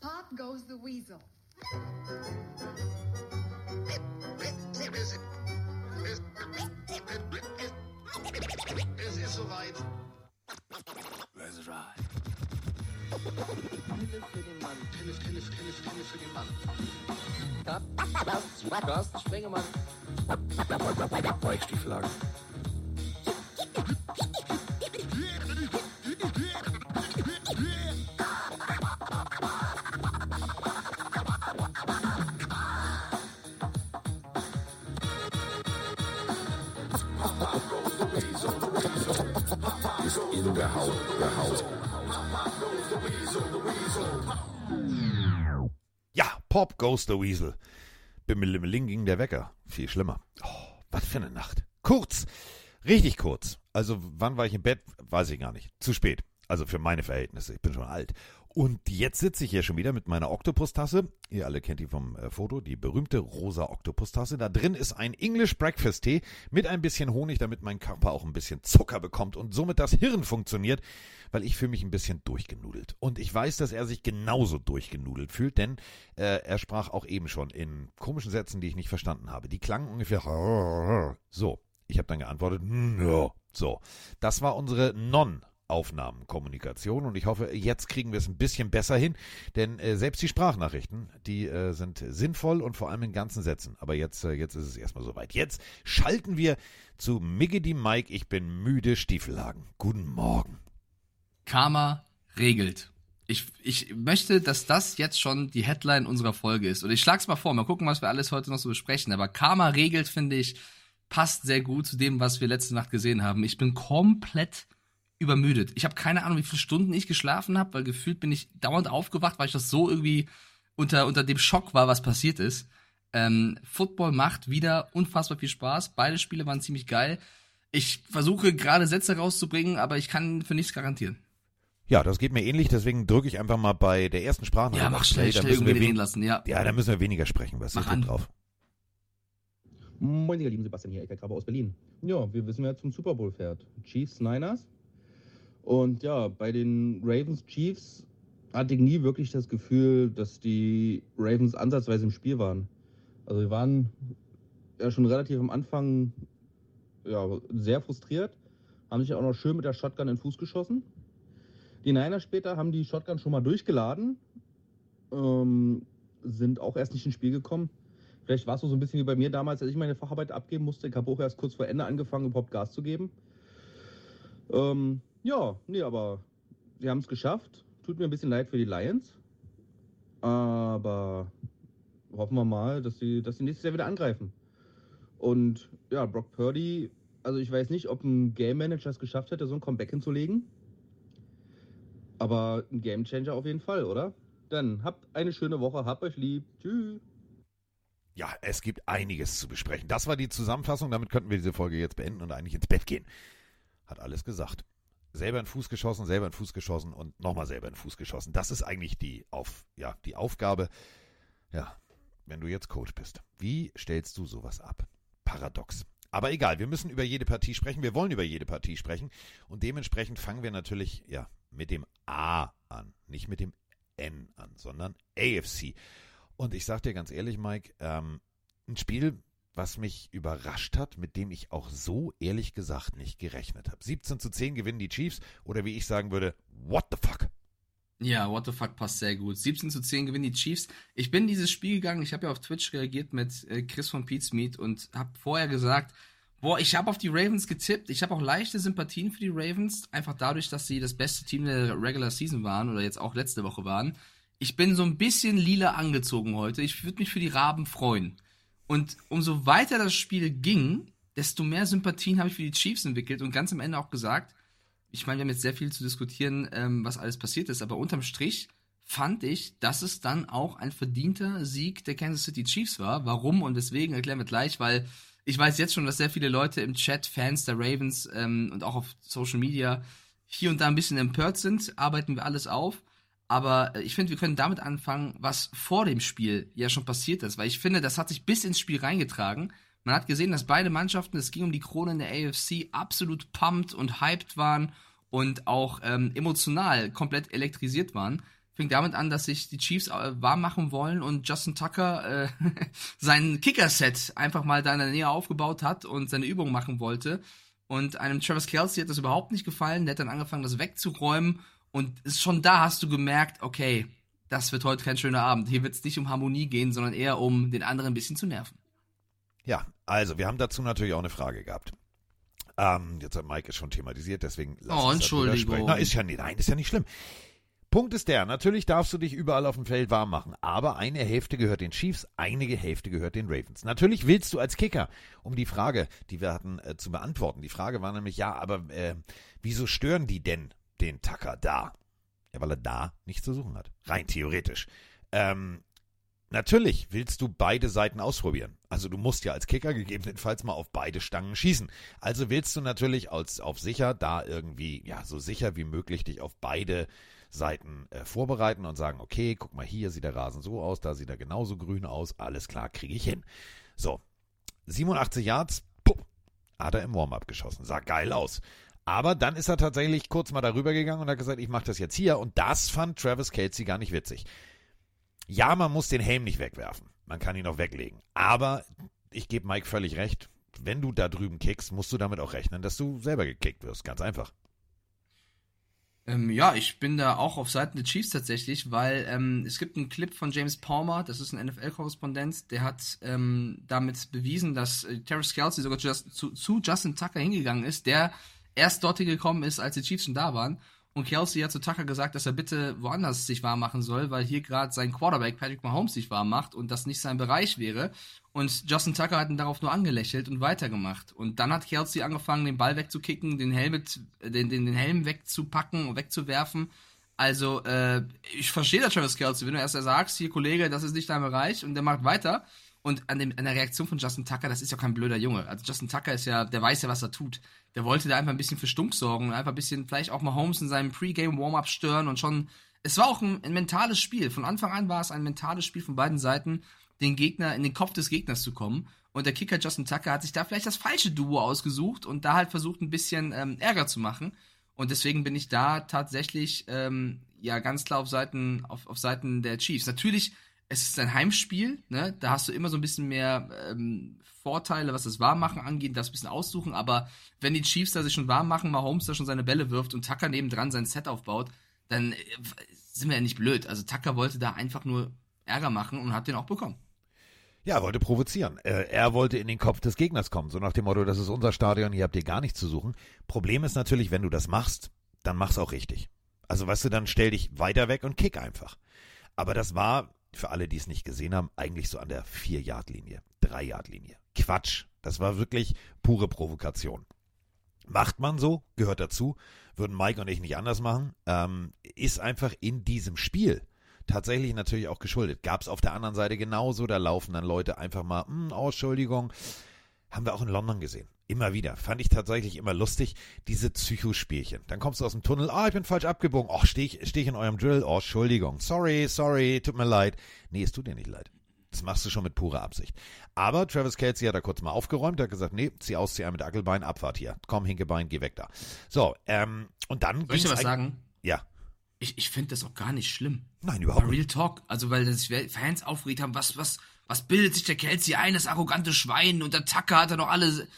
Pop goes the weasel. Es ist soweit. Let's ride. Pille für den Mann. Pille, Pille, Pille, Pille für den Mann. Carsten Spengemann. Weichstieflagen. In Pop Goes the Weasel. Bimmelimmeling ging der Wecker. Viel schlimmer. Oh, was für eine Nacht. Kurz. Richtig kurz. Also, wann war ich im Bett? Weiß ich gar nicht. Zu spät. Also für meine Verhältnisse. Ich bin schon alt. Und jetzt sitze ich hier schon wieder mit meiner Oktopustasse. Ihr alle kennt die vom äh, Foto, die berühmte rosa Oktopustasse. Da drin ist ein English Breakfast Tee mit ein bisschen Honig, damit mein Körper auch ein bisschen Zucker bekommt und somit das Hirn funktioniert, weil ich fühle mich ein bisschen durchgenudelt. Und ich weiß, dass er sich genauso durchgenudelt fühlt, denn äh, er sprach auch eben schon in komischen Sätzen, die ich nicht verstanden habe. Die klangen ungefähr so. Ich habe dann geantwortet, ja, so. Das war unsere Non Aufnahmen, Kommunikation und ich hoffe, jetzt kriegen wir es ein bisschen besser hin, denn äh, selbst die Sprachnachrichten, die äh, sind sinnvoll und vor allem in ganzen Sätzen. Aber jetzt, äh, jetzt ist es erstmal soweit. Jetzt schalten wir zu Miggedy Mike, ich bin müde, Stiefelhagen. Guten Morgen. Karma regelt. Ich, ich möchte, dass das jetzt schon die Headline unserer Folge ist. Und ich schlag's mal vor, mal gucken, was wir alles heute noch so besprechen. Aber Karma regelt, finde ich, passt sehr gut zu dem, was wir letzte Nacht gesehen haben. Ich bin komplett übermüdet. Ich habe keine Ahnung, wie viele Stunden ich geschlafen habe, weil gefühlt bin ich dauernd aufgewacht, weil ich das so irgendwie unter, unter dem Schock war, was passiert ist. Ähm, Football macht wieder unfassbar viel Spaß. Beide Spiele waren ziemlich geil. Ich versuche gerade Sätze rauszubringen, aber ich kann für nichts garantieren. Ja, das geht mir ähnlich, deswegen drücke ich einfach mal bei der ersten Sprache. Ja, mach schnell, schnell irgendwie reden lassen, ja. Ja, da müssen wir weniger sprechen, was Mach ist an. drauf? Moin, ihr lieben Sebastian hier, Ecker Grabe aus Berlin. Ja, wir wissen, wer zum Super Bowl fährt. Chiefs, Niners. Und ja, bei den Ravens Chiefs hatte ich nie wirklich das Gefühl, dass die Ravens ansatzweise im Spiel waren. Also wir waren ja schon relativ am Anfang ja, sehr frustriert, haben sich auch noch schön mit der Shotgun in den Fuß geschossen. Die Niners später haben die Shotgun schon mal durchgeladen, ähm, sind auch erst nicht ins Spiel gekommen. Vielleicht war es so ein bisschen wie bei mir damals, als ich meine Facharbeit abgeben musste. Ich habe auch erst kurz vor Ende angefangen, überhaupt Gas zu geben. Ähm, ja, nee, aber sie haben es geschafft. Tut mir ein bisschen leid für die Lions. Aber hoffen wir mal, dass sie, dass sie nächstes Jahr wieder angreifen. Und ja, Brock Purdy, also ich weiß nicht, ob ein Game Manager es geschafft hätte, so ein Comeback hinzulegen. Aber ein Game Changer auf jeden Fall, oder? Dann habt eine schöne Woche, habt euch lieb. Tschüss. Ja, es gibt einiges zu besprechen. Das war die Zusammenfassung. Damit könnten wir diese Folge jetzt beenden und eigentlich ins Bett gehen. Hat alles gesagt. Selber in den Fuß geschossen, selber in den Fuß geschossen und nochmal selber in den Fuß geschossen. Das ist eigentlich die, Auf, ja, die Aufgabe. Ja, wenn du jetzt Coach bist. Wie stellst du sowas ab? Paradox. Aber egal, wir müssen über jede Partie sprechen. Wir wollen über jede Partie sprechen. Und dementsprechend fangen wir natürlich, ja, mit dem A an. Nicht mit dem N an, sondern AFC. Und ich sag dir ganz ehrlich, Mike, ähm, ein Spiel, was mich überrascht hat, mit dem ich auch so ehrlich gesagt nicht gerechnet habe. 17 zu 10 gewinnen die Chiefs oder wie ich sagen würde, what the fuck? Ja, what the fuck passt sehr gut. 17 zu 10 gewinnen die Chiefs. Ich bin in dieses Spiel gegangen, ich habe ja auf Twitch reagiert mit äh, Chris von Pete's Meet und habe vorher gesagt, boah, ich habe auf die Ravens getippt. Ich habe auch leichte Sympathien für die Ravens, einfach dadurch, dass sie das beste Team der Regular Season waren oder jetzt auch letzte Woche waren. Ich bin so ein bisschen lila angezogen heute. Ich würde mich für die Raben freuen. Und umso weiter das Spiel ging, desto mehr Sympathien habe ich für die Chiefs entwickelt und ganz am Ende auch gesagt, ich meine, wir haben jetzt sehr viel zu diskutieren, ähm, was alles passiert ist, aber unterm Strich fand ich, dass es dann auch ein verdienter Sieg der Kansas City Chiefs war. Warum und weswegen erklären wir gleich, weil ich weiß jetzt schon, dass sehr viele Leute im Chat, Fans der Ravens ähm, und auch auf Social Media hier und da ein bisschen empört sind. Arbeiten wir alles auf. Aber äh, ich finde, wir können damit anfangen, was vor dem Spiel ja schon passiert ist, weil ich finde, das hat sich bis ins Spiel reingetragen. Man hat gesehen, dass beide Mannschaften, es ging um die Krone in der AFC, absolut pumped und hyped waren und auch ähm, emotional komplett elektrisiert waren. fing damit an, dass sich die Chiefs äh, warm machen wollen und Justin Tucker äh, sein Kicker-Set einfach mal da in der Nähe aufgebaut hat und seine Übung machen wollte. Und einem Travis Kelsey hat das überhaupt nicht gefallen. Der hat dann angefangen, das wegzuräumen. Und schon da hast du gemerkt, okay, das wird heute kein schöner Abend. Hier wird es nicht um Harmonie gehen, sondern eher um den anderen ein bisschen zu nerven. Ja, also wir haben dazu natürlich auch eine Frage gehabt. Ähm, jetzt hat Mike es schon thematisiert, deswegen lass Oh, uns Entschuldigung. sprechen. Na, ist ja nicht, nein, ist ja nicht schlimm. Punkt ist der, natürlich darfst du dich überall auf dem Feld warm machen, aber eine Hälfte gehört den Chiefs, einige Hälfte gehört den Ravens. Natürlich willst du als Kicker, um die Frage, die wir hatten, äh, zu beantworten. Die Frage war nämlich, ja, aber äh, wieso stören die denn den Tucker da? Ja, weil er da nichts zu suchen hat. Rein theoretisch. Ähm, natürlich willst du beide Seiten ausprobieren. Also du musst ja als Kicker gegebenenfalls mal auf beide Stangen schießen. Also willst du natürlich als, auf sicher da irgendwie, ja, so sicher wie möglich dich auf beide Seiten äh, vorbereiten und sagen, okay, guck mal, hier sieht der Rasen so aus, da sieht er genauso grün aus, alles klar, kriege ich hin. So, 87 Yards, puh, hat er im Warm-up geschossen, sah geil aus. Aber dann ist er tatsächlich kurz mal darüber gegangen und hat gesagt, ich mache das jetzt hier. Und das fand Travis Kelsey gar nicht witzig. Ja, man muss den Helm nicht wegwerfen. Man kann ihn auch weglegen. Aber ich gebe Mike völlig recht. Wenn du da drüben kickst, musst du damit auch rechnen, dass du selber gekickt wirst. Ganz einfach. Ähm, ja, ich bin da auch auf Seiten der Chiefs tatsächlich, weil ähm, es gibt einen Clip von James Palmer, das ist ein NFL-Korrespondent, der hat ähm, damit bewiesen, dass äh, Terrence Kelsey sogar just, zu, zu Justin Tucker hingegangen ist, der erst dorthin gekommen ist, als die Chiefs schon da waren. Und Kelsey hat zu Tucker gesagt, dass er bitte woanders sich warm machen soll, weil hier gerade sein Quarterback Patrick Mahomes sich warm macht und das nicht sein Bereich wäre. Und Justin Tucker hat ihn darauf nur angelächelt und weitergemacht. Und dann hat Kelsey angefangen, den Ball wegzukicken, den Helm, mit, den, den, den Helm wegzupacken und wegzuwerfen. Also, äh, ich verstehe das Travis Kelsey, wenn du erst sagst, hier Kollege, das ist nicht dein Bereich und der macht weiter. Und an, dem, an der Reaktion von Justin Tucker, das ist ja kein blöder Junge. Also Justin Tucker ist ja, der weiß ja, was er tut. Der wollte da einfach ein bisschen für Stunk sorgen und einfach ein bisschen vielleicht auch mal Holmes in seinem Pre-Game-Warm-Up stören und schon. Es war auch ein, ein mentales Spiel. Von Anfang an war es ein mentales Spiel von beiden Seiten, den Gegner, in den Kopf des Gegners zu kommen. Und der Kicker Justin Tucker hat sich da vielleicht das falsche Duo ausgesucht und da halt versucht, ein bisschen ähm, Ärger zu machen. Und deswegen bin ich da tatsächlich ähm, ja ganz klar auf Seiten, auf, auf Seiten der Chiefs. Natürlich es ist ein Heimspiel, ne? Da hast du immer so ein bisschen mehr ähm, Vorteile, was das Warmmachen angeht, das ein bisschen aussuchen, aber wenn die Chiefs da sich schon warm machen, Mahomes da schon seine Bälle wirft und Tucker nebendran sein Set aufbaut, dann äh, sind wir ja nicht blöd. Also Tucker wollte da einfach nur Ärger machen und hat den auch bekommen. Ja, er wollte provozieren. Äh, er wollte in den Kopf des Gegners kommen, so nach dem Motto, das ist unser Stadion, hier habt ihr gar nichts zu suchen. Problem ist natürlich, wenn du das machst, dann mach's auch richtig. Also weißt du, dann stell dich weiter weg und kick einfach. Aber das war für alle, die es nicht gesehen haben, eigentlich so an der 4-Yard-Linie, 3-Yard-Linie. Quatsch. Das war wirklich pure Provokation. Macht man so, gehört dazu, würden Mike und ich nicht anders machen, ähm, ist einfach in diesem Spiel tatsächlich natürlich auch geschuldet. Gab es auf der anderen Seite genauso, da laufen dann Leute einfach mal, oh, Entschuldigung, haben wir auch in London gesehen. Immer wieder. Fand ich tatsächlich immer lustig, diese Psychospielchen. Dann kommst du aus dem Tunnel, ah, ich bin falsch abgebogen. Oh, stehe ich, steh ich in eurem Drill? Oh, Entschuldigung. Sorry, sorry, tut mir leid. Nee, es tut dir nicht leid. Das machst du schon mit purer Absicht. Aber Travis Kelsey hat da kurz mal aufgeräumt, hat gesagt, nee, zieh aus, zieh ein mit Ackelbein, Abfahrt hier. Komm, Hinkebein, geh weg da. So, ähm, und dann. Soll ich dir was sagen? Ja. Ich, ich finde das auch gar nicht schlimm. Nein, überhaupt Aber nicht. Real Talk, also weil sich Fans aufgeregt haben, was, was, was bildet sich der Kelsey ein, das arrogante Schwein und der Tucker hat er noch alle,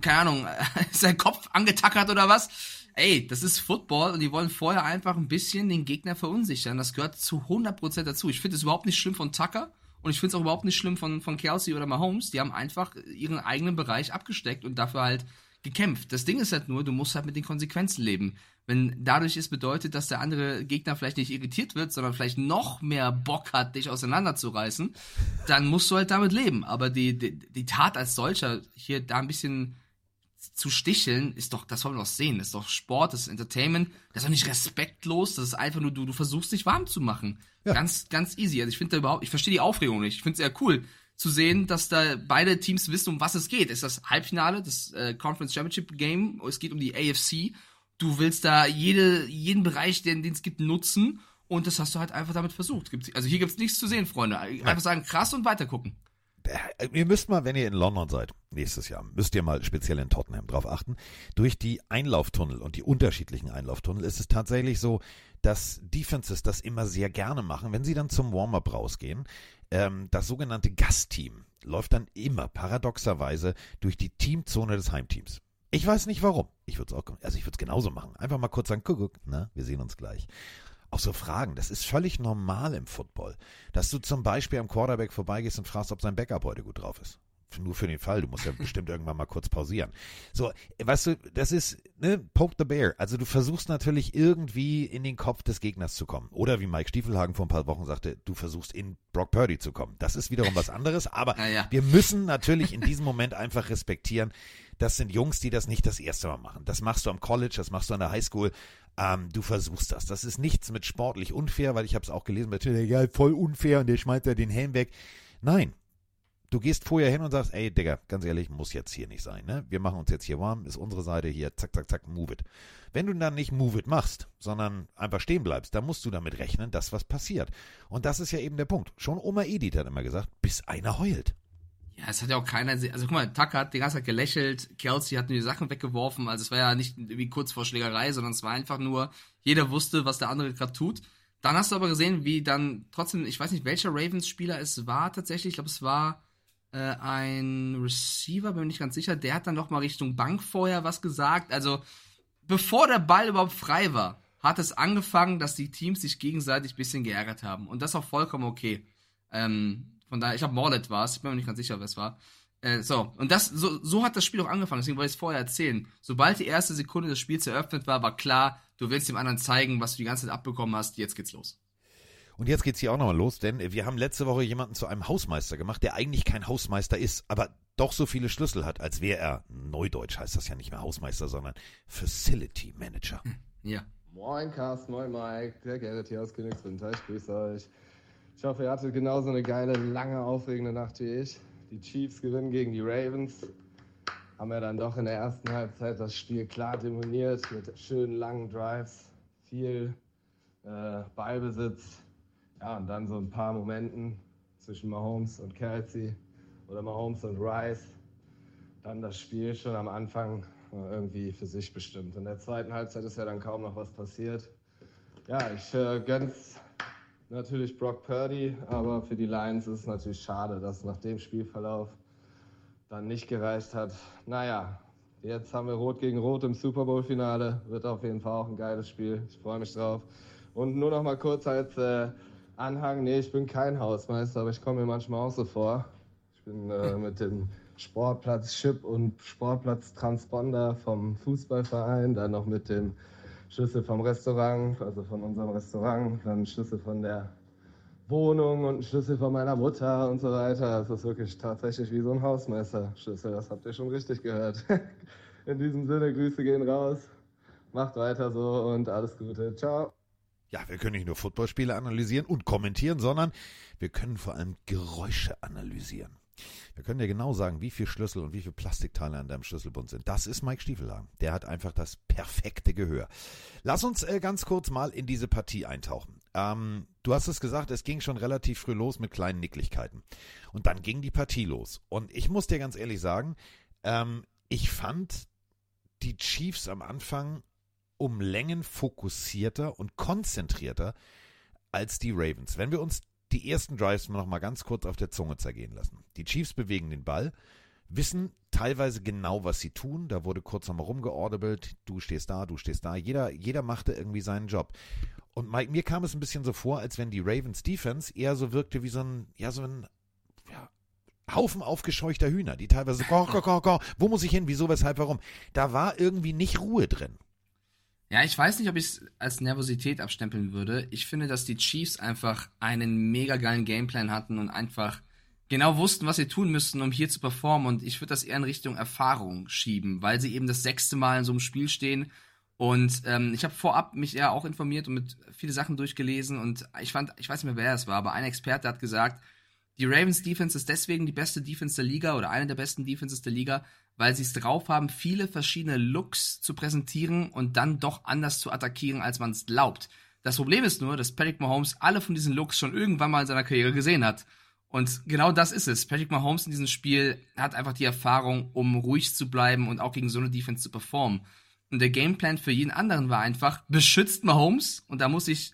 keine Ahnung, sein Kopf angetackert oder was? Ey, das ist Football und die wollen vorher einfach ein bisschen den Gegner verunsichern. Das gehört zu 100% dazu. Ich finde es überhaupt nicht schlimm von Tucker und ich finde es auch überhaupt nicht schlimm von, von Kelsey oder Mahomes. Die haben einfach ihren eigenen Bereich abgesteckt und dafür halt gekämpft. Das Ding ist halt nur, du musst halt mit den Konsequenzen leben. Wenn dadurch es bedeutet, dass der andere Gegner vielleicht nicht irritiert wird, sondern vielleicht noch mehr Bock hat, dich auseinanderzureißen, dann musst du halt damit leben. Aber die, die, die Tat als solcher, hier da ein bisschen zu sticheln, ist doch, das soll man doch sehen. Das ist doch Sport, das ist Entertainment, das ist doch nicht respektlos, das ist einfach nur, du, du versuchst dich warm zu machen. Ja. Ganz, ganz easy. Also ich finde da überhaupt, ich verstehe die Aufregung nicht. Ich finde es sehr cool zu sehen, dass da beide Teams wissen, um was es geht. Es ist das Halbfinale, das äh, Conference Championship Game, es geht um die AFC. Du willst da jede, jeden Bereich, den es gibt, nutzen und das hast du halt einfach damit versucht. Gibt's, also hier gibt's nichts zu sehen, Freunde. Einfach sagen, krass und weiter gucken. äh, ihr müsst mal, wenn ihr in London seid, nächstes Jahr, müsst ihr mal speziell in Tottenham drauf achten. Durch die Einlauftunnel und die unterschiedlichen Einlauftunnel ist es tatsächlich so, dass Defenses das immer sehr gerne machen, wenn sie dann zum Warm-up rausgehen. Ähm, das sogenannte Gastteam läuft dann immer paradoxerweise durch die Teamzone des Heimteams. Ich weiß nicht warum. Ich würde es auch, also ich würde es genauso machen. Einfach mal kurz sagen, guck, guck, na, wir sehen uns gleich. Auch so Fragen, das ist völlig normal im Football, dass du zum Beispiel am Quarterback vorbeigehst und fragst, ob sein Backup heute gut drauf ist nur für den Fall, du musst ja bestimmt irgendwann mal kurz pausieren. So, weißt du, das ist, ne, poke the bear. Also du versuchst natürlich irgendwie in den Kopf des Gegners zu kommen. Oder wie Mike Stiefelhagen vor ein paar Wochen sagte, du versuchst in Brock Purdy zu kommen. Das ist wiederum was anderes, aber Ja, ja. wir müssen natürlich in diesem Moment einfach respektieren, das sind Jungs, die das nicht das erste Mal machen. Das machst du am College, das machst du an der Highschool. Ähm, du versuchst das. Das ist nichts mit sportlich unfair, weil ich habe es auch gelesen bei Twitter, ja, voll unfair und der schmeißt ja den Helm weg. Nein, du gehst vorher hin und sagst, ey, Digga, ganz ehrlich, muss jetzt hier nicht sein, ne? Wir machen uns jetzt hier warm, ist unsere Seite hier, zack, zack, zack, move it. Wenn du dann nicht move it machst, sondern einfach stehen bleibst, dann musst du damit rechnen, dass was passiert. Und das ist ja eben der Punkt. Schon Oma Edith hat immer gesagt, bis einer heult. Ja, es hat ja auch keiner, also guck mal, Tucker hat die ganze Zeit gelächelt, Kelsey hat nur die Sachen weggeworfen, also es war ja nicht irgendwie kurz vor Schlägerei, sondern es war einfach nur, jeder wusste, was der andere gerade tut. Dann hast du aber gesehen, wie dann trotzdem, ich weiß nicht, welcher Ravens-Spieler es war tatsächlich, ich glaube, es war äh, ein Receiver, bin mir nicht ganz sicher, der hat dann noch mal Richtung Bank vorher was gesagt, also bevor der Ball überhaupt frei war, hat es angefangen, dass die Teams sich gegenseitig ein bisschen geärgert haben und das auch vollkommen okay. Ähm, von daher, ich glaube, Morlet war es, ich bin mir nicht ganz sicher, wer es war. Äh, so, und das, so, so hat das Spiel auch angefangen, deswegen wollte ich es vorher erzählen. Sobald die erste Sekunde des Spiels eröffnet war, war klar, du willst dem anderen zeigen, was du die ganze Zeit abbekommen hast, jetzt geht's los. Und jetzt geht's hier auch nochmal los, denn wir haben letzte Woche jemanden zu einem Hausmeister gemacht, der eigentlich kein Hausmeister ist, aber doch so viele Schlüssel hat, als wäre er, Neudeutsch heißt das ja nicht mehr Hausmeister, sondern Facility Manager. Ja. Moin Carsten, moin Mike, der Gerrit hier aus Königswinter, ich grüße euch. Ich hoffe, ihr hattet genauso eine geile, lange, aufregende Nacht wie ich. Die Chiefs gewinnen gegen die Ravens. Haben ja dann doch in der ersten Halbzeit das Spiel klar dominiert mit schönen langen Drives, viel äh, Ballbesitz. Ja, und dann so ein paar Momenten zwischen Mahomes und Kelsey oder Mahomes und Rice. Dann das Spiel schon am Anfang äh, irgendwie für sich bestimmt. In der zweiten Halbzeit ist ja dann kaum noch was passiert. Ja, ich äh, gönn's natürlich Brock Purdy, aber für die Lions ist es natürlich schade, dass nach dem Spielverlauf dann nicht gereicht hat. Naja, jetzt haben wir Rot gegen Rot im Super Bowl-Finale. Wird auf jeden Fall auch ein geiles Spiel. Ich freue mich drauf. Und nur noch mal kurz als äh, Anhang, nee, ich bin kein Hausmeister, aber ich komme mir manchmal auch so vor. Ich bin äh, mit dem Sportplatz Chip und Sportplatz Transponder vom Fußballverein, dann noch mit dem Schlüssel vom Restaurant, also von unserem Restaurant, dann Schlüssel von der Wohnung und Schlüssel von meiner Mutter und so weiter. Das ist wirklich tatsächlich wie so ein Hausmeister-Schlüssel. Das habt ihr schon richtig gehört. In diesem Sinne, Grüße gehen raus. Macht weiter so und alles Gute. Ciao. Ja, wir können nicht nur Footballspiele analysieren und kommentieren, sondern wir können vor allem Geräusche analysieren. Wir können dir genau sagen, wie viele Schlüssel und wie viele Plastikteile an deinem Schlüsselbund sind. Das ist Mike Stiefelhagen. Der hat einfach das perfekte Gehör. Lass uns äh, ganz kurz mal in diese Partie eintauchen. Ähm, du hast es gesagt, es ging schon relativ früh los mit kleinen Nicklichkeiten. Und dann ging die Partie los. Und ich muss dir ganz ehrlich sagen, ähm, ich fand die Chiefs am Anfang um Längen fokussierter und konzentrierter als die Ravens. Wenn wir uns die ersten Drives noch mal ganz kurz auf der Zunge zergehen lassen. Die Chiefs bewegen den Ball, wissen teilweise genau, was sie tun. Da wurde kurz nochmal rumgeordebelt. Du stehst da, du stehst da. Jeder, jeder machte irgendwie seinen Job. Und Mike, mir kam es ein bisschen so vor, als wenn die Ravens Defense eher so wirkte wie so ein, ja, so ein, ja, Haufen aufgescheuchter Hühner, die teilweise, go, go, go, go, wo muss ich hin, wieso, weshalb, warum? Da war irgendwie nicht Ruhe drin. Ja, ich weiß nicht, ob ich es als Nervosität abstempeln würde. Ich finde, dass die Chiefs einfach einen mega geilen Gameplan hatten und einfach genau wussten, was sie tun müssten, um hier zu performen. Und ich würde das eher in Richtung Erfahrung schieben, weil sie eben das sechste Mal in so einem Spiel stehen. Und ähm, ich habe vorab mich ja auch informiert und mit viele Sachen durchgelesen und ich fand, ich weiß nicht mehr, wer es war, aber ein Experte hat gesagt, die Ravens Defense ist deswegen die beste Defense der Liga oder eine der besten Defenses der Liga, weil sie es drauf haben, viele verschiedene Looks zu präsentieren und dann doch anders zu attackieren, als man es glaubt. Das Problem ist nur, dass Patrick Mahomes alle von diesen Looks schon irgendwann mal in seiner Karriere gesehen hat. Und genau das ist es. Patrick Mahomes in diesem Spiel hat einfach die Erfahrung, um ruhig zu bleiben und auch gegen so eine Defense zu performen. Und der Gameplan für jeden anderen war einfach, beschützt Mahomes. Und da muss ich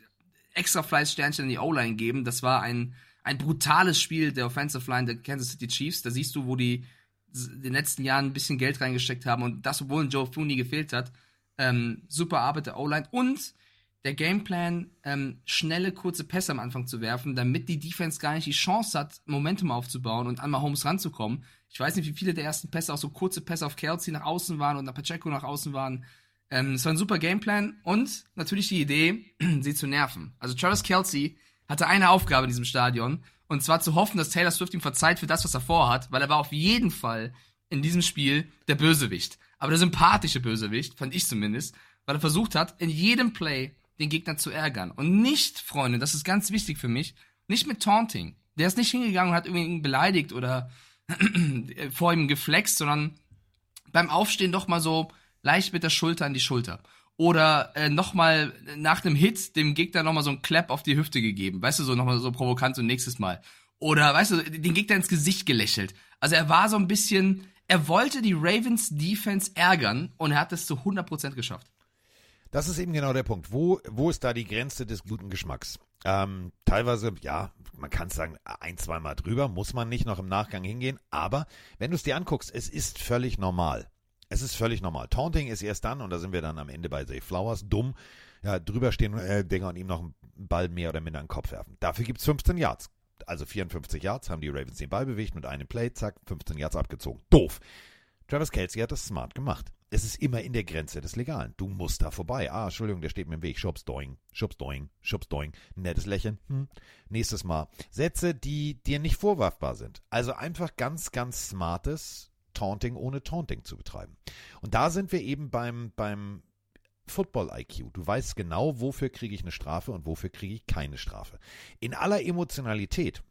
extra Fleißsternchen in die O-Line geben. Das war ein, ein brutales Spiel der Offensive Line der Kansas City Chiefs. Da siehst du, wo die in den letzten Jahren ein bisschen Geld reingesteckt haben und das, obwohl Joe Fooney gefehlt hat. Ähm, super Arbeit der O-Line und der Gameplan, ähm, schnelle, kurze Pässe am Anfang zu werfen, damit die Defense gar nicht die Chance hat, Momentum aufzubauen und an Mahomes ranzukommen. Ich weiß nicht, wie viele der ersten Pässe auch so kurze Pässe auf Kelsey nach außen waren und nach Pacheco nach außen waren. Ähm, es war ein super Gameplan und natürlich die Idee, sie zu nerven. Also Travis Kelsey hatte eine Aufgabe in diesem Stadion und zwar zu hoffen, dass Taylor Swift ihm verzeiht für das, was er vorhat, weil er war auf jeden Fall in diesem Spiel der Bösewicht. Aber der sympathische Bösewicht, fand ich zumindest, weil er versucht hat, in jedem Play den Gegner zu ärgern. Und nicht, Freunde, das ist ganz wichtig für mich, nicht mit Taunting. Der ist nicht hingegangen und hat irgendwen beleidigt oder vor ihm geflext, sondern beim Aufstehen doch mal so leicht mit der Schulter an die Schulter. Oder äh, nochmal nach einem Hit dem Gegner nochmal so einen Clap auf die Hüfte gegeben. Weißt du, so nochmal so provokant so nächstes Mal. Oder, weißt du, den Gegner ins Gesicht gelächelt. Also er war so ein bisschen, er wollte die Ravens Defense ärgern und er hat es zu 100% geschafft. Das ist eben genau der Punkt. Wo, wo ist da die Grenze des guten Geschmacks? Ähm, teilweise, ja, man kann sagen, ein, zweimal drüber, muss man nicht noch im Nachgang hingehen, aber wenn du es dir anguckst, es ist völlig normal. Es ist völlig normal. Taunting ist erst dann, und da sind wir dann am Ende bei Safe Flowers, dumm, ja, drüber stehen äh, Dinger und ihm noch einen Ball mehr oder minder in den Kopf werfen. Dafür gibt es 15 Yards. Also 54 Yards haben die Ravens den Ball bewegt mit einem Play, zack, 15 Yards abgezogen. Doof. Travis Kelsey hat das smart gemacht es ist immer in der Grenze des Legalen. Du musst da vorbei. Ah, Entschuldigung, der steht mir im Weg. Schubs doing, schubs doing, schubs doing. Nettes Lächeln. Hm. Nächstes Mal. Sätze, die dir nicht vorwerfbar sind. Also einfach ganz, ganz smartes Taunting ohne Taunting zu betreiben. Und da sind wir eben beim, beim Football IQ. Du weißt genau, wofür kriege ich eine Strafe und wofür kriege ich keine Strafe. In aller Emotionalität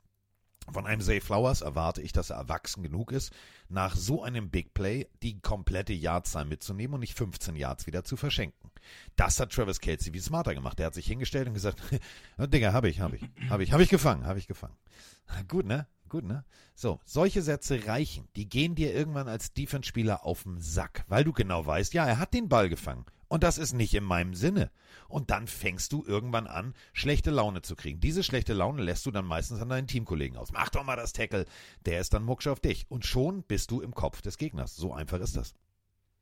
von einem Zay Flowers erwarte ich, dass er erwachsen genug ist, nach so einem Big Play die komplette Yardzahl mitzunehmen und nicht 15 Yards wieder zu verschenken. Das hat Travis Kelsey wie smarter gemacht. Der hat sich hingestellt und gesagt, Digga, habe ich, habe ich, habe ich, habe ich gefangen, habe ich gefangen. Gut, ne? Gut, ne? So, solche Sätze reichen. Die gehen dir irgendwann als Defense-Spieler auf den Sack, weil du genau weißt, ja, er hat den Ball gefangen. Und das ist nicht in meinem Sinne. Und dann fängst du irgendwann an, schlechte Laune zu kriegen. Diese schlechte Laune lässt du dann meistens an deinen Teamkollegen aus. Mach doch mal das Tackle. Der ist dann mucksch auf dich. Und schon bist du im Kopf des Gegners. So einfach ist das.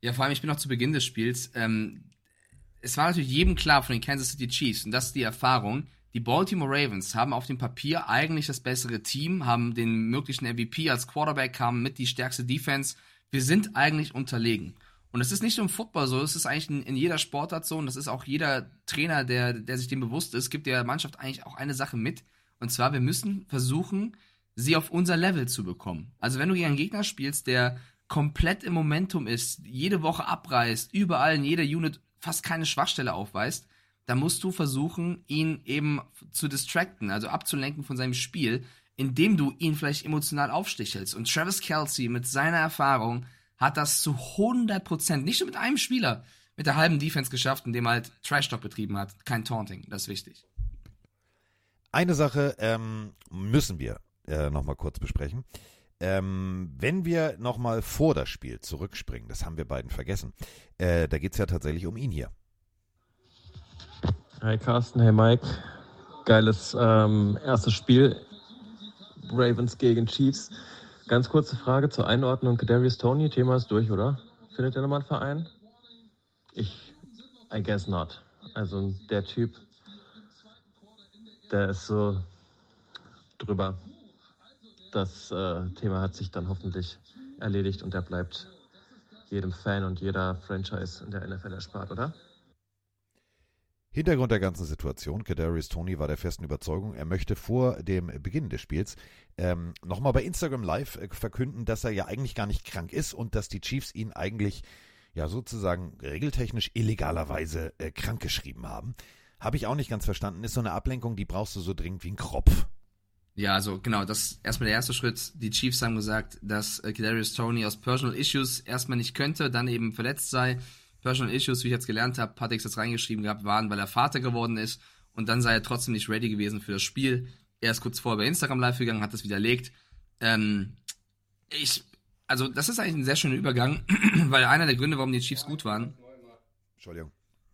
Ja, vor allem, ich bin noch zu Beginn des Spiels. Ähm, es war natürlich jedem klar von den Kansas City Chiefs, und das ist die Erfahrung, die Baltimore Ravens haben auf dem Papier eigentlich das bessere Team, haben den möglichen MVP als Quarterback, haben mit die stärkste Defense. Wir sind eigentlich unterlegen. Und es ist nicht nur im Football so, es ist eigentlich in, in, jeder Sportart so und das ist auch jeder Trainer, der, der sich dem bewusst ist, gibt der Mannschaft eigentlich auch eine Sache mit. Und zwar, wir müssen versuchen, sie auf unser Level zu bekommen. Also wenn du gegen einen Gegner spielst, der komplett im Momentum ist, jede Woche abreißt, überall in jeder Unit fast keine Schwachstelle aufweist, dann musst du versuchen, ihn eben zu distracten, also abzulenken von seinem Spiel, indem du ihn vielleicht emotional aufstichelst. Und Travis Kelsey mit seiner Erfahrung hat das zu 100%, nicht nur mit einem Spieler, mit der halben Defense geschafft, indem er halt Trash-Talk betrieben hat. Kein Taunting, das ist wichtig. Eine Sache ähm, müssen wir äh, nochmal kurz besprechen. Ähm, wenn wir nochmal vor das Spiel zurückspringen, das haben wir beiden vergessen, äh, da geht es ja tatsächlich um ihn hier. Hi Carsten, hey Mike. Geiles ähm, erstes Spiel. Ravens gegen Chiefs. Ganz kurze Frage zur Einordnung. Kadarius Tony, Thema ist durch, oder? Findet ihr nochmal einen Verein? Ich, I guess not. Also der Typ, der ist so drüber. Das äh, Thema hat sich dann hoffentlich erledigt und der bleibt jedem Fan und jeder Franchise in der NFL erspart, oder? Hintergrund der ganzen Situation, Kadarius Tony war der festen Überzeugung, er möchte vor dem Beginn des Spiels ähm, nochmal bei Instagram Live äh, verkünden, dass er ja eigentlich gar nicht krank ist und dass die Chiefs ihn eigentlich ja sozusagen regeltechnisch illegalerweise äh, krank geschrieben haben. Habe ich auch nicht ganz verstanden. Ist so eine Ablenkung, die brauchst du so dringend wie ein Kropf. Ja, also genau, das ist erstmal der erste Schritt. Die Chiefs haben gesagt, dass äh, Kadarius Tony aus Personal Issues erstmal nicht könnte, dann eben verletzt sei Personal Issues, wie ich jetzt gelernt habe, Patrick jetzt reingeschrieben gehabt, waren, weil er Vater geworden ist und dann sei er trotzdem nicht ready gewesen für das Spiel. Er ist kurz vorher bei Instagram live gegangen, hat das widerlegt. Ähm, ich, also das ist eigentlich ein sehr schöner Übergang, weil einer der Gründe, warum die Chiefs gut waren,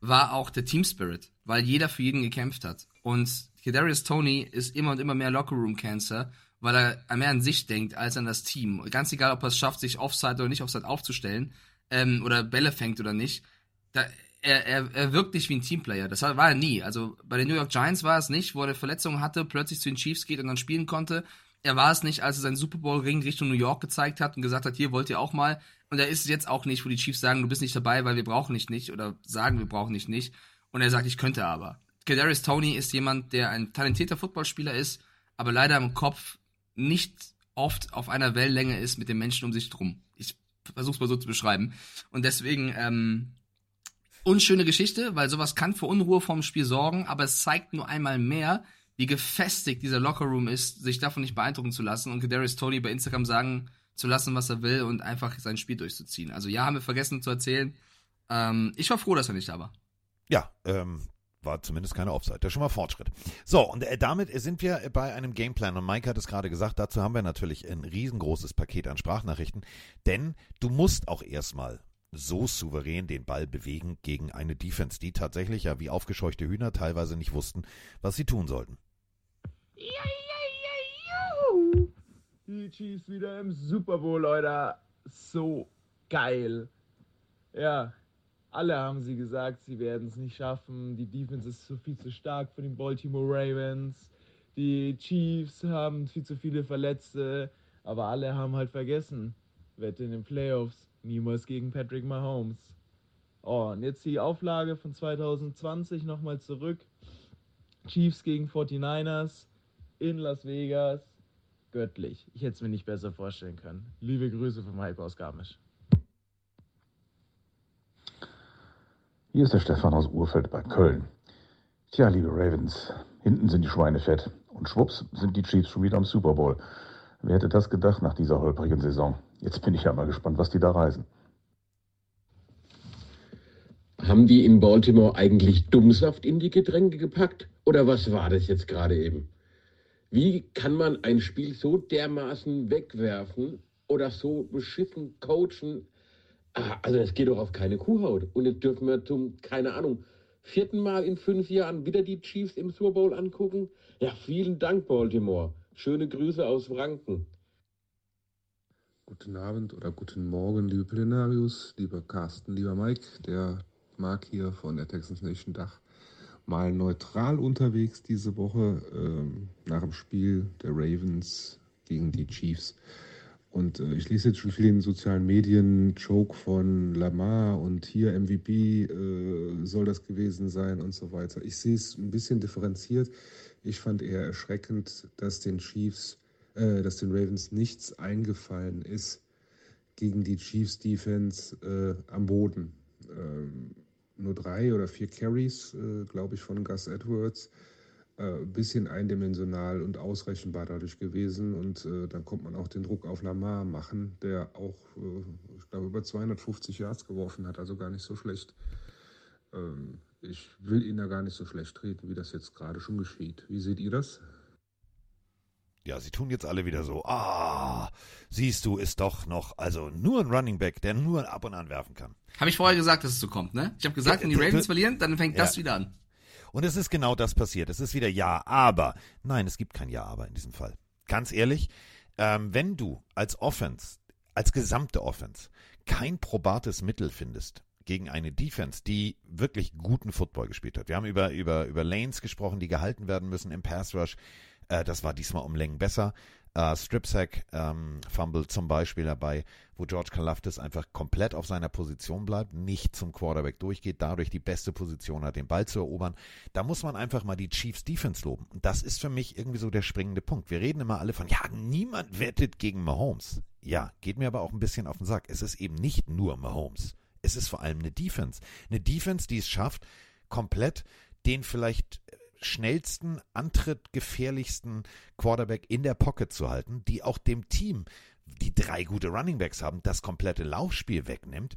war auch der Team Spirit, weil jeder für jeden gekämpft hat. Und Kadarius Tony ist immer und immer mehr Lockerroom Cancer, weil er mehr an sich denkt als an das Team. Ganz egal, ob er es schafft, sich Offside oder nicht Offside aufzustellen ähm, oder Bälle fängt oder nicht. Da, er, er, er wirkt nicht wie ein Teamplayer. Das war er nie. Also bei den New York Giants war es nicht, wo er eine Verletzung hatte, plötzlich zu den Chiefs geht und dann spielen konnte. Er war es nicht, als er seinen Super Bowl Ring Richtung New York gezeigt hat und gesagt hat, hier wollt ihr auch mal. Und er ist es jetzt auch nicht, wo die Chiefs sagen, du bist nicht dabei, weil wir brauchen dich nicht oder sagen, wir brauchen dich nicht. Und er sagt, ich könnte aber. Kadarius Tony ist jemand, der ein talentierter Footballspieler ist, aber leider im Kopf nicht oft auf einer Wellenlänge ist mit den Menschen um sich drum. Versuch's mal so zu beschreiben. Und deswegen, ähm, unschöne Geschichte, weil sowas kann für Unruhe vorm Spiel sorgen, aber es zeigt nur einmal mehr, wie gefestigt dieser Lockerroom ist, sich davon nicht beeindrucken zu lassen und Kadarius Tony bei Instagram sagen zu lassen, was er will und einfach sein Spiel durchzuziehen. Also ja, haben wir vergessen zu erzählen. Ähm, ich war froh, dass er nicht da war. Ja, ähm, war zumindest keine Offside. Das ist schon mal Fortschritt. So, und äh, damit sind wir bei einem Gameplan. Und Mike hat es gerade gesagt, dazu haben wir natürlich ein riesengroßes Paket an Sprachnachrichten. Denn du musst auch erstmal so souverän den Ball bewegen gegen eine Defense, die tatsächlich ja wie aufgescheuchte Hühner teilweise nicht wussten, was sie tun sollten. Die Chiefs wieder im Super Bowl, Leute. So geil. Ja, alle haben sie gesagt, sie werden es nicht schaffen. Die Defense ist so viel zu stark für den Baltimore Ravens. Die Chiefs haben viel zu viele Verletzte. Aber alle haben halt vergessen. Wette in den Playoffs. Niemals gegen Patrick Mahomes. Oh, und jetzt die Auflage von 2020 nochmal zurück. Chiefs gegen 49ers in Las Vegas. Göttlich. Ich hätte es mir nicht besser vorstellen können. Liebe Grüße vom Heiko aus Garmisch. Hier ist der Stefan aus Urfeld bei Köln. Tja, liebe Ravens, hinten sind die Schweine fett und schwupps sind die Chiefs schon wieder am Super Bowl. Wer hätte das gedacht nach dieser holprigen Saison? Jetzt bin ich ja mal gespannt, was die da reisen. Haben die in Baltimore eigentlich Dummsaft in die Getränke gepackt? Oder was war das jetzt gerade eben? Wie kann man ein Spiel so dermaßen wegwerfen oder so beschissen coachen? Ah, Also das geht doch auf keine Kuhhaut. Und jetzt dürfen wir zum, keine Ahnung, vierten Mal in fünf Jahren wieder die Chiefs im Super Bowl angucken? Ja, vielen Dank, Baltimore. Schöne Grüße aus Franken. Guten Abend oder guten Morgen, liebe Plenarius, lieber Carsten, lieber Mike, der Marc hier von der Texas Nation Dach. Mal neutral unterwegs diese Woche ähm, nach dem Spiel der Ravens gegen die Chiefs. Und äh, ich lese jetzt schon viel in den sozialen Medien, Joke von Lamar und hier MVP äh, soll das gewesen sein und so weiter. Ich sehe es ein bisschen differenziert. Ich fand eher erschreckend, dass den Chiefs, äh, dass den Ravens nichts eingefallen ist gegen die Chiefs Defense äh, am Boden. Ähm, nur drei oder vier Carries, äh, glaube ich, von Gus Edwards. Ein bisschen eindimensional und ausrechenbar dadurch gewesen. Und äh, dann kommt man auch den Druck auf Lamar machen, der auch, äh, ich glaube, über 250 Yards geworfen hat, also gar nicht so schlecht. Ähm, ich will ihn da gar nicht so schlecht treten, wie das jetzt gerade schon geschieht. Wie seht ihr das? Ja, sie tun jetzt alle wieder so, ah, siehst du, ist doch noch, also nur ein Running Back, der nur ab und an werfen kann. Habe ich vorher gesagt, dass es so kommt, ne? Ich habe gesagt, wenn die Ravens verlieren, dann fängt Ja. das wieder an. Und es ist genau das passiert. Es ist wieder Ja, aber. Nein, es gibt kein Ja, aber in diesem Fall. Ganz ehrlich, ähm, wenn du als Offense, als gesamte Offense, kein probates Mittel findest gegen eine Defense, die wirklich guten Football gespielt hat. Wir haben über, über, über Lanes gesprochen, die gehalten werden müssen im Pass Rush. Äh, das war diesmal um Längen besser. Äh, Strip Sack ähm, Fumble zum Beispiel dabei, wo George Kalafdis einfach komplett auf seiner Position bleibt, nicht zum Quarterback durchgeht, dadurch die beste Position hat, den Ball zu erobern. Da muss man einfach mal die Chiefs Defense loben. Und das ist für mich irgendwie so der springende Punkt. Wir reden immer alle von, ja, niemand wettet gegen Mahomes. Ja, geht mir aber auch ein bisschen auf den Sack. Es ist eben nicht nur Mahomes. Es ist vor allem eine Defense. Eine Defense, die es schafft, komplett den vielleicht schnellsten, antrittgefährlichsten Quarterback in der Pocket zu halten, die auch dem Team, die drei gute Runningbacks haben, das komplette Laufspiel wegnimmt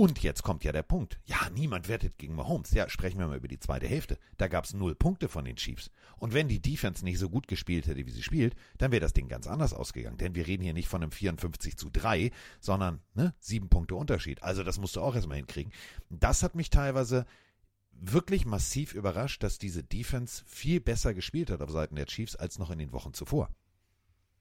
Und jetzt kommt ja der Punkt. Ja, niemand wettet gegen Mahomes. Ja, sprechen wir mal über die zweite Hälfte. Da gab es null Punkte von den Chiefs. Und wenn die Defense nicht so gut gespielt hätte, wie sie spielt, dann wäre das Ding ganz anders ausgegangen. Denn wir reden hier nicht von einem 54 zu 3, sondern ne, sieben Punkte Unterschied. Also das musst du auch erstmal hinkriegen. Das hat mich teilweise wirklich massiv überrascht, dass diese Defense viel besser gespielt hat auf Seiten der Chiefs als noch in den Wochen zuvor.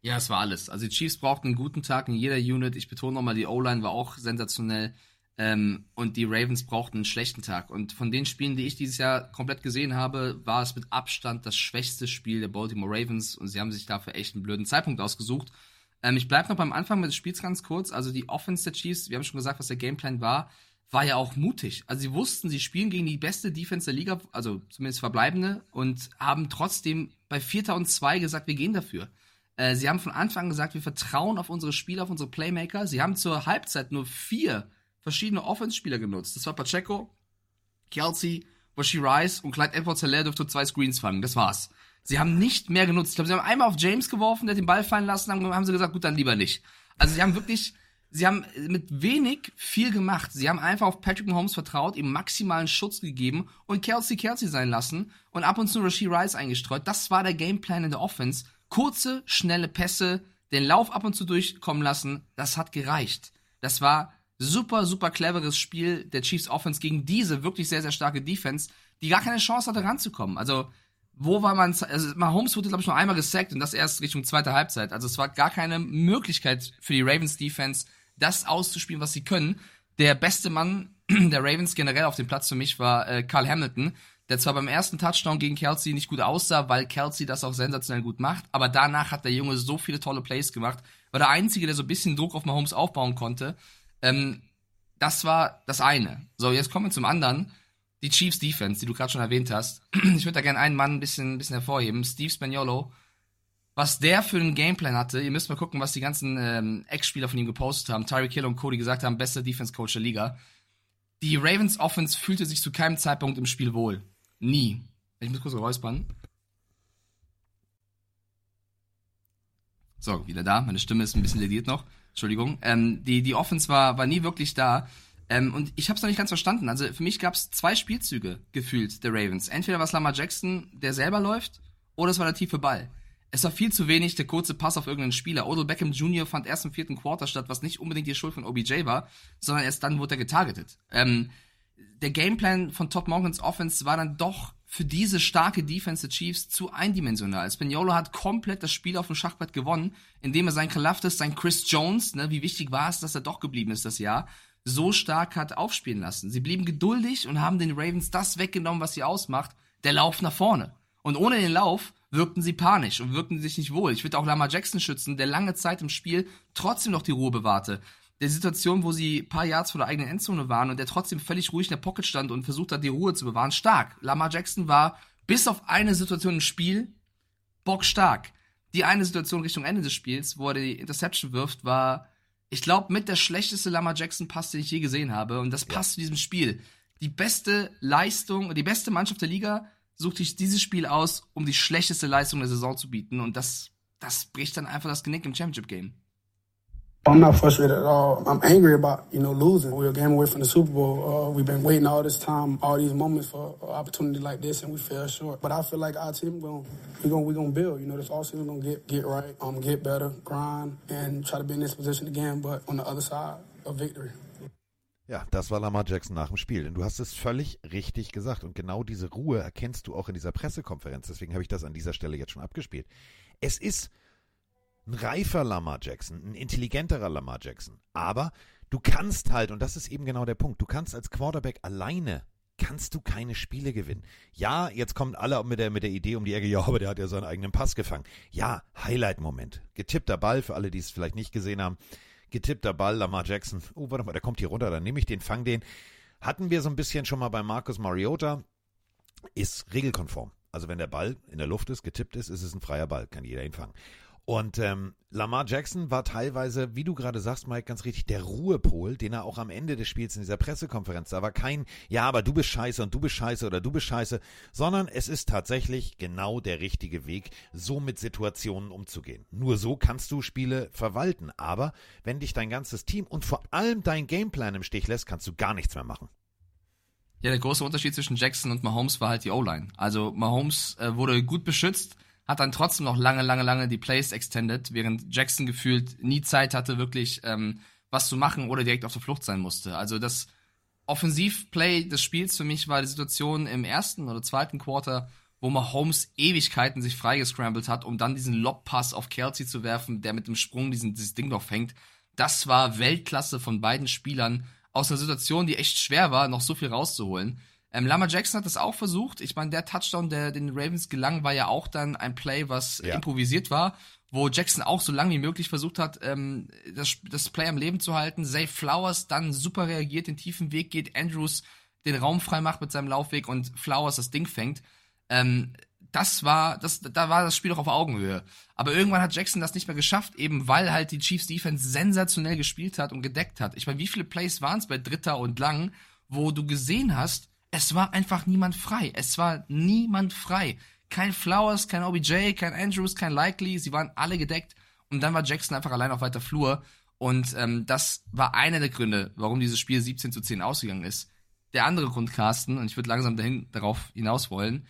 Ja, es war alles. Also die Chiefs brauchten einen guten Tag in jeder Unit. Ich betone nochmal, die O-Line war auch sensationell. Ähm, und die Ravens brauchten einen schlechten Tag. Und von den Spielen, die ich dieses Jahr komplett gesehen habe, war es mit Abstand das schwächste Spiel der Baltimore Ravens. Und sie haben sich dafür echt einen blöden Zeitpunkt ausgesucht. Ähm, ich bleibe noch beim Anfang des Spiels ganz kurz. Also die Offense der Chiefs, wir haben schon gesagt, was der Gameplan war, war ja auch mutig. Also sie wussten, sie spielen gegen die beste Defense der Liga, also zumindest verbleibende, und haben trotzdem bei Vierter und Zwei gesagt, wir gehen dafür. Äh, sie haben von Anfang an gesagt, wir vertrauen auf unsere Spieler, auf unsere Playmaker. Sie haben zur Halbzeit nur vier verschiedene Offense-Spieler genutzt. Das war Pacheco, Kelsey, Washi Rice und Clyde edwards helaire durfte zwei Screens fangen. Das war's. Sie haben nicht mehr genutzt. Ich glaube, sie haben einmal auf James geworfen, der hat den Ball fallen lassen, haben, haben sie gesagt, gut, dann lieber nicht. Also sie haben wirklich sie haben mit wenig viel gemacht. Sie haben einfach auf Patrick Mahomes vertraut, ihm maximalen Schutz gegeben und Kelsey Kelsey sein lassen und ab und zu Rasheed Rice eingestreut. Das war der Gameplan in der Offense. Kurze, schnelle Pässe, den Lauf ab und zu durchkommen lassen, das hat gereicht. Das war super, super cleveres Spiel der Chiefs Offense gegen diese wirklich sehr, sehr starke Defense, die gar keine Chance hatte ranzukommen. Also, wo war man, also Mahomes wurde, glaube ich, nur einmal gesackt und das erst Richtung zweite Halbzeit. Also es war gar keine Möglichkeit für die Ravens Defense, das auszuspielen, was sie können. Der beste Mann der Ravens generell auf dem Platz für mich war äh, Carl Hamilton, der zwar beim ersten Touchdown gegen Kelsey nicht gut aussah, weil Kelsey das auch sensationell gut macht, aber danach hat der Junge so viele tolle Plays gemacht, war der Einzige, der so ein bisschen Druck auf Mahomes aufbauen konnte. Ähm, das war das eine. So, jetzt kommen wir zum anderen. Die Chiefs Defense, die du gerade schon erwähnt hast. Ich würde da gerne einen Mann ein bisschen, ein bisschen hervorheben. Steve Spagnuolo was der für einen Gameplan hatte. Ihr müsst mal gucken, was die ganzen ähm, Ex-Spieler von ihm gepostet haben. Tyreek Hill und Cody gesagt haben, bester Defense-Coach der Liga. Die Ravens Offense fühlte sich zu keinem Zeitpunkt im Spiel wohl. Nie. Ich muss kurz räuspern. So, wieder da. Meine Stimme ist ein bisschen lediert noch. Entschuldigung. Ähm, die, die Offense war, war nie wirklich da. Ähm, und ich habe es noch nicht ganz verstanden. Also für mich gab es zwei Spielzüge gefühlt der Ravens. Entweder war es Lamar Jackson, der selber läuft, oder es war der tiefe Ball. Es war viel zu wenig der kurze Pass auf irgendeinen Spieler. Odell Beckham Jr. fand erst im vierten Quarter statt, was nicht unbedingt die Schuld von OBJ war, sondern erst dann wurde er getargetet. Ähm, der Gameplan von Top Morgans Offense war dann doch für diese starke Defense der Chiefs zu eindimensional. Spaniolo hat komplett das Spiel auf dem Schachbrett gewonnen, indem er sein Kalaftis, sein Chris Jones, ne, wie wichtig war es, dass er doch geblieben ist das Jahr, so stark hat aufspielen lassen. Sie blieben geduldig und haben den Ravens das weggenommen, was sie ausmacht, der Lauf nach vorne. Und ohne den Lauf wirkten sie panisch und wirkten sich nicht wohl. Ich würde auch Lamar Jackson schützen, der lange Zeit im Spiel trotzdem noch die Ruhe bewahrte. Der Situation, wo sie paar Yards vor der eigenen Endzone waren und der trotzdem völlig ruhig in der Pocket stand und versucht hat, die Ruhe zu bewahren, stark. Lamar Jackson war bis auf eine Situation im Spiel bockstark. Die eine Situation Richtung Ende des Spiels, wo er die Interception wirft, war, ich glaube, mit der schlechteste Lamar Jackson Pass, den ich je gesehen habe. Und das passt ja. zu diesem Spiel. Die beste Leistung, die beste Mannschaft der Liga sucht sich dieses Spiel aus, um die schlechteste Leistung der Saison zu bieten. Und das, das bricht dann einfach das Genick im Championship Game. I'm not frustrated at all. I'm angry about, you know, losing. We're a game away from the Super Bowl. Uh, we've been waiting all this time, all these moments for an opportunity like this, and we fell short. But I feel like our team going we're gonna we're gonna build. You know, this offseason we're gonna get get right, um, get better, grind, and try to be in this position again. But on the other side, a victory. Ja, das war Lamar Jackson nach dem Spiel. Denn du hast es völlig richtig gesagt. Und genau diese Ruhe erkennst du auch in dieser Pressekonferenz. Deswegen habe ich das an dieser Stelle jetzt schon abgespielt. Es ist ein reifer Lamar Jackson, ein intelligenterer Lamar Jackson. Aber du kannst halt, und das ist eben genau der Punkt, du kannst als Quarterback alleine kannst du keine Spiele gewinnen. Ja, jetzt kommen alle mit der, mit der Idee um die Ecke, ja, aber der hat ja seinen eigenen Pass gefangen. Ja, Highlight-Moment. Getippter Ball für alle, die es vielleicht nicht gesehen haben getippter Ball, Lamar Jackson. Oh, warte mal, der kommt hier runter, dann nehme ich den, fang den. Hatten wir so ein bisschen schon mal bei Marcus Mariota. Ist regelkonform. Also wenn der Ball in der Luft ist, getippt ist, ist es ein freier Ball, kann jeder ihn fangen. Und ähm, Lamar Jackson war teilweise, wie du gerade sagst, Mike, ganz richtig, der Ruhepol, den er auch am Ende des Spiels in dieser Pressekonferenz, da war kein, ja, aber du bist scheiße und du bist scheiße oder du bist scheiße, sondern es ist tatsächlich genau der richtige Weg, so mit Situationen umzugehen. Nur so kannst du Spiele verwalten. Aber wenn dich dein ganzes Team und vor allem dein Gameplan im Stich lässt, kannst du gar nichts mehr machen. Ja, der große Unterschied zwischen Jackson und Mahomes war halt die O-Line. Also Mahomes äh, wurde gut beschützt, hat dann trotzdem noch lange, lange, lange die Plays extended, während Jackson gefühlt nie Zeit hatte, wirklich ähm, was zu machen oder direkt auf der Flucht sein musste. Also das Offensivplay des Spiels für mich war die Situation im ersten oder zweiten Quarter, wo Mahomes Ewigkeiten sich freigescrambled hat, um dann diesen Lobpass auf Kelsey zu werfen, der mit dem Sprung diesen, dieses Ding noch fängt. Das war Weltklasse von beiden Spielern aus einer Situation, die echt schwer war, noch so viel rauszuholen. Ähm, Lama Jackson hat das auch versucht. Ich meine, der Touchdown, der den Ravens gelang, war ja auch dann ein Play, was ja. improvisiert war, wo Jackson auch so lange wie möglich versucht hat, ähm, das, das Play am Leben zu halten. Zay Flowers dann super reagiert, den tiefen Weg geht, Andrews den Raum frei macht mit seinem Laufweg und Flowers das Ding fängt. Ähm, das war, das, da war das Spiel doch auf Augenhöhe. Aber irgendwann hat Jackson das nicht mehr geschafft, eben weil halt die Chiefs Defense sensationell gespielt hat und gedeckt hat. Ich meine, wie viele Plays waren es bei Dritter und Lang, wo du gesehen hast, es war einfach niemand frei. Es war niemand frei. Kein Flowers, kein OBJ, kein Andrews, kein Likely. Sie waren alle gedeckt. Und dann war Jackson einfach allein auf weiter Flur. Und ähm, das war einer der Gründe, warum dieses Spiel 17 zu 10 ausgegangen ist. Der andere Grund, Carsten, und ich würde langsam dahin, darauf hinaus wollen,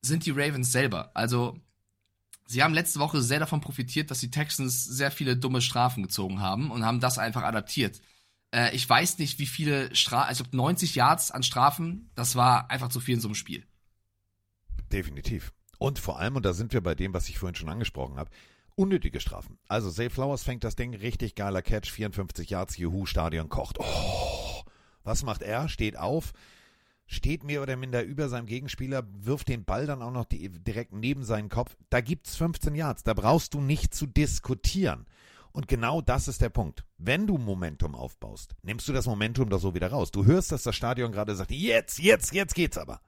sind die Ravens selber. Also, sie haben letzte Woche sehr davon profitiert, dass die Texans sehr viele dumme Strafen gezogen haben und haben das einfach adaptiert. Äh, ich weiß nicht, wie viele Strafen, also 90 Yards an Strafen, das war einfach zu viel in so einem Spiel. Definitiv. Und vor allem, und da sind wir bei dem, was ich vorhin schon angesprochen habe, unnötige Strafen. Also Zay Flowers fängt das Ding, richtig geiler Catch, 54 Yards, Juhu, Stadion kocht. Oh, was macht er? Steht auf, steht mehr oder minder über seinem Gegenspieler, wirft den Ball dann auch noch direkt neben seinen Kopf. Da gibt's 15 Yards, da brauchst du nicht zu diskutieren. Und genau das ist der Punkt. Wenn du Momentum aufbaust, nimmst du das Momentum da so wieder raus. Du hörst, dass das Stadion gerade sagt, jetzt, jetzt, jetzt geht's aber.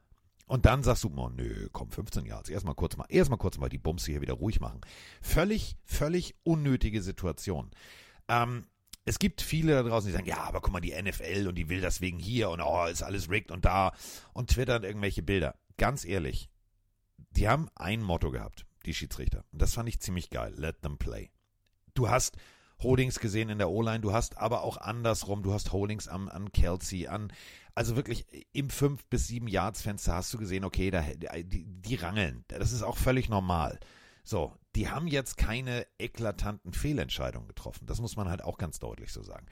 Und dann sagst du, oh, nö, komm, 15 Jahre. Erstmal kurz mal, erstmal kurz mal die Bums hier wieder ruhig machen. Völlig, völlig unnötige Situation. Ähm, es gibt viele da draußen, die sagen, ja, aber guck mal, die NFL und die will das wegen hier und oh, ist alles rigged und da und twittern irgendwelche Bilder. Ganz ehrlich, die haben ein Motto gehabt, die Schiedsrichter. Und das fand ich ziemlich geil. Let them play. Du hast Holdings gesehen in der O-Line, du hast aber auch andersrum, du hast Holdings an, an Kelsey, an, also wirklich im 5 bis 7 Yards Fenster hast du gesehen, okay, da, die, die rangeln. Das ist auch völlig normal. So, die haben jetzt keine eklatanten Fehlentscheidungen getroffen. Das muss man halt auch ganz deutlich so sagen.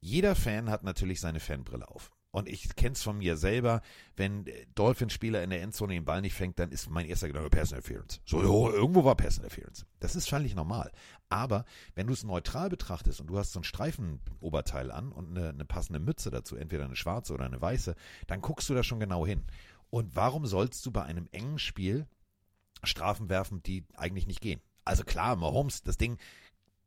Jeder Fan hat natürlich seine Fanbrille auf. Und ich kenne es von mir selber, wenn Dolphin-Spieler in der Endzone den Ball nicht fängt, dann ist mein erster Gedanke Pass Interference. So, jo, irgendwo war Pass Interference. Das ist völlig normal. Aber wenn du es neutral betrachtest und du hast so ein Streifenoberteil an und eine, eine passende Mütze dazu, entweder eine schwarze oder eine weiße, dann guckst du da schon genau hin. Und warum sollst du bei einem engen Spiel Strafen werfen, die eigentlich nicht gehen? Also klar, Mahomes, das Ding,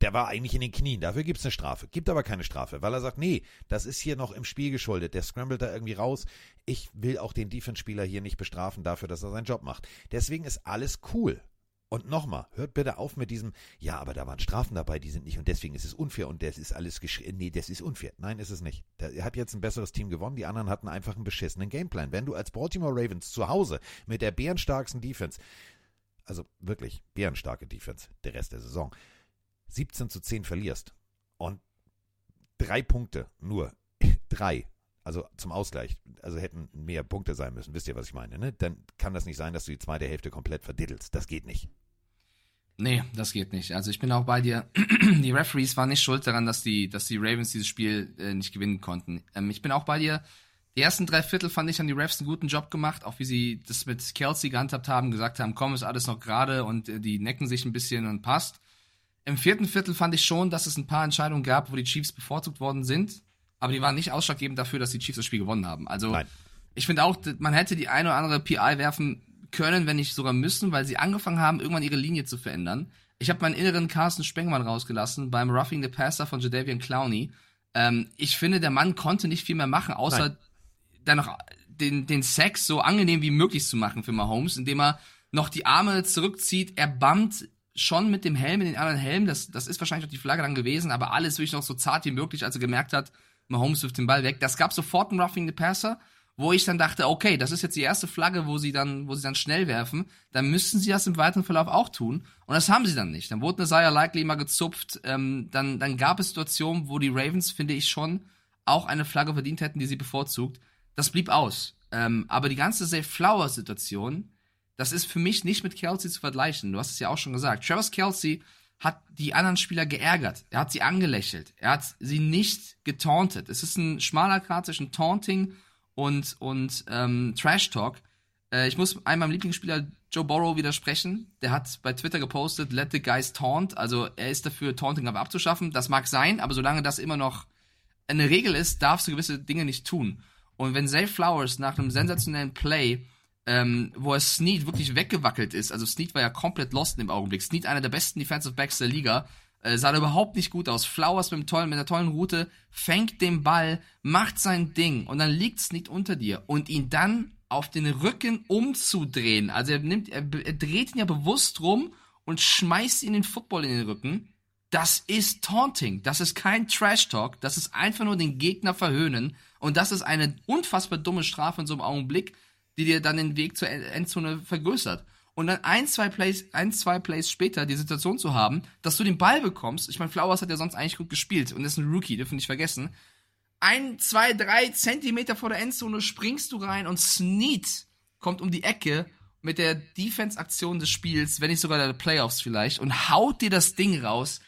der war eigentlich in den Knien. Dafür gibt es eine Strafe. Gibt aber keine Strafe, weil er sagt, nee, das ist hier noch im Spiel geschuldet. Der scrambled da irgendwie raus. Ich will auch den Defense-Spieler hier nicht bestrafen dafür, dass er seinen Job macht. Deswegen ist alles cool. Und nochmal, hört bitte auf mit diesem, ja, aber da waren Strafen dabei, die sind nicht und deswegen ist es unfair und das ist alles geschrieben. Nee, das ist unfair. Nein, ist es nicht. Er hat jetzt ein besseres Team gewonnen, die anderen hatten einfach einen beschissenen Gameplan. Wenn du als Baltimore Ravens zu Hause mit der bärenstarksten Defense, also wirklich bärenstarke Defense, der Rest der Saison, 17 zu 10 verlierst und drei Punkte nur, drei, also zum Ausgleich, also hätten mehr Punkte sein müssen, wisst ihr, was ich meine, ne? Dann kann das nicht sein, dass du die zweite Hälfte komplett verdiddelst. Das geht nicht. Nee, das geht nicht. Also ich bin auch bei dir. die Referees waren nicht schuld daran, dass die, dass die Ravens dieses Spiel äh, nicht gewinnen konnten. Ähm, ich bin auch bei dir. Die ersten drei Viertel fand ich, haben die Refs einen guten Job gemacht, auch wie sie das mit Kelsey gehandhabt haben, gesagt haben, komm, ist alles noch gerade und äh, die necken sich ein bisschen und passt. Im vierten Viertel fand ich schon, dass es ein paar Entscheidungen gab, wo die Chiefs bevorzugt worden sind, aber die waren nicht ausschlaggebend dafür, dass die Chiefs das Spiel gewonnen haben. Also Nein. ich finde auch, man hätte die eine oder andere PI werfen können, wenn nicht sogar müssen, weil sie angefangen haben, irgendwann ihre Linie zu verändern. Ich habe meinen inneren Carsten Spengmann rausgelassen beim Roughing the Passer von Jadavian Clowney. Ähm, ich finde, der Mann konnte nicht viel mehr machen, außer Nein. dann noch den, den Sex so angenehm wie möglich zu machen für Mahomes, indem er noch die Arme zurückzieht, er bammt schon mit dem Helm in den anderen Helm, das, das ist wahrscheinlich auch die Flagge dann gewesen, aber alles wirklich noch so zart wie möglich, als er gemerkt hat, Mahomes wirft den Ball weg. Das gab sofort einen Roughing the Passer, wo ich dann dachte, okay, das ist jetzt die erste Flagge, wo sie dann, wo sie dann schnell werfen, dann müssten sie das im weiteren Verlauf auch tun. Und das haben sie dann nicht. Dann wurde Isaiah Likely mal gezupft, ähm, dann, dann gab es Situationen, wo die Ravens, finde ich schon, auch eine Flagge verdient hätten, die sie bevorzugt. Das blieb aus. Ähm, aber die ganze Safe Flower Situation, das ist für mich nicht mit Kelsey zu vergleichen. Du hast es ja auch schon gesagt. Travis Kelsey hat die anderen Spieler geärgert. Er hat sie angelächelt. Er hat sie nicht getauntet. Es ist ein schmaler Grad zwischen Taunting und, und ähm, Trash Talk. Äh, ich muss einem meinem Lieblingsspieler Joe Borrow widersprechen. Der hat bei Twitter gepostet, let the guys taunt. Also er ist dafür, Taunting aber abzuschaffen. Das mag sein, aber solange das immer noch eine Regel ist, darfst du gewisse Dinge nicht tun. Und wenn Zay Flowers nach einem sensationellen Play ähm, wo er Snead wirklich weggewackelt ist. Also Snead war ja komplett lost im Augenblick. Snead einer der besten Defensive Backs der Liga. Äh, sah da überhaupt nicht gut aus. Flowers mit, einem tollen, mit einer tollen Route, fängt den Ball, macht sein Ding und dann liegt Snead unter dir. Und ihn dann auf den Rücken umzudrehen. Also er nimmt, er, er dreht ihn ja bewusst rum und schmeißt ihn den Football in den Rücken. Das ist Taunting. Das ist kein Trash Talk. Das ist einfach nur den Gegner verhöhnen. Und das ist eine unfassbar dumme Strafe in so einem Augenblick die dir dann den Weg zur Endzone vergrößert. Und dann ein, zwei Plays, ein, zwei Plays später die Situation zu haben, dass du den Ball bekommst. Ich meine, Flowers hat ja sonst eigentlich gut gespielt und ist ein Rookie, dürfen nicht vergessen. Ein, zwei, drei Zentimeter vor der Endzone springst du rein und Snead kommt um die Ecke mit der Defense-Aktion des Spiels, wenn nicht sogar der Playoffs vielleicht, und haut dir das Ding raus.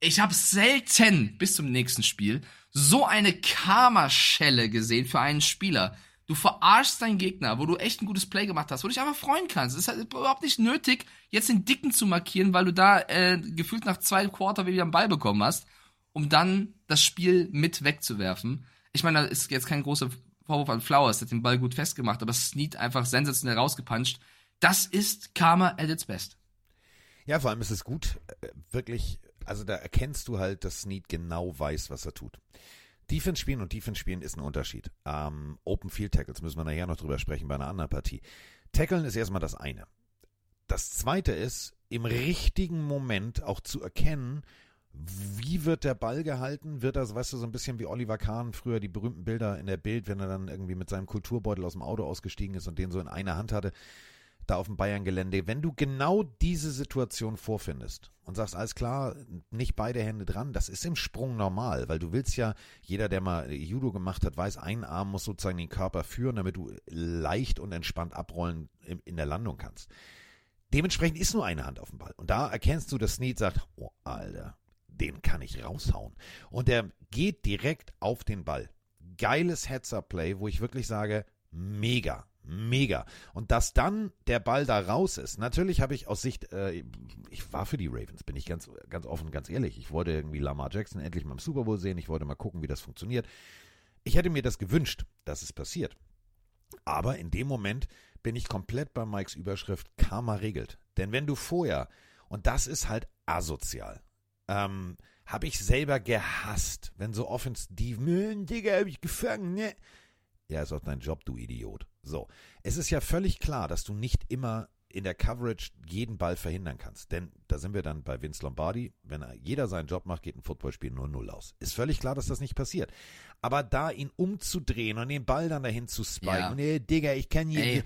Ich habe selten bis zum nächsten Spiel so eine Karma-Schelle gesehen für einen Spieler. Du verarschst deinen Gegner, wo du echt ein gutes Play gemacht hast, wo du dich einfach freuen kannst. Es ist halt überhaupt nicht nötig, jetzt den Dicken zu markieren, weil du da äh, gefühlt nach zwei Quarter wieder einen Ball bekommen hast, um dann das Spiel mit wegzuwerfen. Ich meine, da ist jetzt kein großer Vorwurf an Flowers, der hat den Ball gut festgemacht, aber Snead einfach sensationell rausgepuncht. Das ist Karma at its best. Ja, vor allem ist es gut, äh, wirklich, also da erkennst du halt, dass Snead genau weiß, was er tut. Defense spielen und Defense spielen ist ein Unterschied. Ähm, Open Field Tackles müssen wir nachher noch drüber sprechen bei einer anderen Partie. Tackeln ist erstmal das eine. Das zweite ist, im richtigen Moment auch zu erkennen, wie wird der Ball gehalten? Wird das, weißt du, so ein bisschen wie Oliver Kahn früher die berühmten Bilder in der Bild, wenn er dann irgendwie mit seinem Kulturbeutel aus dem Auto ausgestiegen ist und den so in einer Hand hatte da auf dem Bayern-Gelände, wenn du genau diese Situation vorfindest und sagst, alles klar, nicht beide Hände dran, das ist im Sprung normal, weil du willst ja, jeder, der mal Judo gemacht hat, weiß, ein Arm muss sozusagen den Körper führen, damit du leicht und entspannt abrollen in der Landung kannst. Dementsprechend ist nur eine Hand auf dem Ball. Und da erkennst du, dass Snead sagt, oh, Alter, den kann ich raushauen. Und er geht direkt auf den Ball. Geiles Heads-Up-Play, wo ich wirklich sage, mega mega. Und dass dann der Ball da raus ist, natürlich habe ich aus Sicht, äh, ich war für die Ravens, bin ich ganz, ganz offen, ganz ehrlich. Ich wollte irgendwie Lamar Jackson endlich mal im Super Bowl sehen, ich wollte mal gucken, wie das funktioniert. Ich hätte mir das gewünscht, dass es passiert. Aber in dem Moment bin ich komplett bei Mikes Überschrift Karma regelt. Denn wenn du vorher, und das ist halt asozial, ähm, habe ich selber gehasst, wenn so offensiv, Digga, hab ich gefangen, ne? Ja, ist auch dein Job, du Idiot. So. Es ist ja völlig klar, dass du nicht immer in der Coverage jeden Ball verhindern kannst. Denn da sind wir dann bei Vince Lombardi. Wenn jeder seinen Job macht, geht ein Footballspiel nur null aus. Ist völlig klar, dass das nicht passiert. Aber da ihn umzudrehen und den Ball dann dahin zu spiken, ja. und ey, Digga, ich kann hier. Ey.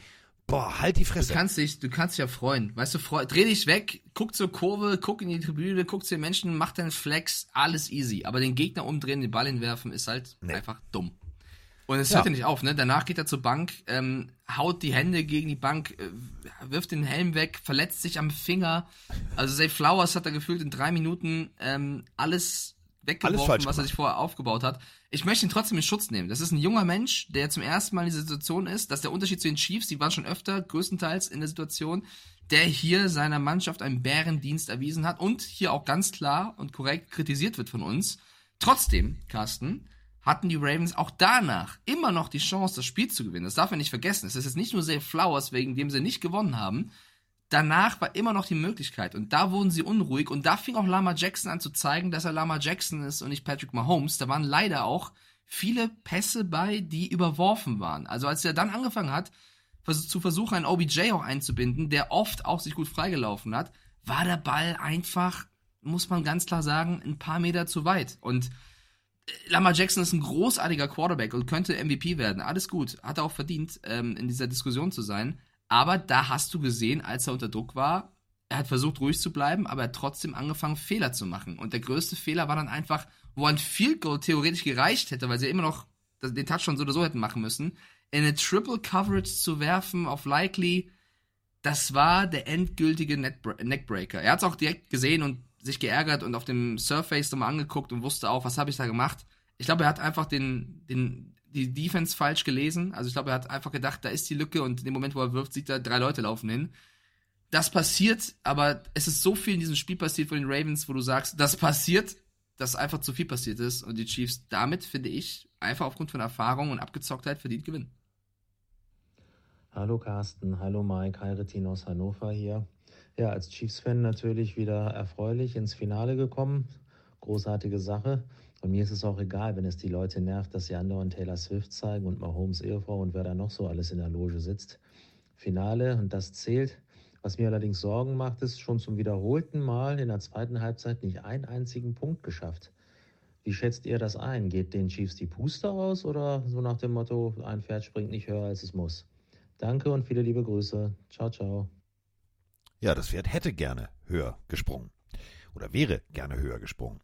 Boah, halt die Fresse. Du kannst dich, du kannst dich ja freuen. Weißt du, freu, dreh dich weg, guck zur Kurve, guck in die Tribüne, guck zu den Menschen, mach deinen Flex, alles easy. Aber den Gegner umdrehen, den Ball hinwerfen, ist halt nee. einfach dumm. Und es ja. hört ja nicht auf, ne? Danach geht er zur Bank, ähm, haut die Hände gegen die Bank, äh, wirft den Helm weg, verletzt sich am Finger. Also Zay Flowers hat er gefühlt in drei Minuten ähm, alles weggeworfen, alles was er sich vorher aufgebaut hat. Ich möchte ihn trotzdem in Schutz nehmen. Das ist ein junger Mensch, der zum ersten Mal in dieser Situation ist. Das ist der Unterschied zu den Chiefs, die waren schon öfter größtenteils in der Situation, der hier seiner Mannschaft einen Bärendienst erwiesen hat und hier auch ganz klar und korrekt kritisiert wird von uns. Trotzdem, Carsten, hatten die Ravens auch danach immer noch die Chance, das Spiel zu gewinnen. Das darf man nicht vergessen. Es ist jetzt nicht nur Safe Flowers, wegen dem sie nicht gewonnen haben. Danach war immer noch die Möglichkeit und da wurden sie unruhig und da fing auch Lama Jackson an zu zeigen, dass er Lama Jackson ist und nicht Patrick Mahomes. Da waren leider auch viele Pässe bei, die überworfen waren. Also als er dann angefangen hat, zu versuchen, einen OBJ auch einzubinden, der oft auch sich gut freigelaufen hat, war der Ball einfach, muss man ganz klar sagen, ein paar Meter zu weit. Und Lamar Jackson ist ein großartiger Quarterback und könnte MVP werden. Alles gut. Hat er auch verdient, ähm, in dieser Diskussion zu sein. Aber da hast du gesehen, als er unter Druck war, er hat versucht, ruhig zu bleiben, aber er hat trotzdem angefangen, Fehler zu machen. Und der größte Fehler war dann einfach, wo ein Field Goal theoretisch gereicht hätte, weil sie immer noch den Touchdown so oder so hätten machen müssen, in eine Triple Coverage zu werfen auf Likely, das war der endgültige Neckbreaker. Er hat es auch direkt gesehen und sich geärgert und auf dem Surface nochmal angeguckt und wusste auch, was habe ich da gemacht. Ich glaube, er hat einfach den, den, die Defense falsch gelesen. Also ich glaube, er hat einfach gedacht, da ist die Lücke und in dem Moment, wo er wirft, sieht er, drei Leute laufen hin. Das passiert, aber es ist so viel in diesem Spiel passiert von den Ravens, wo du sagst, das passiert, dass einfach zu viel passiert ist und die Chiefs damit, finde ich, einfach aufgrund von Erfahrung und Abgezocktheit verdient gewinnen. Hallo Carsten, hallo Mike, Heiretin aus Hannover hier. Ja, als Chiefs-Fan natürlich wieder erfreulich ins Finale gekommen. Großartige Sache. Und mir ist es auch egal, wenn es die Leute nervt, dass sie andauernd Taylor Swift zeigen und Mahomes Ehefrau und wer da noch so alles in der Loge sitzt. Finale und das zählt. Was mir allerdings Sorgen macht, ist schon zum wiederholten Mal in der zweiten Halbzeit nicht einen einzigen Punkt geschafft. Wie schätzt ihr das ein? Geht den Chiefs die Puste aus oder so nach dem Motto, ein Pferd springt nicht höher als es muss? Danke und viele liebe Grüße. Ciao, ciao. Ja, das Pferd hätte gerne höher gesprungen. Oder wäre gerne höher gesprungen.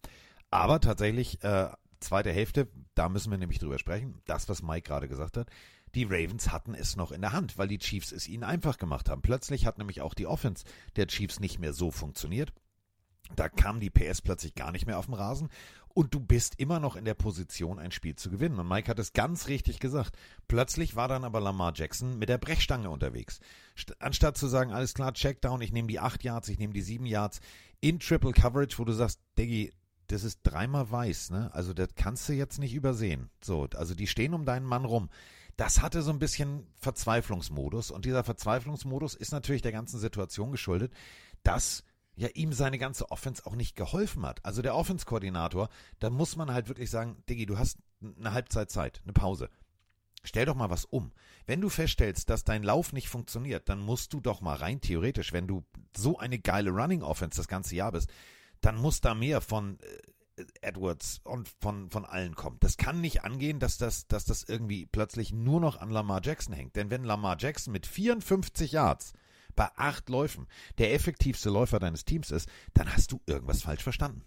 Aber tatsächlich, äh, zweite Hälfte, da müssen wir nämlich drüber sprechen. Das, was Mike gerade gesagt hat. Die Ravens hatten es noch in der Hand, weil die Chiefs es ihnen einfach gemacht haben. Plötzlich hat nämlich auch die Offense der Chiefs nicht mehr so funktioniert. Da kam die PS plötzlich gar nicht mehr auf den Rasen und du bist immer noch in der Position, ein Spiel zu gewinnen. Und Mike hat es ganz richtig gesagt. Plötzlich war dann aber Lamar Jackson mit der Brechstange unterwegs. Anstatt zu sagen, alles klar, Checkdown, ich nehme die 8 Yards, ich nehme die 7 Yards in Triple Coverage, wo du sagst, Diggi, das ist dreimal weiß, ne? Also das kannst du jetzt nicht übersehen. So, also die stehen um deinen Mann rum. Das hatte so ein bisschen Verzweiflungsmodus und dieser Verzweiflungsmodus ist natürlich der ganzen Situation geschuldet, dass ja ihm seine ganze Offense auch nicht geholfen hat. Also der Offense-Koordinator, da muss man halt wirklich sagen, Diggi, du hast eine Halbzeit Zeit, eine Pause. Stell doch mal was um. Wenn du feststellst, dass dein Lauf nicht funktioniert, dann musst du doch mal rein theoretisch, wenn du so eine geile Running Offense das ganze Jahr bist, dann muss da mehr von äh, Edwards und von, von allen kommen. Das kann nicht angehen, dass das, dass das irgendwie plötzlich nur noch an Lamar Jackson hängt. Denn wenn Lamar Jackson mit 54 Yards bei acht Läufen der effektivste Läufer deines Teams ist, dann hast du irgendwas falsch verstanden.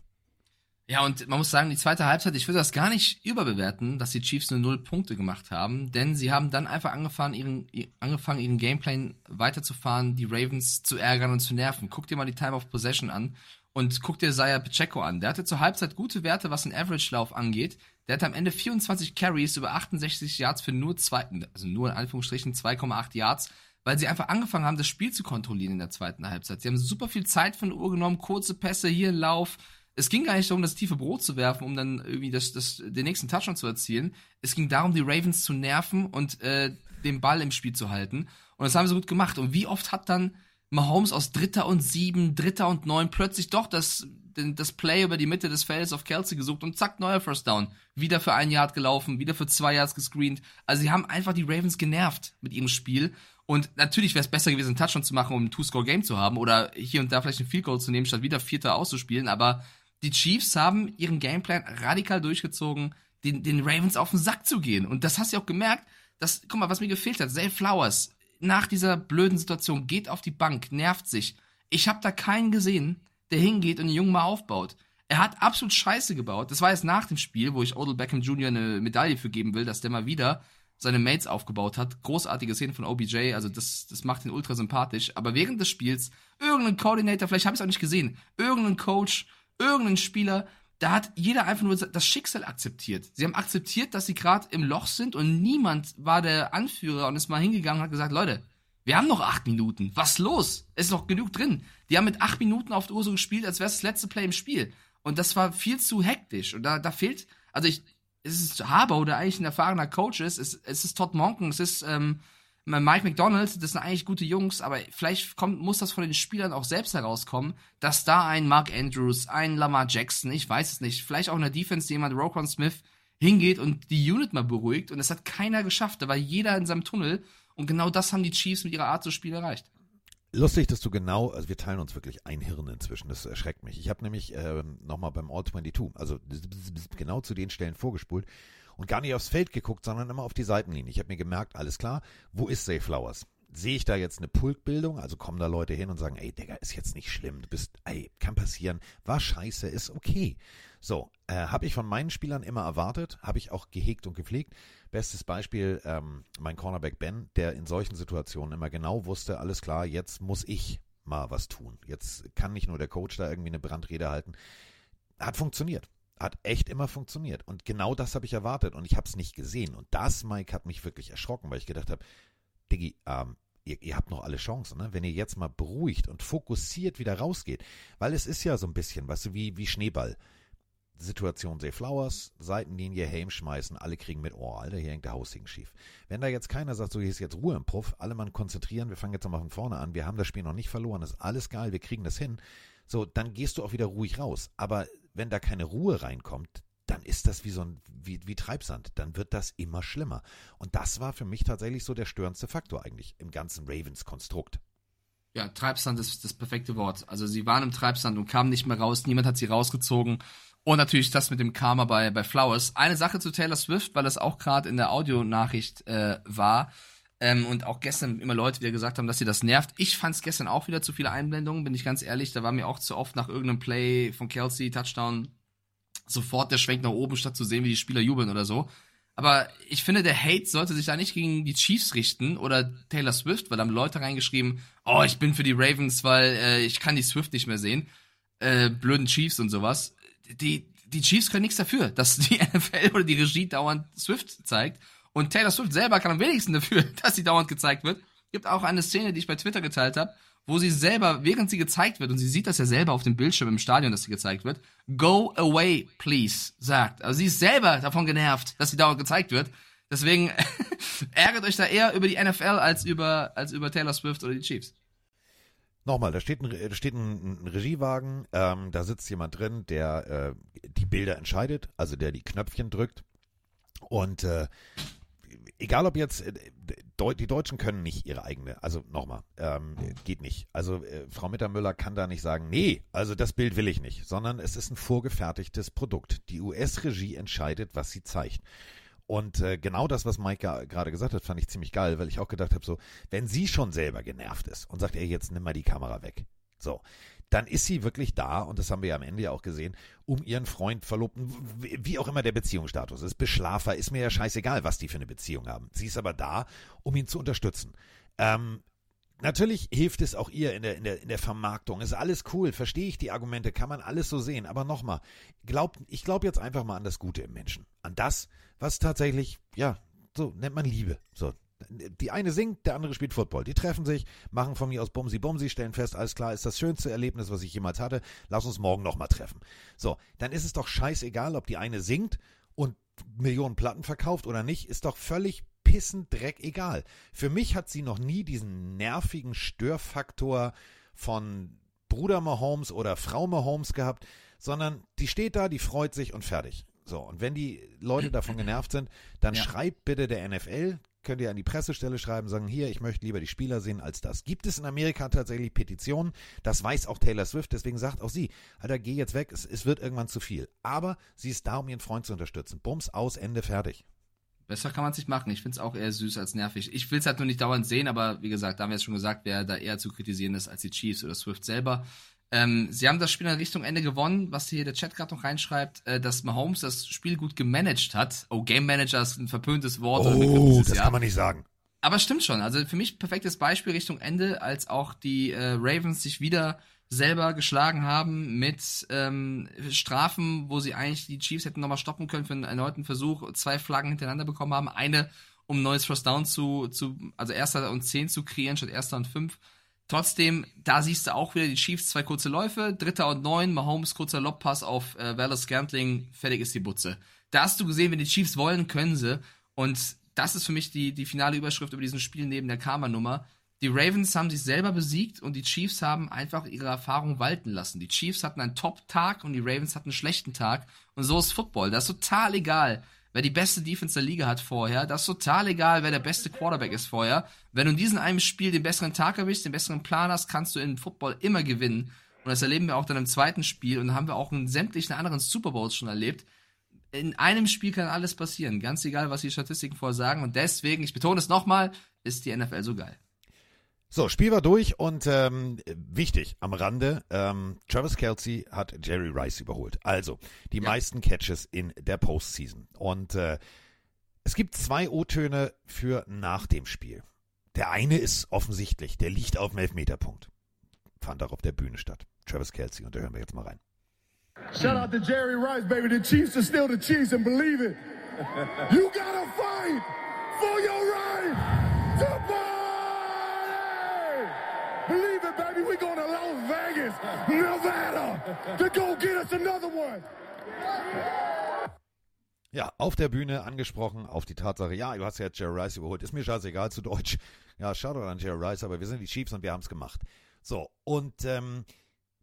Ja, und man muss sagen, die zweite Halbzeit, ich würde das gar nicht überbewerten, dass die Chiefs nur null Punkte gemacht haben, denn sie haben dann einfach angefangen, ihren, angefangen, ihren Gameplan weiterzufahren, die Ravens zu ärgern und zu nerven. Guck dir mal die Time of Possession an und guck dir Zaya Pacheco an. Der hatte zur Halbzeit gute Werte, was den Average-Lauf angeht. Der hatte am Ende 24 Carries über 68 Yards für nur zwei, also nur in Anführungsstrichen 2,8 Yards weil sie einfach angefangen haben, das Spiel zu kontrollieren in der zweiten Halbzeit. Sie haben super viel Zeit von der Uhr genommen, kurze Pässe, hier ein Lauf. Es ging gar nicht darum, das tiefe Brot zu werfen, um dann irgendwie das, das, den nächsten Touchdown zu erzielen. Es ging darum, die Ravens zu nerven und äh, den Ball im Spiel zu halten. Und das haben sie gut gemacht. Und wie oft hat dann Mahomes aus Dritter und Sieben, Dritter und Neun plötzlich doch das, das Play über die Mitte des Feldes auf Kelsey gesucht und zack, neuer First Down. Wieder für ein Yard gelaufen, wieder für zwei Yards gescreent. Also sie haben einfach die Ravens genervt mit ihrem Spiel. Und natürlich wäre es besser gewesen, einen Touchdown zu machen, um ein Two-Score-Game zu haben oder hier und da vielleicht ein Field Goal zu nehmen, statt wieder Vierter auszuspielen. Aber die Chiefs haben ihren Gameplan radikal durchgezogen, den, den Ravens auf den Sack zu gehen. Und das hast du auch gemerkt. dass, guck mal, was mir gefehlt hat. Zay Flowers nach dieser blöden Situation geht auf die Bank, nervt sich. Ich habe da keinen gesehen, der hingeht und den Jungen mal aufbaut. Er hat absolut Scheiße gebaut. Das war jetzt nach dem Spiel, wo ich Odell Beckham Jr. eine Medaille für geben will, dass der mal wieder seine Mates aufgebaut hat. Großartige Szenen von OBJ, also das, das macht ihn ultra sympathisch. Aber während des Spiels, irgendein Coordinator, vielleicht habe ich es auch nicht gesehen, irgendein Coach, irgendein Spieler, da hat jeder einfach nur das Schicksal akzeptiert. Sie haben akzeptiert, dass sie gerade im Loch sind und niemand war der Anführer und ist mal hingegangen und hat gesagt, Leute, wir haben noch acht Minuten. Was los? Es ist noch genug drin. Die haben mit acht Minuten auf der Uhr so gespielt, als wäre es das letzte Play im Spiel. Und das war viel zu hektisch. Und da, da fehlt, also ich, es ist Harbour, der eigentlich ein erfahrener Coach ist, es, es ist Todd Monken, es ist ähm, Mike McDonald, das sind eigentlich gute Jungs, aber vielleicht kommt, muss das von den Spielern auch selbst herauskommen, dass da ein Mark Andrews, ein Lamar Jackson, ich weiß es nicht, vielleicht auch in der Defense jemand, Rokon Smith, hingeht und die Unit mal beruhigt. Und das hat keiner geschafft, da war jeder in seinem Tunnel. Und genau das haben die Chiefs mit ihrer Art zu spielen erreicht. Lustig, dass du genau, also wir teilen uns wirklich ein Hirn inzwischen, das erschreckt mich. Ich habe nämlich ähm, nochmal beim All 22, also genau zu den Stellen vorgespult und gar nicht aufs Feld geguckt, sondern immer auf die Seitenlinie. Ich habe mir gemerkt, alles klar, wo ist Safe Flowers? Sehe ich da jetzt eine Pultbildung? Also kommen da Leute hin und sagen, ey, Digga, ist jetzt nicht schlimm, du bist, ey, kann passieren, war scheiße, ist okay. So, äh, habe ich von meinen Spielern immer erwartet, habe ich auch gehegt und gepflegt. Bestes Beispiel, ähm, mein Cornerback Ben, der in solchen Situationen immer genau wusste, alles klar, jetzt muss ich mal was tun. Jetzt kann nicht nur der Coach da irgendwie eine Brandrede halten. Hat funktioniert. Hat echt immer funktioniert. Und genau das habe ich erwartet und ich habe es nicht gesehen. Und das, Mike, hat mich wirklich erschrocken, weil ich gedacht habe, Diggi, ähm, ihr, ihr, habt noch alle Chancen, ne? wenn ihr jetzt mal beruhigt und fokussiert wieder rausgeht. Weil es ist ja so ein bisschen, weißt du, wie, wie Schneeball. Situation Say Flowers, Seitenlinie, Helm schmeißen, alle kriegen mit, oh, Alter, hier hängt der Haussegen schief. Wenn da jetzt keiner sagt, so, hier ist jetzt Ruhe im Puff, alle mal konzentrieren, wir fangen jetzt mal von vorne an, wir haben das Spiel noch nicht verloren, ist alles geil, wir kriegen das hin, so, dann gehst du auch wieder ruhig raus. Aber wenn da keine Ruhe reinkommt, dann ist das wie so ein, wie, wie Treibsand, dann wird das immer schlimmer. Und das war für mich tatsächlich so der störendste Faktor eigentlich im ganzen Ravens-Konstrukt. Ja, Treibsand ist das perfekte Wort. Also sie waren im Treibsand und kamen nicht mehr raus, niemand hat sie rausgezogen. Und natürlich das mit dem Karma bei, bei Flowers. Eine Sache zu Taylor Swift, weil das auch gerade in der Audionachricht äh, war. Ähm, und auch gestern immer Leute wieder gesagt haben, dass sie das nervt. Ich fand es gestern auch wieder zu viele Einblendungen, bin ich ganz ehrlich. Da war mir auch zu oft nach irgendeinem Play von Kelsey, Touchdown, sofort der Schwenk nach oben, statt zu sehen, wie die Spieler jubeln oder so. Aber ich finde, der Hate sollte sich da nicht gegen die Chiefs richten oder Taylor Swift, weil da haben Leute reingeschrieben, oh, ich bin für die Ravens, weil äh, ich kann die Swift nicht mehr sehen. Äh, blöden Chiefs und sowas die, die Chiefs können nichts dafür, dass die NFL oder die Regie dauernd Swift zeigt. Und Taylor Swift selber kann am wenigsten dafür, dass sie dauernd gezeigt wird. Gibt auch eine Szene, die ich bei Twitter geteilt habe, wo sie selber, während sie gezeigt wird, und sie sieht das ja selber auf dem Bildschirm im Stadion, dass sie gezeigt wird, go away, please, sagt. Also sie ist selber davon genervt, dass sie dauernd gezeigt wird. Deswegen ärgert euch da eher über die NFL als über, als über Taylor Swift oder die Chiefs. Nochmal, da steht ein, steht ein, ein Regiewagen, ähm, da sitzt jemand drin, der äh, die Bilder entscheidet, also der die Knöpfchen drückt. Und äh, egal ob jetzt, äh, die Deutschen können nicht ihre eigene, also nochmal, ähm, geht nicht. Also äh, Frau Mittermüller kann da nicht sagen, nee, also das Bild will ich nicht, sondern es ist ein vorgefertigtes Produkt. Die US-Regie entscheidet, was sie zeigt. Und äh, genau das, was Mike gerade gesagt hat, fand ich ziemlich geil, weil ich auch gedacht habe, so, wenn sie schon selber genervt ist und sagt, ey, jetzt nimm mal die Kamera weg. So, dann ist sie wirklich da, und das haben wir ja am Ende ja auch gesehen, um ihren Freund, Verlobten, wie auch immer der Beziehungsstatus ist, Beschlafer, ist mir ja scheißegal, was die für eine Beziehung haben. Sie ist aber da, um ihn zu unterstützen. Ähm, Natürlich hilft es auch ihr in der, in der, in der Vermarktung. Ist alles cool, verstehe ich die Argumente, kann man alles so sehen. Aber nochmal, glaubt, ich glaube jetzt einfach mal an das Gute im Menschen. An das, was tatsächlich, ja, so nennt man Liebe. So. Die eine singt, der andere spielt Football. Die treffen sich, machen von mir aus Bumsi Bumsi, stellen fest, alles klar, ist das schönste Erlebnis, was ich jemals hatte. Lass uns morgen nochmal treffen. So, dann ist es doch scheißegal, ob die eine singt und Millionen Platten verkauft oder nicht, ist doch völlig Dreck egal. Für mich hat sie noch nie diesen nervigen Störfaktor von Bruder Mahomes oder Frau Mahomes gehabt, sondern die steht da, die freut sich und fertig. So, und wenn die Leute davon genervt sind, dann ja. schreibt bitte der NFL, könnt ihr an die Pressestelle schreiben, sagen, hier, ich möchte lieber die Spieler sehen als das. Gibt es in Amerika tatsächlich Petitionen? Das weiß auch Taylor Swift, deswegen sagt auch sie, Alter, geh jetzt weg, es, es wird irgendwann zu viel. Aber sie ist da, um ihren Freund zu unterstützen. Bums, aus, Ende, fertig. Besser kann man es nicht machen. Ich finde es auch eher süß als nervig. Ich will es halt nur nicht dauernd sehen, aber wie gesagt, da haben wir jetzt schon gesagt, wer da eher zu kritisieren ist als die Chiefs oder Swift selber. Ähm, sie haben das Spiel in Richtung Ende gewonnen, was hier der Chat gerade noch reinschreibt, äh, dass Mahomes das Spiel gut gemanagt hat. Oh, Game Manager ist ein verpöntes Wort. Oh, das Jahr. kann man nicht sagen. Aber stimmt schon. Also für mich perfektes Beispiel Richtung Ende, als auch die äh, Ravens sich wieder selber geschlagen haben mit ähm, Strafen, wo sie eigentlich die Chiefs hätten nochmal stoppen können für einen erneuten Versuch, zwei Flaggen hintereinander bekommen haben. Eine, um neues First Down zu, zu, also erster und zehn zu kreieren, statt erster und fünf. Trotzdem, da siehst du auch wieder die Chiefs zwei kurze Läufe, dritter und neun, Mahomes kurzer Lobpass auf äh, Wallace Scantling, fertig ist die Butze. Da hast du gesehen, wenn die Chiefs wollen, können sie. Und das ist für mich die, die finale Überschrift über diesen Spiel neben der Karma-Nummer. Die Ravens haben sich selber besiegt und die Chiefs haben einfach ihre Erfahrung walten lassen. Die Chiefs hatten einen Top-Tag und die Ravens hatten einen schlechten Tag. Und so ist Football. Das ist total egal, wer die beste Defense der Liga hat vorher. Das ist total egal, wer der beste Quarterback ist vorher. Wenn du in diesem einem Spiel den besseren Tag erwischst, den besseren Plan hast, kannst du in Football immer gewinnen. Und das erleben wir auch dann im zweiten Spiel und haben wir auch in sämtlichen anderen Super Bowls schon erlebt. In einem Spiel kann alles passieren, ganz egal, was die Statistiken vorher sagen. Und deswegen, ich betone es nochmal, ist die NFL so geil. So, Spiel war durch und ähm, wichtig am Rande, ähm, Travis Kelsey hat Jerry Rice überholt. Also die ja. meisten Catches in der Postseason. Und äh, es gibt zwei O-Töne für nach dem Spiel. Der eine ist offensichtlich, der liegt auf dem Elfmeterpunkt. Fand auch auf der Bühne statt. Travis Kelsey, und da hören wir jetzt mal rein. Shout out to Jerry Rice, baby. The Chiefs are still the Chiefs and believe it. You gotta fight for your right to party. Baby. We're going to Las Vegas, Nevada to go get us another one. Ja, auf der Bühne angesprochen auf die Tatsache, ja, du hast ja Jerry Rice überholt. Ist mir scheißegal zu Deutsch. Ja, Shoutout an Jerry Rice, aber wir sind die Chiefs und wir haben es gemacht. So, und ähm,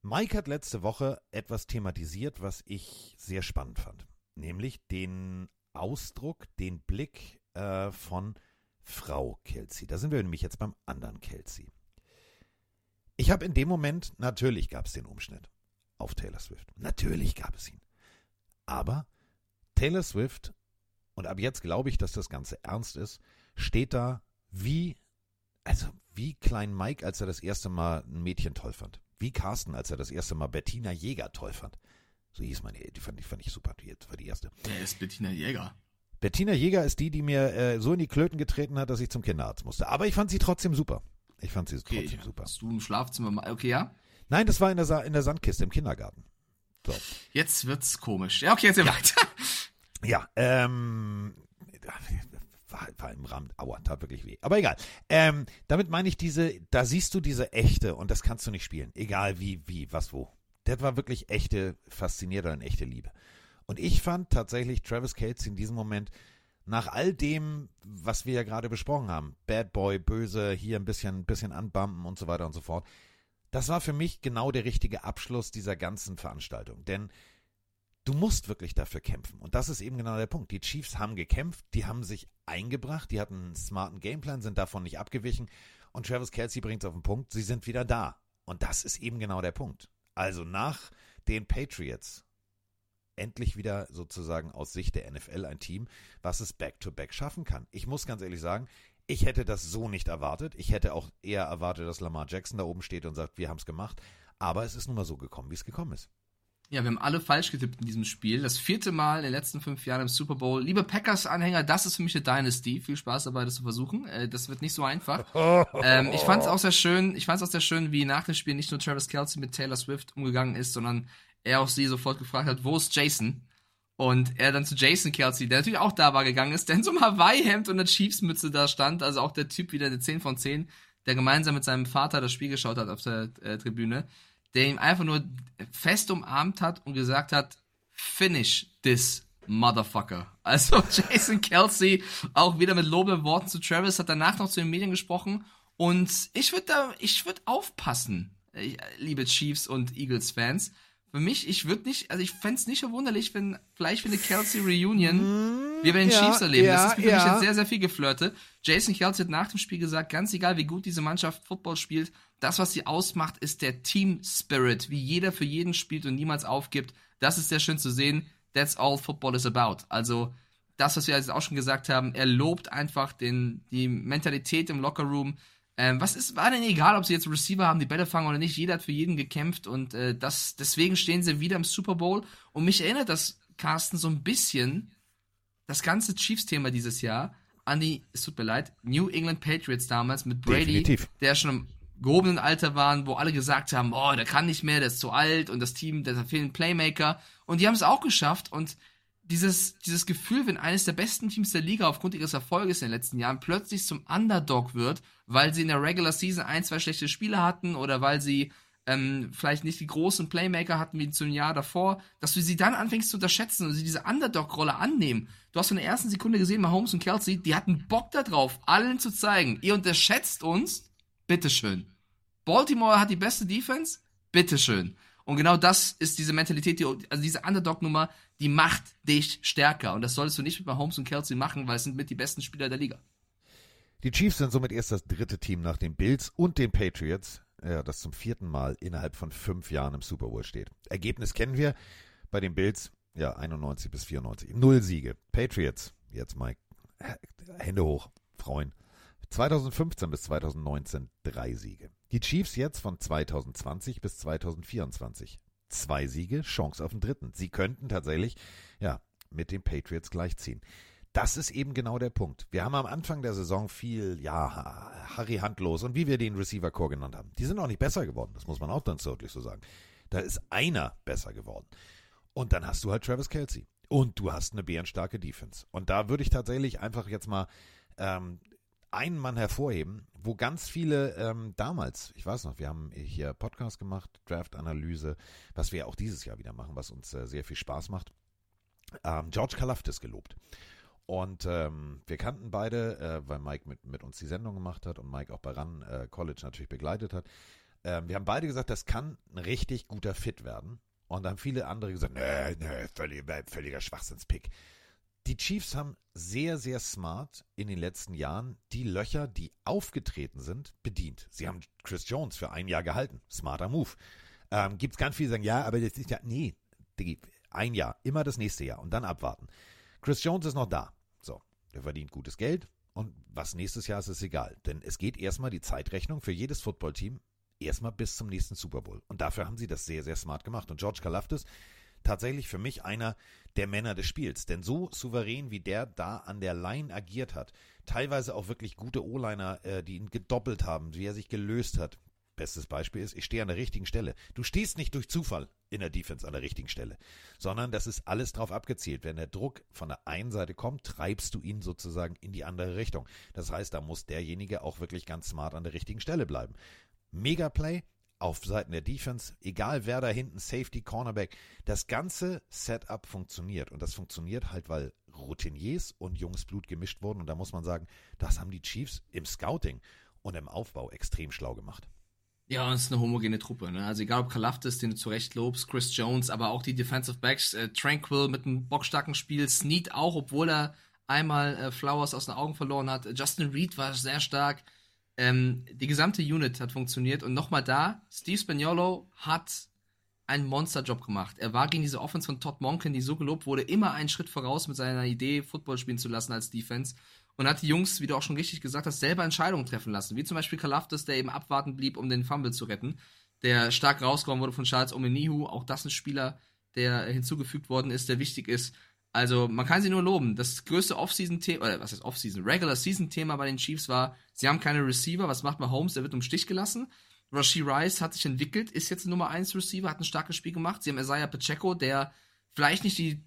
Mike hat letzte Woche etwas thematisiert, was ich sehr spannend fand. Nämlich den Ausdruck, den Blick äh, von Frau Kelsey. Da sind wir nämlich jetzt beim anderen Kelsey. Ich habe in dem Moment, natürlich gab es den Umschnitt auf Taylor Swift. Natürlich gab es ihn. Aber Taylor Swift, und ab jetzt glaube ich, dass das Ganze ernst ist, steht da wie, also wie Klein Mike, als er das erste Mal ein Mädchen toll fand. Wie Carsten, als er das erste Mal Bettina Jäger toll fand. So hieß meine, die fand, die fand ich super, die war die erste. Wer ist Bettina Jäger? Bettina Jäger ist die, die mir äh, so in die Klöten getreten hat, dass ich zum Kinderarzt musste. Aber ich fand sie trotzdem super. Ich fand sie okay, trotzdem super. Hast du im Schlafzimmer mal, okay, ja? Nein, das war in der, Sa in der Sandkiste im Kindergarten. So. Jetzt wird's komisch. Ja, okay, jetzt ja. weiter. Ja, ähm, war, war im Rahmen, aua, tat wirklich weh. Aber egal. Ähm, damit meine ich diese, da siehst du diese echte und das kannst du nicht spielen. Egal wie, wie, was, wo. Das war wirklich echte, fasziniert eine echte Liebe. Und ich fand tatsächlich Travis Kelsey in diesem Moment, nach all dem, was wir ja gerade besprochen haben, Bad Boy, böse, hier ein bisschen, bisschen anbumpen und so weiter und so fort, das war für mich genau der richtige Abschluss dieser ganzen Veranstaltung. Denn du musst wirklich dafür kämpfen. Und das ist eben genau der Punkt. Die Chiefs haben gekämpft, die haben sich eingebracht, die hatten einen smarten Gameplan, sind davon nicht abgewichen. Und Travis Kelsey bringt es auf den Punkt, sie sind wieder da. Und das ist eben genau der Punkt. Also nach den Patriots endlich wieder sozusagen aus Sicht der NFL ein Team, was es back-to-back -back schaffen kann. Ich muss ganz ehrlich sagen, ich hätte das so nicht erwartet. Ich hätte auch eher erwartet, dass Lamar Jackson da oben steht und sagt, wir haben es gemacht. Aber es ist nun mal so gekommen, wie es gekommen ist. Ja, wir haben alle falsch getippt in diesem Spiel. Das vierte Mal in den letzten fünf Jahren im Super Bowl. Liebe Packers-Anhänger, das ist für mich eine Dynasty. Viel Spaß dabei, das zu versuchen. Äh, das wird nicht so einfach. ähm, ich fand es auch sehr schön, ich fand es auch sehr schön, wie nach dem Spiel nicht nur Travis Kelsey mit Taylor Swift umgegangen ist, sondern er auch sie sofort gefragt hat, wo ist Jason? Und er dann zu Jason Kelsey, der natürlich auch da war, gegangen ist, der in so einem Hawaii-Hemd und einer Chiefs-Mütze da stand. Also auch der Typ wieder eine 10 von 10, der gemeinsam mit seinem Vater das Spiel geschaut hat auf der äh, Tribüne der ihn einfach nur fest umarmt hat und gesagt hat, finish this Motherfucker. Also Jason Kelsey auch wieder mit lobenden Worten zu Travis, hat danach noch zu den Medien gesprochen und ich würde da, ich würde aufpassen, äh, liebe Chiefs und Eagles Fans. Für mich, ich würde nicht, also ich fände es nicht verwunderlich, wenn vielleicht für eine Kelsey Reunion mm, wir bei den ja, Chiefs erleben. Ja, das ist für ja. mich jetzt sehr, sehr viel geflirtet. Jason Kelsey hat nach dem Spiel gesagt, ganz egal wie gut diese Mannschaft Football spielt, das, was sie ausmacht, ist der Team Spirit, wie jeder für jeden spielt und niemals aufgibt. Das ist sehr schön zu sehen. That's all football is about. Also, das, was wir jetzt auch schon gesagt haben, er lobt einfach den, die Mentalität im Lockerroom. Ähm, was ist, war denn egal, ob sie jetzt Receiver haben, die Bälle fangen oder nicht? Jeder hat für jeden gekämpft und äh, das, deswegen stehen sie wieder im Super Bowl. Und mich erinnert das, Carsten, so ein bisschen, das ganze Chiefs-Thema dieses Jahr an die, es tut mir leid, New England Patriots damals mit Brady, Definitiv. der schon gehobenen Alter waren, wo alle gesagt haben, oh, der kann nicht mehr, der ist zu alt und das Team, da fehlen Playmaker. Und die haben es auch geschafft und dieses, dieses Gefühl, wenn eines der besten Teams der Liga aufgrund ihres Erfolges in den letzten Jahren plötzlich zum Underdog wird, weil sie in der Regular Season ein, zwei schlechte Spiele hatten oder weil sie ähm, vielleicht nicht die großen Playmaker hatten wie zum Jahr davor, dass du sie dann anfängst zu unterschätzen und sie diese Underdog-Rolle annehmen. Du hast in der ersten Sekunde gesehen, Mahomes und Kelsey, die hatten Bock darauf, allen zu zeigen, ihr unterschätzt uns, Bitteschön. Baltimore hat die beste Defense? Bitteschön. Und genau das ist diese Mentalität, die, also diese Underdog-Nummer, die macht dich stärker. Und das solltest du nicht mit Mahomes und Kelsey machen, weil es sind mit die besten Spieler der Liga. Die Chiefs sind somit erst das dritte Team nach den Bills und den Patriots, ja, das zum vierten Mal innerhalb von fünf Jahren im Super Bowl steht. Ergebnis kennen wir bei den Bills, ja, 91 bis 94. Null Siege. Patriots, jetzt Mike, Hände hoch, freuen. 2015 bis 2019 drei Siege. Die Chiefs jetzt von 2020 bis 2024. Zwei Siege, Chance auf den dritten. Sie könnten tatsächlich, ja, mit den Patriots gleichziehen. Das ist eben genau der Punkt. Wir haben am Anfang der Saison viel, ja, Harry Handlos und wie wir den Receiver Core genannt haben. Die sind auch nicht besser geworden. Das muss man auch dann deutlich so sagen. Da ist einer besser geworden. Und dann hast du halt Travis Kelsey. Und du hast eine bärenstarke Defense. Und da würde ich tatsächlich einfach jetzt mal ähm, einen Mann hervorheben, wo ganz viele ähm, damals, ich weiß noch, wir haben hier Podcast gemacht, Draft-Analyse, was wir auch dieses Jahr wieder machen, was uns äh, sehr viel Spaß macht. Ähm, George Kalafdis gelobt. Und ähm, wir kannten beide, äh, weil Mike mit, mit uns die Sendung gemacht hat und Mike auch bei Run äh, College natürlich begleitet hat. Ähm, wir haben beide gesagt, das kann ein richtig guter Fit werden. Und dann haben viele andere gesagt, nee, nee, völliger, völliger Schwachsinnspick. Die Chiefs haben sehr, sehr smart in den letzten Jahren die Löcher, die aufgetreten sind, bedient. Sie haben Chris Jones für ein Jahr gehalten. Smarter Move. Ähm, Gibt es ganz viele, die sagen, ja, aber das ist ja, nee, ein Jahr, immer das nächste Jahr und dann abwarten. Chris Jones ist noch da. Der verdient gutes Geld und was nächstes Jahr ist, ist egal. Denn es geht erstmal die Zeitrechnung für jedes Footballteam erstmal bis zum nächsten Super Bowl. Und dafür haben sie das sehr, sehr smart gemacht. Und George Kalafdis tatsächlich für mich einer der Männer des Spiels. Denn so souverän, wie der da an der Line agiert hat, teilweise auch wirklich gute O-Liner, äh, die ihn gedoppelt haben, wie er sich gelöst hat, Bestes Beispiel ist, ich stehe an der richtigen Stelle. Du stehst nicht durch Zufall in der Defense an der richtigen Stelle, sondern das ist alles drauf abgezielt. Wenn der Druck von der einen Seite kommt, treibst du ihn sozusagen in die andere Richtung. Das heißt, da muss derjenige auch wirklich ganz smart an der richtigen Stelle bleiben. Mega Play auf Seiten der Defense, egal wer da hinten, Safety, Cornerback, das ganze Setup funktioniert. Und das funktioniert halt, weil Routiniers und junges Blut gemischt wurden. Und da muss man sagen, das haben die Chiefs im Scouting und im Aufbau extrem schlau gemacht. Ja, und es ist eine homogene Truppe. Ne? Also egal ob Kalafdis, den du zurecht lobst, Chris Jones, aber auch die Defensive Backs, äh, Tranquil mit einem bockstarken Spiel, Snead auch, obwohl er einmal äh, Flowers aus den Augen verloren hat. Justin Reed war sehr stark. Ähm, die gesamte Unit hat funktioniert und nochmal da, Steve Spagnolo hat einen Monsterjob gemacht. Er war gegen diese Offense von Todd Monken, die so gelobt wurde, immer einen Schritt voraus mit seiner Idee, Football spielen zu lassen als Defense und hat die Jungs, wie du auch schon richtig gesagt hast, selber Entscheidungen treffen lassen. Wie zum Beispiel Kalafdis, der eben abwarten blieb, um den Fumble zu retten, der stark rausgekommen wurde von Charles Omenihu. Auch das ein Spieler, der hinzugefügt worden ist, der wichtig ist. Also man kann sie nur loben. Das größte Offseason-Thema, oder was heißt Offseason, Regular-Season-Thema bei den Chiefs war, sie haben keine Receiver. Was macht man Holmes? Der wird um Stich gelassen. Rashi Rice hat sich entwickelt, ist jetzt Nummer 1 Receiver, hat ein starkes Spiel gemacht. Sie haben Isaiah Pacheco, der vielleicht nicht die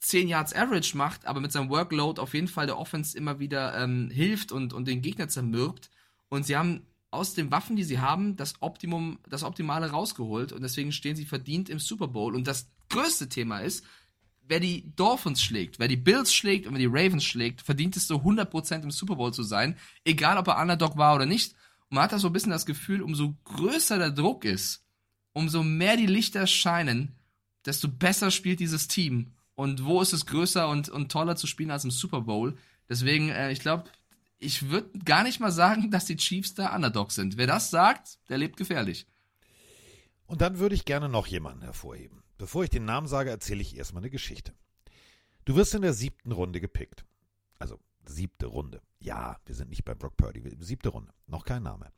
10 Yards Average macht, aber mit seinem Workload auf jeden Fall der Offense immer wieder ähm, hilft und, und den Gegner zermürbt. Und sie haben aus den Waffen, die sie haben, das Optimum, das Optimale rausgeholt und deswegen stehen sie verdient im Super Bowl. Und das größte Thema ist, wer die Dolphins schlägt, wer die Bills schlägt und wer die Ravens schlägt, verdient es so 100% im Super Bowl zu sein, egal ob er Underdog war oder nicht. Und man hat da so ein bisschen das Gefühl, umso größer der Druck ist, umso mehr die Lichter scheinen, desto besser spielt dieses Team. Und wo ist es größer und, und toller zu spielen als im Super Bowl? Deswegen, äh, ich glaube, ich würde gar nicht mal sagen, dass die Chiefs da Underdog sind. Wer das sagt, der lebt gefährlich. Und dann würde ich gerne noch jemanden hervorheben. Bevor ich den Namen sage, erzähle ich erstmal eine Geschichte. Du wirst in der siebten Runde gepickt. Also siebte Runde. Ja, wir sind nicht bei Brock Purdy. Siebte Runde. Noch kein Name.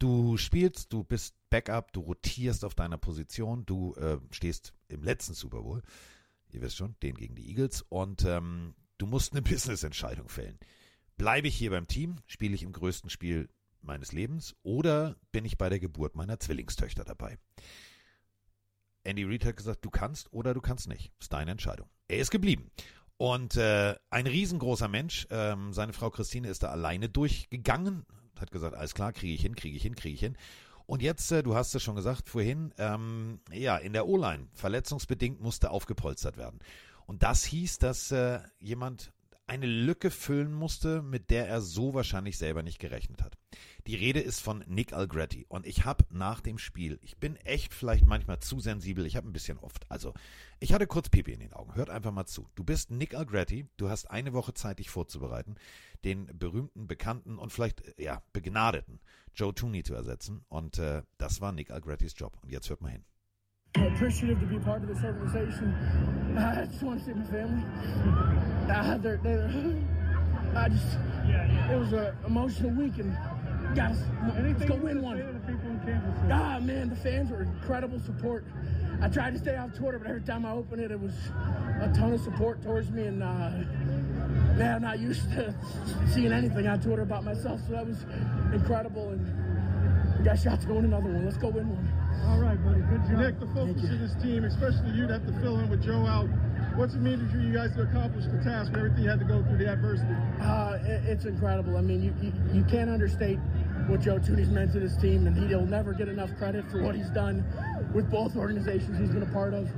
Du spielst, du bist Backup, du rotierst auf deiner Position, du äh, stehst im letzten Super Bowl ihr wisst schon, den gegen die Eagles. Und ähm, du musst eine Business-Entscheidung fällen. Bleibe ich hier beim Team, spiele ich im größten Spiel meines Lebens oder bin ich bei der Geburt meiner Zwillingstöchter dabei? Andy Reid hat gesagt, du kannst oder du kannst nicht. Ist deine Entscheidung. Er ist geblieben. Und äh, ein riesengroßer Mensch, ähm, seine Frau Christine ist da alleine durchgegangen, hat gesagt, alles klar, kriege ich hin, kriege ich hin, kriege ich hin. Und jetzt, äh, du hast es schon gesagt vorhin, ähm, ja, in der O-Line, verletzungsbedingt musste aufgepolstert werden. Und das hieß, dass äh, jemand eine Lücke füllen musste, mit der er so wahrscheinlich selber nicht gerechnet hat. Die Rede ist von Nick Algretti und ich habe nach dem Spiel, ich bin echt vielleicht manchmal zu sensibel, ich habe ein bisschen oft, also ich hatte kurz Pipi in den Augen, hört einfach mal zu. Du bist Nick Algretti, du hast eine Woche Zeit, dich vorzubereiten, den berühmten, bekannten und vielleicht, äh, ja, begnadeten Joe Tooney zu ersetzen und äh, das war Nick Algrettis Job und jetzt hört mal hin. Appreciative to be part of this organization. I just want to see my family. I, they're, they're, I just, it was an emotional week and guys, let's go win one. Ah, man, the fans were incredible support. I tried to stay off Twitter, but every time I opened it, it was a ton of support towards me. And uh, man, I'm not used to seeing anything on Twitter about myself, so that was incredible. And we got shots going another one. Let's go win one. All right, buddy. Good job. Nick, the focus of this team, especially you to have to fill in with Joe out. What's it mean to you guys to accomplish the task and everything you had to go through the adversity? Uh, it, it's incredible. I mean, you, you, you can't understate what Joe Tooney's meant to this team, and he'll never get enough credit for what he's done with both organizations he's been a part of.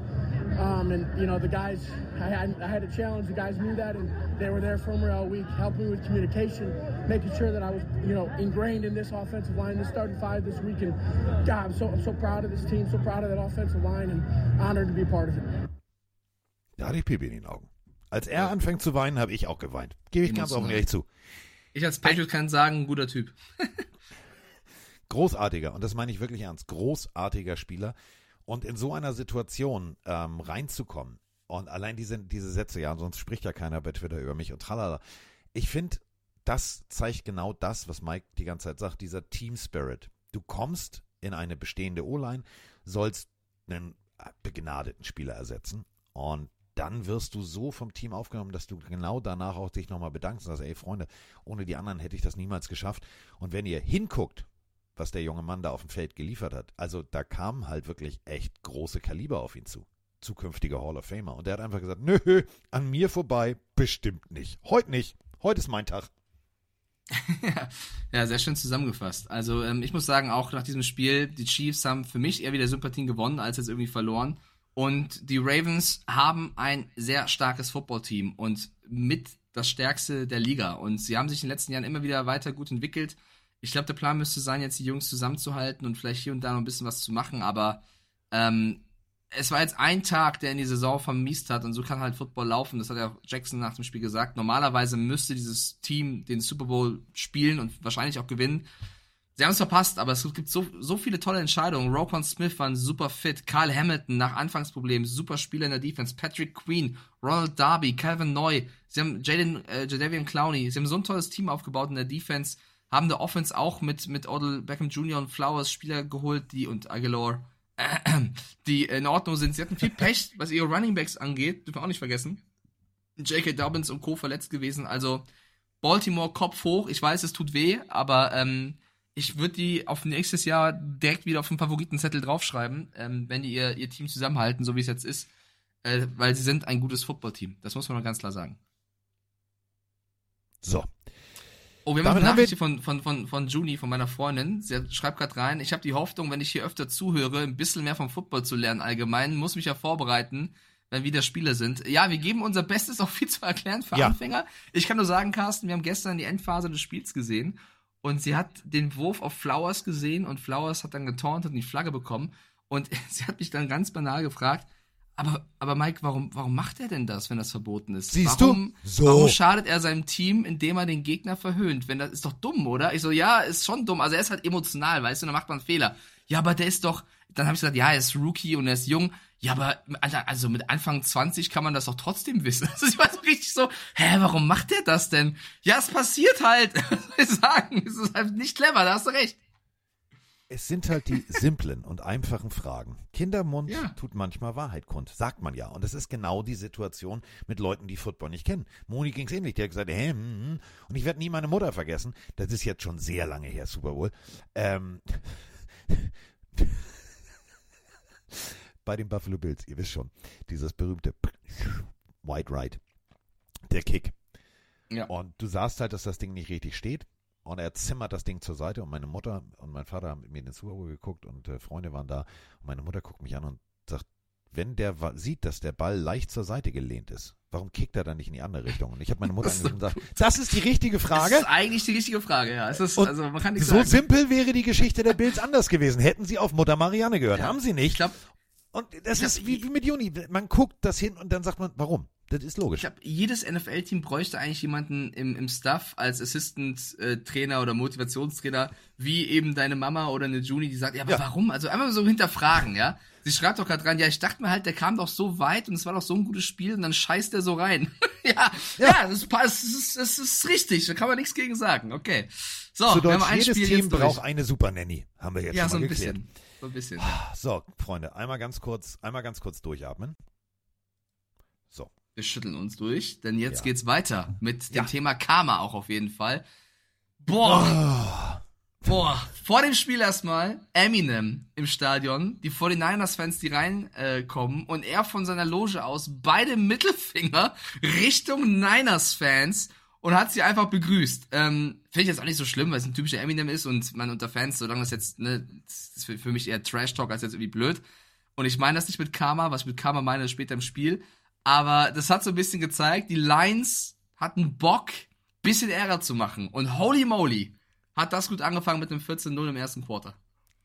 Um, and you know, the guys, I had, I had to challenge the guys knew that, and they were there for me all week, helping me with communication, making sure that I was, you know, ingrained in this offensive line, this starting five this week. And God, I'm so, I'm so proud of this team, so proud of that offensive line, and honored to be a part of it. Da hatte ich Pipi in den Augen. Als er anfängt zu weinen, habe ich auch geweint. Gebe ich ganz offen ehrlich zu. Ich als Patriot kann sagen, guter Typ. Großartiger, und das meine ich wirklich ernst, großartiger Spieler. Und in so einer Situation ähm, reinzukommen und allein diese, diese Sätze, ja, sonst spricht ja keiner bei Twitter über mich und tralala. Ich finde, das zeigt genau das, was Mike die ganze Zeit sagt, dieser Team Spirit. Du kommst in eine bestehende O-Line, sollst einen begnadeten Spieler ersetzen und dann wirst du so vom Team aufgenommen, dass du genau danach auch dich nochmal bedankst und sagst, ey Freunde, ohne die anderen hätte ich das niemals geschafft. Und wenn ihr hinguckt, was der junge Mann da auf dem Feld geliefert hat, also da kamen halt wirklich echt große Kaliber auf ihn zu. Zukünftiger Hall of Famer. Und der hat einfach gesagt, nö, an mir vorbei, bestimmt nicht. Heute nicht. Heute ist mein Tag. Ja, sehr schön zusammengefasst. Also ähm, ich muss sagen, auch nach diesem Spiel, die Chiefs haben für mich eher wieder Sympathien gewonnen, als jetzt irgendwie verloren. Und die Ravens haben ein sehr starkes Footballteam und mit das stärkste der Liga. Und sie haben sich in den letzten Jahren immer wieder weiter gut entwickelt. Ich glaube, der Plan müsste sein, jetzt die Jungs zusammenzuhalten und vielleicht hier und da noch ein bisschen was zu machen. Aber ähm, es war jetzt ein Tag, der in die Saison vermiest hat und so kann halt Football laufen. Das hat ja Jackson nach dem Spiel gesagt. Normalerweise müsste dieses Team den Super Bowl spielen und wahrscheinlich auch gewinnen. Sie haben es verpasst, aber es gibt so, so viele tolle Entscheidungen. Roquan Smith war super fit. Carl Hamilton nach Anfangsproblemen, super Spieler in der Defense. Patrick Queen, Ronald Darby, Calvin Neu. Sie haben Jaden, äh, Jadavian Clowney. Sie haben so ein tolles Team aufgebaut in der Defense. Haben der Offense auch mit, mit Odell Beckham Jr. und Flowers Spieler geholt, die und Aguilar, die in Ordnung sind. Sie hatten viel Pech, was ihre Running Backs angeht. Dürfen wir auch nicht vergessen. J.K. Dobbins und Co. verletzt gewesen. Also Baltimore Kopf hoch. Ich weiß, es tut weh, aber ähm, ich würde die auf nächstes Jahr direkt wieder auf den Favoritenzettel draufschreiben, ähm, wenn die ihr, ihr Team zusammenhalten, so wie es jetzt ist. Äh, weil sie sind ein gutes Footballteam. Das muss man mal ganz klar sagen. So. Oh, wir haben eine Nachricht hier von, von, von, von Juni, von meiner Freundin. Sie schreibt gerade rein, ich habe die Hoffnung, wenn ich hier öfter zuhöre, ein bisschen mehr vom Football zu lernen allgemein, muss mich ja vorbereiten, wenn wieder Spiele sind. Ja, wir geben unser Bestes, auch viel zu erklären für Ja. Anfänger. Ich kann nur sagen, Carsten, wir haben gestern die Endphase des Spiels gesehen und sie hat den Wurf auf Flowers gesehen und Flowers hat dann getauntet und die Flagge bekommen und sie hat mich dann ganz banal gefragt, aber, aber Mike, warum, warum macht er denn das, wenn das verboten ist? Siehst du? warum, So. Warum schadet er seinem Team, indem er den Gegner verhöhnt? Wenn das ist doch dumm, oder? Ich so, ja, ist schon dumm. Also er ist halt emotional, weißt du, dann macht man einen Fehler. Ja, aber der ist doch, dann habe ich gesagt, ja, er ist Rookie und er ist jung. Ja, aber Alter, also mit Anfang 20 kann man das doch trotzdem wissen. Also ich war so richtig so, hä, warum macht der das denn? Ja, es passiert halt. Was soll ich sagen? Es ist halt nicht clever, da hast du recht. Es sind halt die simplen und einfachen Fragen. Kindermund Ja. tut manchmal Wahrheit kund, sagt man ja. Und das ist genau die Situation mit Leuten, die Football nicht kennen. Moni ging's ähnlich. Die hat gesagt, hä, hm, hm. und ich werde nie meine Mutter vergessen. Das ist jetzt schon sehr lange her, Super Bowl. Ähm, bei den Buffalo Bills, ihr wisst schon, dieses berühmte White Right, der Kick. Ja. Und du sahst halt, dass das Ding nicht richtig steht. Und er zimmert das Ding zur Seite und meine Mutter und mein Vater haben mit mir den Super Bowl geguckt und äh, Freunde waren da. Und meine Mutter guckt mich an und sagt, wenn der sieht, dass der Ball leicht zur Seite gelehnt ist, warum kickt er dann nicht in die andere Richtung? Und ich habe meine Mutter angerufen und gesagt, das ist die richtige Frage. Das ist eigentlich die richtige Frage, ja. Es ist, Und also man kann nicht so sagen. simpel wäre die Geschichte der Bills anders gewesen. Hätten sie auf Mutter Marianne gehört. Ja. Haben sie nicht. Ich glaub, und das ich ist wie, wie mit Juni. Man guckt das hin und dann sagt man, warum? Das ist logisch. Ich glaube, jedes NFL-Team bräuchte eigentlich jemanden im, im Staff als Assistant-Trainer oder Motivationstrainer, wie eben deine Mama oder eine Juni, die sagt, ja, aber Ja. warum? Also einfach so hinterfragen, ja. Sie schreibt doch gerade dran, ja, ich dachte mir halt, der kam doch so weit und es war doch so ein gutes Spiel und dann scheißt er so rein. ja, ja, das passt, das ist, das ist richtig, da kann man nichts gegen sagen, okay. So, Zu wir haben Deutsch, ein jedes Spiel Team braucht eine Super Nanny. Haben wir jetzt Ja, schon so mal ein geklärt. bisschen. So ein bisschen, ja. So, Freunde, einmal ganz kurz, einmal ganz kurz durchatmen. Wir schütteln uns durch, denn jetzt Ja. geht's weiter mit dem Ja. Thema Karma auch auf jeden Fall. Boah, boah, vor dem Spiel erstmal Eminem im Stadion, die 49ers-Fans, die reinkommen äh, und er von seiner Loge aus beide Mittelfinger Richtung Niners-Fans und hat sie einfach begrüßt. Ähm, Finde ich jetzt auch nicht so schlimm, weil es ein typischer Eminem ist und man unter Fans, solange das jetzt, ne, das ist für, für mich eher Trash-Talk als jetzt irgendwie blöd. Und ich meine das nicht mit Karma, was ich mit Karma meine, ist später im Spiel. Aber das hat so ein bisschen gezeigt, die Lions hatten Bock, bisschen Ärger zu machen. Und holy moly, hat das gut angefangen mit dem 14-0 im ersten Quarter.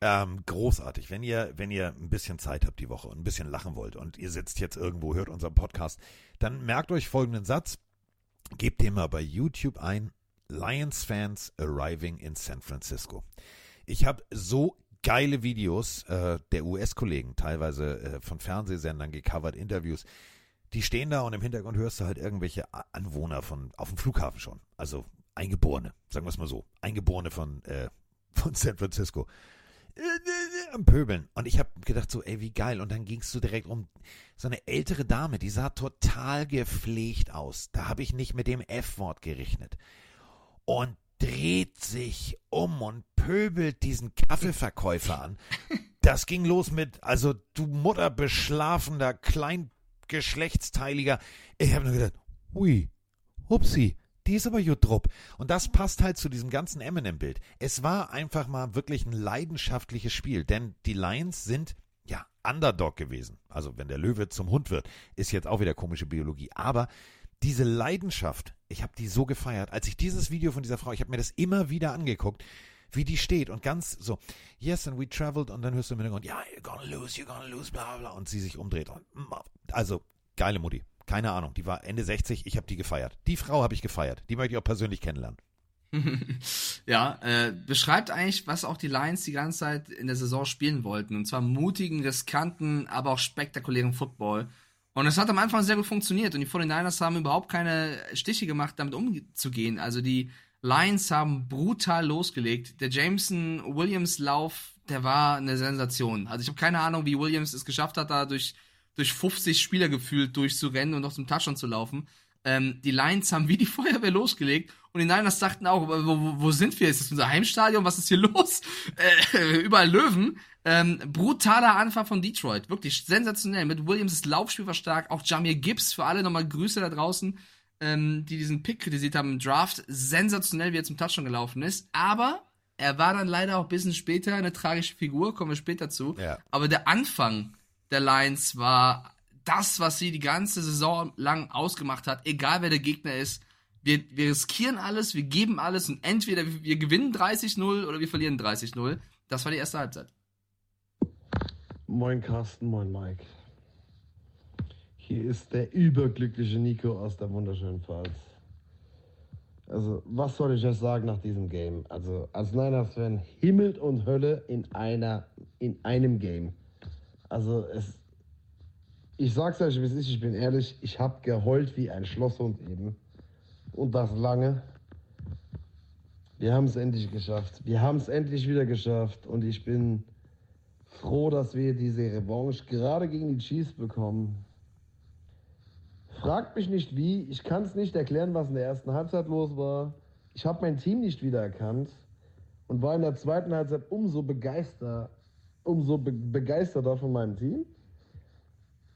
Ähm, großartig. Wenn ihr, wenn ihr ein bisschen Zeit habt die Woche und ein bisschen lachen wollt und ihr sitzt jetzt irgendwo, hört unseren Podcast, dann merkt euch folgenden Satz. Gebt den mal bei YouTube ein. Lions Fans arriving in San Francisco. Ich habe so geile Videos äh, der US-Kollegen, teilweise äh, von Fernsehsendern gecovert, Interviews. Die stehen da und im Hintergrund hörst du halt irgendwelche Anwohner von auf dem Flughafen schon. Also Eingeborene, sagen wir es mal so. Eingeborene von, äh, von San Francisco. Äh, äh, Am Pöbeln. Und ich habe gedacht so, ey, wie geil. Und dann ging es so direkt um so eine ältere Dame, die sah total gepflegt aus. Da habe ich nicht mit dem F-Wort gerechnet. Und dreht sich um und pöbelt diesen Kaffeeverkäufer an. Das ging los mit, also du mutterbeschlafender, kleingeschlechtsteiliger. Ich habe nur gedacht, hui, hupsi, die ist aber gut drupp. Und das passt halt zu diesem ganzen Eminem-Bild. Es war einfach mal wirklich ein leidenschaftliches Spiel, denn die Lions sind ja Underdog gewesen. Also wenn der Löwe zum Hund wird, ist jetzt auch wieder komische Biologie. Aber diese Leidenschaft, ich habe die so gefeiert, als ich dieses Video von dieser Frau, ich habe mir das immer wieder angeguckt, wie die steht und ganz so, yes, and we traveled und dann hörst du im Hintergrund, ja, you're gonna lose, you're gonna lose, bla bla und sie sich umdreht. Und, also, geile Mutti. Keine Ahnung, die war Ende 60, ich habe die gefeiert. Die Frau habe ich gefeiert. Die möchte ich auch persönlich kennenlernen. ja, äh, beschreibt eigentlich, was auch die Lions die ganze Zeit in der Saison spielen wollten. Und zwar mutigen, riskanten, aber auch spektakulären Football. Und es hat am Anfang sehr gut funktioniert. Und die 49ers haben überhaupt keine Stiche gemacht, damit umzugehen. Also die Lions haben brutal losgelegt. Der Jameson-Williams-Lauf, der war eine Sensation. Also ich habe keine Ahnung, wie Williams es geschafft hat, da durch, durch 50 Spieler gefühlt durchzurennen und noch zum Touchdown zu laufen. Ähm, die Lions haben wie die Feuerwehr losgelegt und die Niners dachten auch, wo, wo, wo sind wir? Ist das unser Heimstadion? Was ist hier los? Äh, überall Löwen. Ähm, brutaler Anfang von Detroit. Wirklich sensationell. Mit Williams das Laufspiel war stark. Auch Jamir Gibbs, für alle nochmal Grüße da draußen, ähm, die diesen Pick kritisiert haben im Draft. Sensationell, wie er zum Touchdown gelaufen ist. Aber er war dann leider auch ein bisschen später eine tragische Figur, kommen wir später zu. Ja. Aber der Anfang der Lions war das, was sie die ganze Saison lang ausgemacht hat, egal wer der Gegner ist. Wir, wir riskieren alles, wir geben alles und entweder wir, wir gewinnen 30-0 oder wir verlieren 30-0. Das war die erste Halbzeit. Moin Carsten, moin Mike. Hier ist der überglückliche Nico aus der wunderschönen Pfalz. Also, was soll ich euch sagen nach diesem Game? Also, als Niners-Fan, Himmel und Hölle in einer, in einem Game. Also, es, ich sag's euch, wie es ist, ich bin ehrlich, ich hab geheult wie ein Schlosshund eben. Und das lange. Wir haben es endlich geschafft. Wir haben es endlich wieder geschafft. Und ich bin froh, dass wir diese Revanche gerade gegen die Chiefs bekommen. Fragt mich nicht wie, ich kann es nicht erklären, was in der ersten Halbzeit los war. Ich habe mein Team nicht wiedererkannt und war in der zweiten Halbzeit umso begeisterter, umso be begeisterter von meinem Team.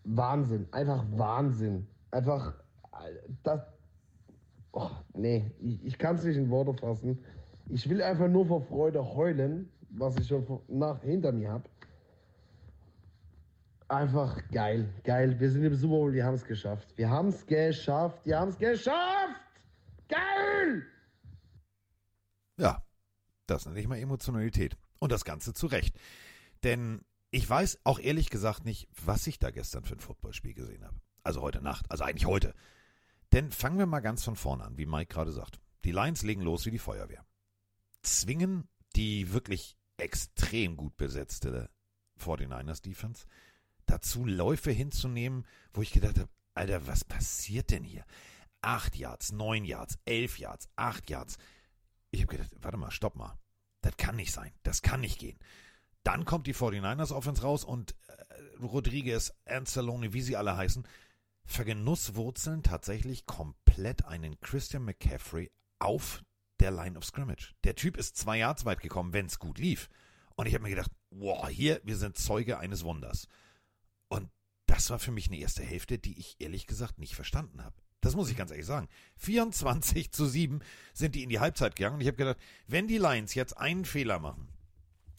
Wahnsinn, einfach Wahnsinn. Einfach, das, oh, nee, ich, ich kann es nicht in Worte fassen. Ich will einfach nur vor Freude heulen, was ich schon nach, hinter mir habe. Einfach geil, geil. Wir sind im Super Bowl, die haben es geschafft. Wir haben es geschafft, die haben es geschafft. Geil! Ja, das nenne ich mal Emotionalität. Und das Ganze zu Recht. Denn ich weiß auch ehrlich gesagt nicht, was ich da gestern für ein Footballspiel gesehen habe. Also heute Nacht, also eigentlich heute. Denn fangen wir mal ganz von vorne an, wie Mike gerade sagt. Die Lions legen los wie die Feuerwehr. Zwingen die wirklich extrem gut besetzte 49ers Defense dazu, Läufe hinzunehmen, wo ich gedacht habe, Alter, was passiert denn hier? Acht Yards, neun Yards, elf Yards, acht Yards. Ich habe gedacht, warte mal, stopp mal. Das kann nicht sein. Das kann nicht gehen. Dann kommt die 49ers Offense raus und äh, Rodriguez, Anzalone, wie sie alle heißen, vergenusswurzeln tatsächlich komplett einen Christian McCaffrey auf der Line of Scrimmage. Der Typ ist zwei Yards weit gekommen, wenn es gut lief. Und ich habe mir gedacht, wow, hier, wir sind Zeuge eines Wunders. Und das war für mich eine erste Hälfte, die ich ehrlich gesagt nicht verstanden habe. Das muss ich ganz ehrlich sagen. 24 zu 7 sind die in die Halbzeit gegangen. Und ich habe gedacht, wenn die Lions jetzt einen Fehler machen,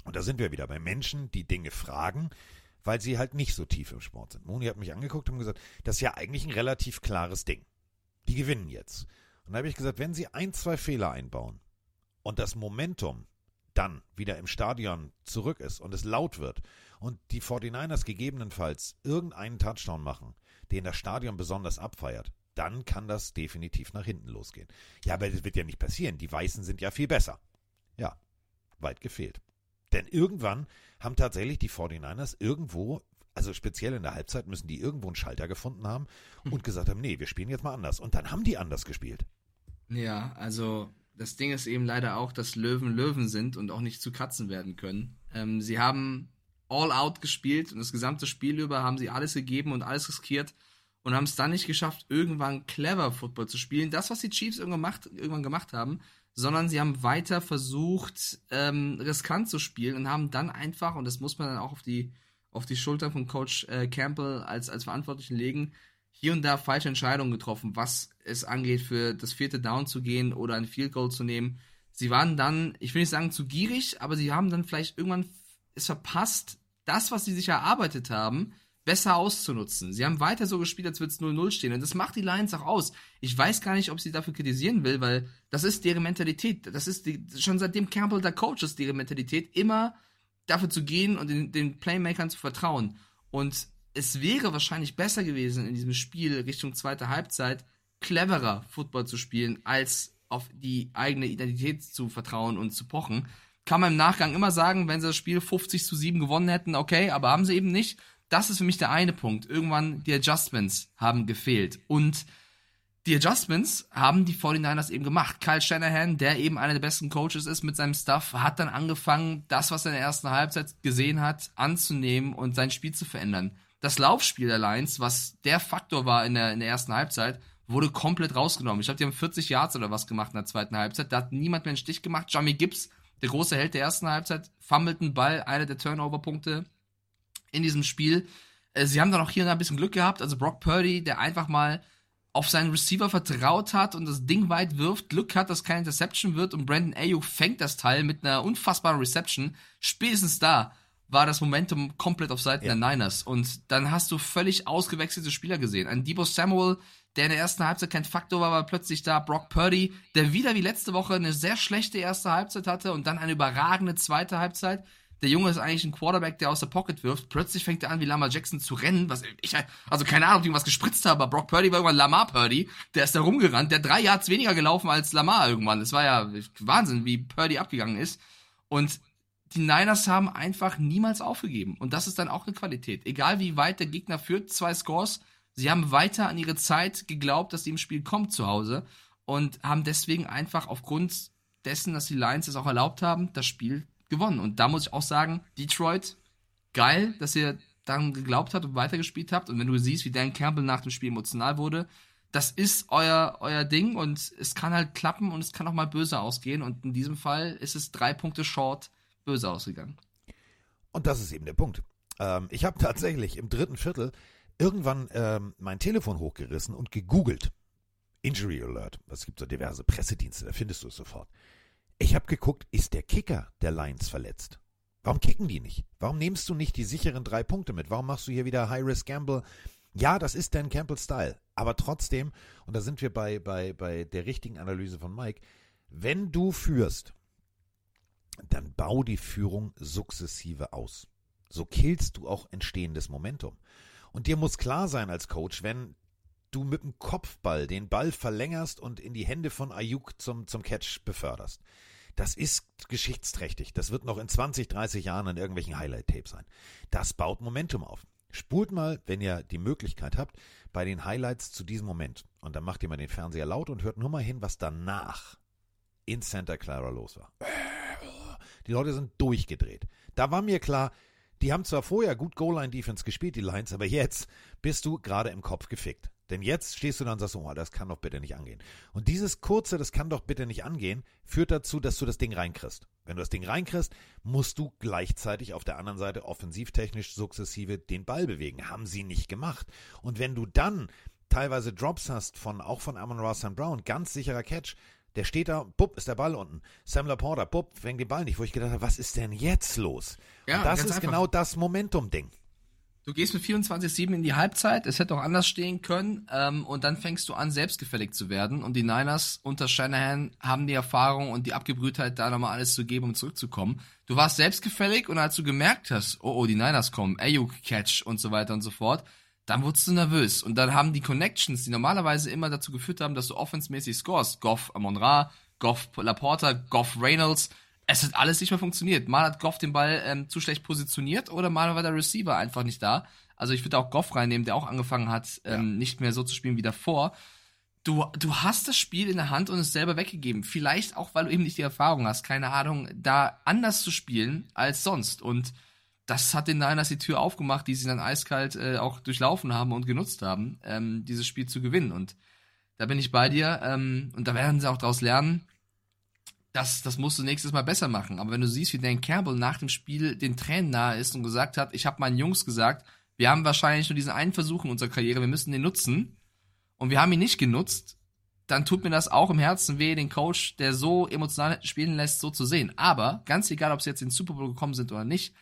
und da sind wir wieder bei Menschen, die Dinge fragen, weil sie halt nicht so tief im Sport sind. Moni hat mich angeguckt und gesagt, das ist ja eigentlich ein relativ klares Ding. Die gewinnen jetzt. Und da habe ich gesagt, wenn sie ein, zwei Fehler einbauen und das Momentum dann wieder im Stadion zurück ist und es laut wird und die 49ers gegebenenfalls irgendeinen Touchdown machen, den das Stadion besonders abfeiert, dann kann das definitiv nach hinten losgehen. Ja, aber das wird ja nicht passieren. Die Weißen sind ja viel besser. Ja, weit gefehlt. Denn irgendwann haben tatsächlich die 49ers irgendwo, also speziell in der Halbzeit, müssen die irgendwo einen Schalter gefunden haben und gesagt haben, nee, wir spielen jetzt mal anders. Und dann haben die anders gespielt. Ja, also das Ding ist eben leider auch, dass Löwen Löwen sind und auch nicht zu Katzen werden können. Ähm, sie haben all out gespielt und das gesamte Spiel über haben sie alles gegeben und alles riskiert und haben es dann nicht geschafft, irgendwann clever Football zu spielen. Das, was die Chiefs irgendwann gemacht, irgendwann gemacht haben, sondern sie haben weiter versucht, ähm, riskant zu spielen und haben dann einfach, und das muss man dann auch auf die, auf die Schulter von Coach äh, Campbell als, als Verantwortlichen legen, hier und da falsche Entscheidungen getroffen, was es angeht, für das vierte Down zu gehen oder ein Field Goal zu nehmen. Sie waren dann, ich will nicht sagen zu gierig, aber sie haben dann vielleicht irgendwann es verpasst, das, was sie sich erarbeitet haben, besser auszunutzen. Sie haben weiter so gespielt, als würde es 0-0 stehen. Und das macht die Lions auch aus. Ich weiß gar nicht, ob sie dafür kritisieren will, weil das ist deren Mentalität. Das ist die, schon seitdem Campbell der Coach ist, deren Mentalität, immer dafür zu gehen und den, den Playmakern zu vertrauen. Und es wäre wahrscheinlich besser gewesen, in diesem Spiel Richtung zweite Halbzeit cleverer Football zu spielen, als auf die eigene Identität zu vertrauen und zu pochen. Kann man im Nachgang immer sagen, wenn sie das Spiel 50 zu 7 gewonnen hätten, okay, aber haben sie eben nicht. Das ist für mich der eine Punkt. Irgendwann die Adjustments haben gefehlt. Und die Adjustments haben die 49ers eben gemacht. Kyle Shanahan, der eben einer der besten Coaches ist mit seinem Stuff, hat dann angefangen, das, was er in der ersten Halbzeit gesehen hat, anzunehmen und sein Spiel zu verändern das Laufspiel der Lions, was der Faktor war in der, in der ersten Halbzeit, wurde komplett rausgenommen. Ich glaube, die haben 40 Yards oder was gemacht in der zweiten Halbzeit. Da hat niemand mehr einen Stich gemacht. Jamie Gibbs, der große Held der ersten Halbzeit, fummelt einen Ball, einer der Turnover-Punkte in diesem Spiel. Äh, sie haben dann auch hier ein bisschen Glück gehabt. Also Brock Purdy, der einfach mal auf seinen Receiver vertraut hat und das Ding weit wirft, Glück hat, dass keine Interception wird und Brandon Ayuk fängt das Teil mit einer unfassbaren Reception. Spätestens da war das Momentum komplett auf Seiten ja. der Niners. Und dann hast du völlig ausgewechselte Spieler gesehen. Ein Debo Samuel, der in der ersten Halbzeit kein Faktor war, war plötzlich da. Brock Purdy, der wieder wie letzte Woche eine sehr schlechte erste Halbzeit hatte und dann eine überragende zweite Halbzeit. Der Junge ist eigentlich ein Quarterback, der aus der Pocket wirft. Plötzlich fängt er an, wie Lamar Jackson zu rennen. Was ich, also keine Ahnung, ob ich irgendwas gespritzt habe, aber Brock Purdy war irgendwann Lamar Purdy. Der ist da rumgerannt. Der drei Yards weniger gelaufen als Lamar irgendwann. Das war ja Wahnsinn, wie Purdy abgegangen ist. Und die Niners haben einfach niemals aufgegeben. Und das ist dann auch eine Qualität. Egal wie weit der Gegner führt, zwei Scores, sie haben weiter an ihre Zeit geglaubt, dass sie im Spiel kommt zu Hause und haben deswegen einfach aufgrund dessen, dass die Lions es auch erlaubt haben, das Spiel gewonnen. Und da muss ich auch sagen, Detroit, geil, dass ihr daran geglaubt habt und weitergespielt habt. Und wenn du siehst, wie Dan Campbell nach dem Spiel emotional wurde, das ist euer, euer Ding und es kann halt klappen und es kann auch mal böse ausgehen. Und in diesem Fall ist es drei Punkte short böse ausgegangen. Und das ist eben der Punkt. Ähm, ich habe tatsächlich im dritten Viertel irgendwann ähm, mein Telefon hochgerissen und gegoogelt. Injury Alert. Es gibt so diverse Pressedienste, da findest du es sofort. Ich habe geguckt, ist der Kicker der Lions verletzt? Warum kicken die nicht? Warum nimmst du nicht die sicheren drei Punkte mit? Warum machst du hier wieder High-Risk-Gamble? Ja, das ist Dan Campbell-Style. Aber trotzdem, und da sind wir bei, bei, bei der richtigen Analyse von Mike, wenn du führst, dann bau die Führung sukzessive aus. So killst du auch entstehendes Momentum. Und dir muss klar sein als Coach, wenn du mit dem Kopfball den Ball verlängerst und in die Hände von Ayuk zum, zum Catch beförderst. Das ist geschichtsträchtig. Das wird noch in 20, 30 Jahren in irgendwelchen Highlight-Tapes sein. Das baut Momentum auf. Spult mal, wenn ihr die Möglichkeit habt, bei den Highlights zu diesem Moment. Und dann macht ihr mal den Fernseher laut und hört nur mal hin, was danach in Santa Clara los war. Die Leute sind durchgedreht. Da war mir klar, die haben zwar vorher gut Goal-Line-Defense gespielt, die Lions, aber jetzt bist du gerade im Kopf gefickt. Denn jetzt stehst du dann und sagst, oh, das kann doch bitte nicht angehen. Und dieses kurze, das kann doch bitte nicht angehen, führt dazu, dass du das Ding reinkriegst. Wenn du das Ding reinkriegst, musst du gleichzeitig auf der anderen Seite offensivtechnisch sukzessive den Ball bewegen. Haben sie nicht gemacht. Und wenn du dann teilweise Drops hast von, auch von Amon Ross Brown, ganz sicherer Catch, der steht da, bupp, ist der Ball unten. Sam Laporta, bupp, fängt den Ball nicht, wo ich gedacht habe, was ist denn jetzt los? Ja, Und das ist einfach. genau das Momentum-Ding. Du gehst mit 24-7 in die Halbzeit, es hätte auch anders stehen können, ähm, und dann fängst du an, selbstgefällig zu werden. Und die Niners unter Shanahan haben die Erfahrung und die Abgebrühtheit, da nochmal alles zu geben, um zurückzukommen. Du warst selbstgefällig und als du gemerkt hast, oh, oh, die Niners kommen, Ayuk Catch und so weiter und so fort, dann wurdest du nervös. Und dann haben die Connections, die normalerweise immer dazu geführt haben, dass du offensmäßig scorest, Goff Amon Ra, Goff Laporta, Goff Reynolds, es hat alles nicht mehr funktioniert. Mal hat Goff den Ball ähm, zu schlecht positioniert oder mal war der Receiver einfach nicht da. Also ich würde auch Goff reinnehmen, der auch angefangen hat, ähm, ja. nicht mehr so zu spielen wie davor. Du, du hast das Spiel in der Hand und es selber weggegeben. Vielleicht auch, weil du eben nicht die Erfahrung hast, keine Ahnung, da anders zu spielen als sonst. Und das hat den Niners die Tür aufgemacht, die sie dann eiskalt äh, auch durchlaufen haben und genutzt haben, ähm, dieses Spiel zu gewinnen. Und da bin ich bei dir. Ähm, und da werden sie auch daraus lernen das, das musst du nächstes Mal besser machen. Aber wenn du siehst, wie Dan Campbell nach dem Spiel den Tränen nahe ist und gesagt hat, ich habe meinen Jungs gesagt, wir haben wahrscheinlich nur diesen einen Versuch in unserer Karriere, wir müssen den nutzen und wir haben ihn nicht genutzt, dann tut mir das auch im Herzen weh, den Coach, der so emotional spielen lässt, so zu sehen. Aber ganz egal, ob sie jetzt in den Super Bowl gekommen sind oder nicht,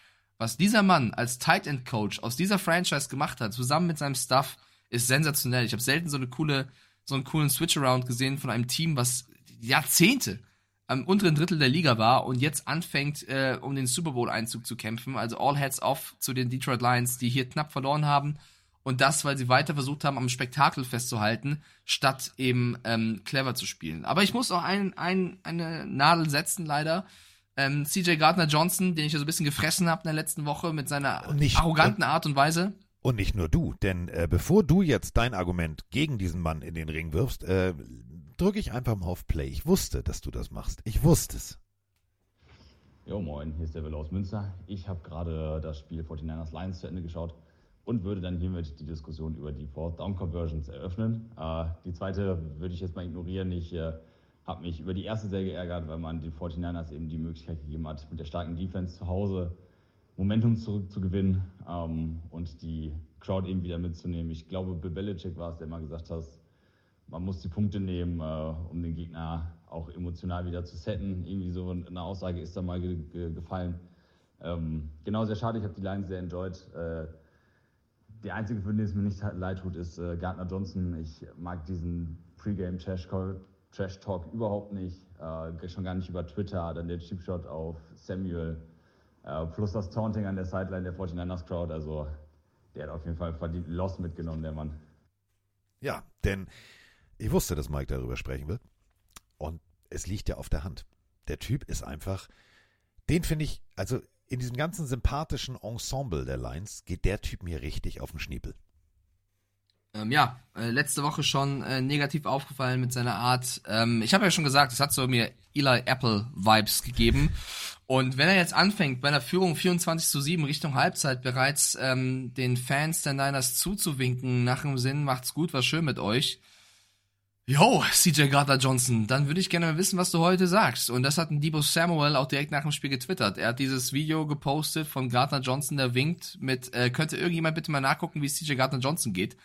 was dieser Mann als Tight End Coach aus dieser Franchise gemacht hat, zusammen mit seinem Staff, ist sensationell. Ich habe selten so eine coole, so einen coolen Switch-Around gesehen von einem Team, was Jahrzehnte am unteren Drittel der Liga war und jetzt anfängt, äh, um den Super Bowl-Einzug zu kämpfen. Also all heads off zu den Detroit Lions, die hier knapp verloren haben. Und das, weil sie weiter versucht haben, am Spektakel festzuhalten, statt eben ähm, clever zu spielen. Aber ich muss auch ein, ein, eine Nadel setzen, leider. Ähm, CJ Gardner Johnson, den ich ja so ein bisschen gefressen habe in der letzten Woche mit seiner nicht, arroganten Art und Weise. Und nicht nur du, denn äh, bevor du jetzt dein Argument gegen diesen Mann in den Ring wirfst, äh, drücke ich einfach mal auf Play. Ich wusste, dass du das machst. Ich wusste es. Jo, moin, hier ist der Will aus Münster. Ich habe gerade das Spiel 49ers Lions zu Ende geschaut und würde dann hiermit die Diskussion über die Fourth Down Conversions eröffnen. Äh, die zweite würde ich jetzt mal ignorieren. Ich äh, habe mich über die erste sehr geärgert, weil man den 49ers eben die Möglichkeit gegeben hat, mit der starken Defense zu Hause Momentum zurückzugewinnen ähm, und die Crowd eben wieder mitzunehmen. Ich glaube, Bill Belichick war es, der mal gesagt hat, man muss die Punkte nehmen, äh, um den Gegner auch emotional wieder zu setten. Irgendwie so eine Aussage ist da mal ge ge gefallen. Ähm, genau, sehr schade, ich habe die Lions sehr enjoyed. Äh, der einzige, für den es mir nicht leid tut, ist äh, Gardner Johnson. Ich mag diesen Pre-Game Trash, Trash Talk überhaupt nicht. Äh, schon gar nicht über Twitter. Dann der Cheap Shot auf Samuel. Äh, plus das Taunting an der Sideline der 49ers Crowd. Also, der hat auf jeden Fall verdient Loss mitgenommen, der Mann. Ja, denn ich wusste, dass Mike darüber sprechen wird. Und es liegt ja auf der Hand. Der Typ ist einfach, den finde ich, also in diesem ganzen sympathischen Ensemble der Lines geht der Typ mir richtig auf den Schniepel. Ähm, ja, äh, letzte Woche schon äh, negativ aufgefallen mit seiner Art. Ähm, ich habe ja schon gesagt, es hat so mir Eli Apple Vibes gegeben. Und wenn er jetzt anfängt, bei einer Führung 24 zu 7 Richtung Halbzeit bereits ähm, den Fans der Niners zuzuwinken, nach dem Sinn, macht's gut, war schön mit euch, Yo, CJ Gardner Johnson, dann würde ich gerne mal wissen, was du heute sagst. Und das hat ein Debo Samuel auch direkt nach dem Spiel getwittert. Er hat dieses Video gepostet von Gardner Johnson, der winkt mit, äh, könnte irgendjemand bitte mal nachgucken, wie es CJ Gardner Johnson geht.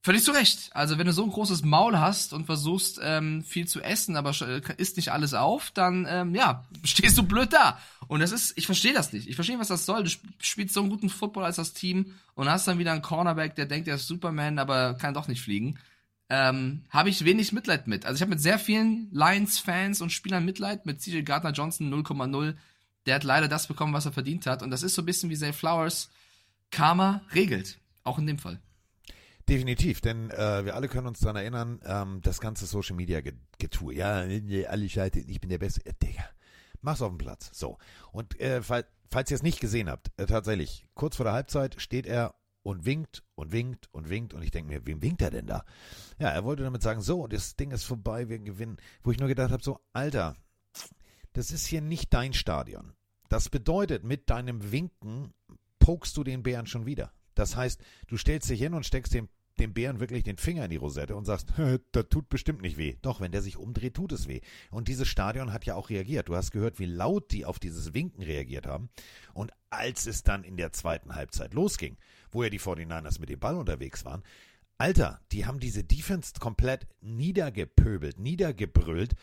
Völlig zu Recht. Also wenn du so ein großes Maul hast und versuchst ähm, viel zu essen, aber äh, isst nicht alles auf, dann ähm, ja stehst du blöd da. Und das ist, ich verstehe das nicht. Ich verstehe, was das soll. Du sp- spielst so einen guten Football als das Team und hast dann wieder einen Cornerback, der denkt, er ist Superman, aber kann doch nicht fliegen. Ähm, habe ich wenig Mitleid mit. Also ich habe mit sehr vielen Lions-Fans und Spielern Mitleid. Mit CJ Gardner Johnson 0,0. Der hat leider das bekommen, was er verdient hat. Und das ist so ein bisschen wie Zay Flowers. Karma regelt. Auch in dem Fall. Definitiv, denn äh, wir alle können uns daran erinnern, ähm, das ganze Social Media Ge- Getue. Ja, alle scheitern, ich bin der Beste. Ja, Digga, mach's auf den Platz. So. Und äh, fall, falls ihr es nicht gesehen habt, äh, tatsächlich, kurz vor der Halbzeit steht er und winkt und winkt und winkt und ich denke mir, wem winkt er denn da? Ja, er wollte damit sagen, so, das Ding ist vorbei, wir gewinnen. Wo ich nur gedacht habe, so, Alter, das ist hier nicht dein Stadion. Das bedeutet, mit deinem Winken pokst du den Bären schon wieder. Das heißt, du stellst dich hin und steckst dem, dem Bären wirklich den Finger in die Rosette und sagst, das tut bestimmt nicht weh. Doch, wenn der sich umdreht, tut es weh. Und dieses Stadion hat ja auch reagiert. Du hast gehört, wie laut die auf dieses Winken reagiert haben. Und als es dann in der zweiten Halbzeit losging, wo ja die 49ers mit dem Ball unterwegs waren, Alter, die haben diese Defense komplett niedergepöbelt, niedergebrüllt,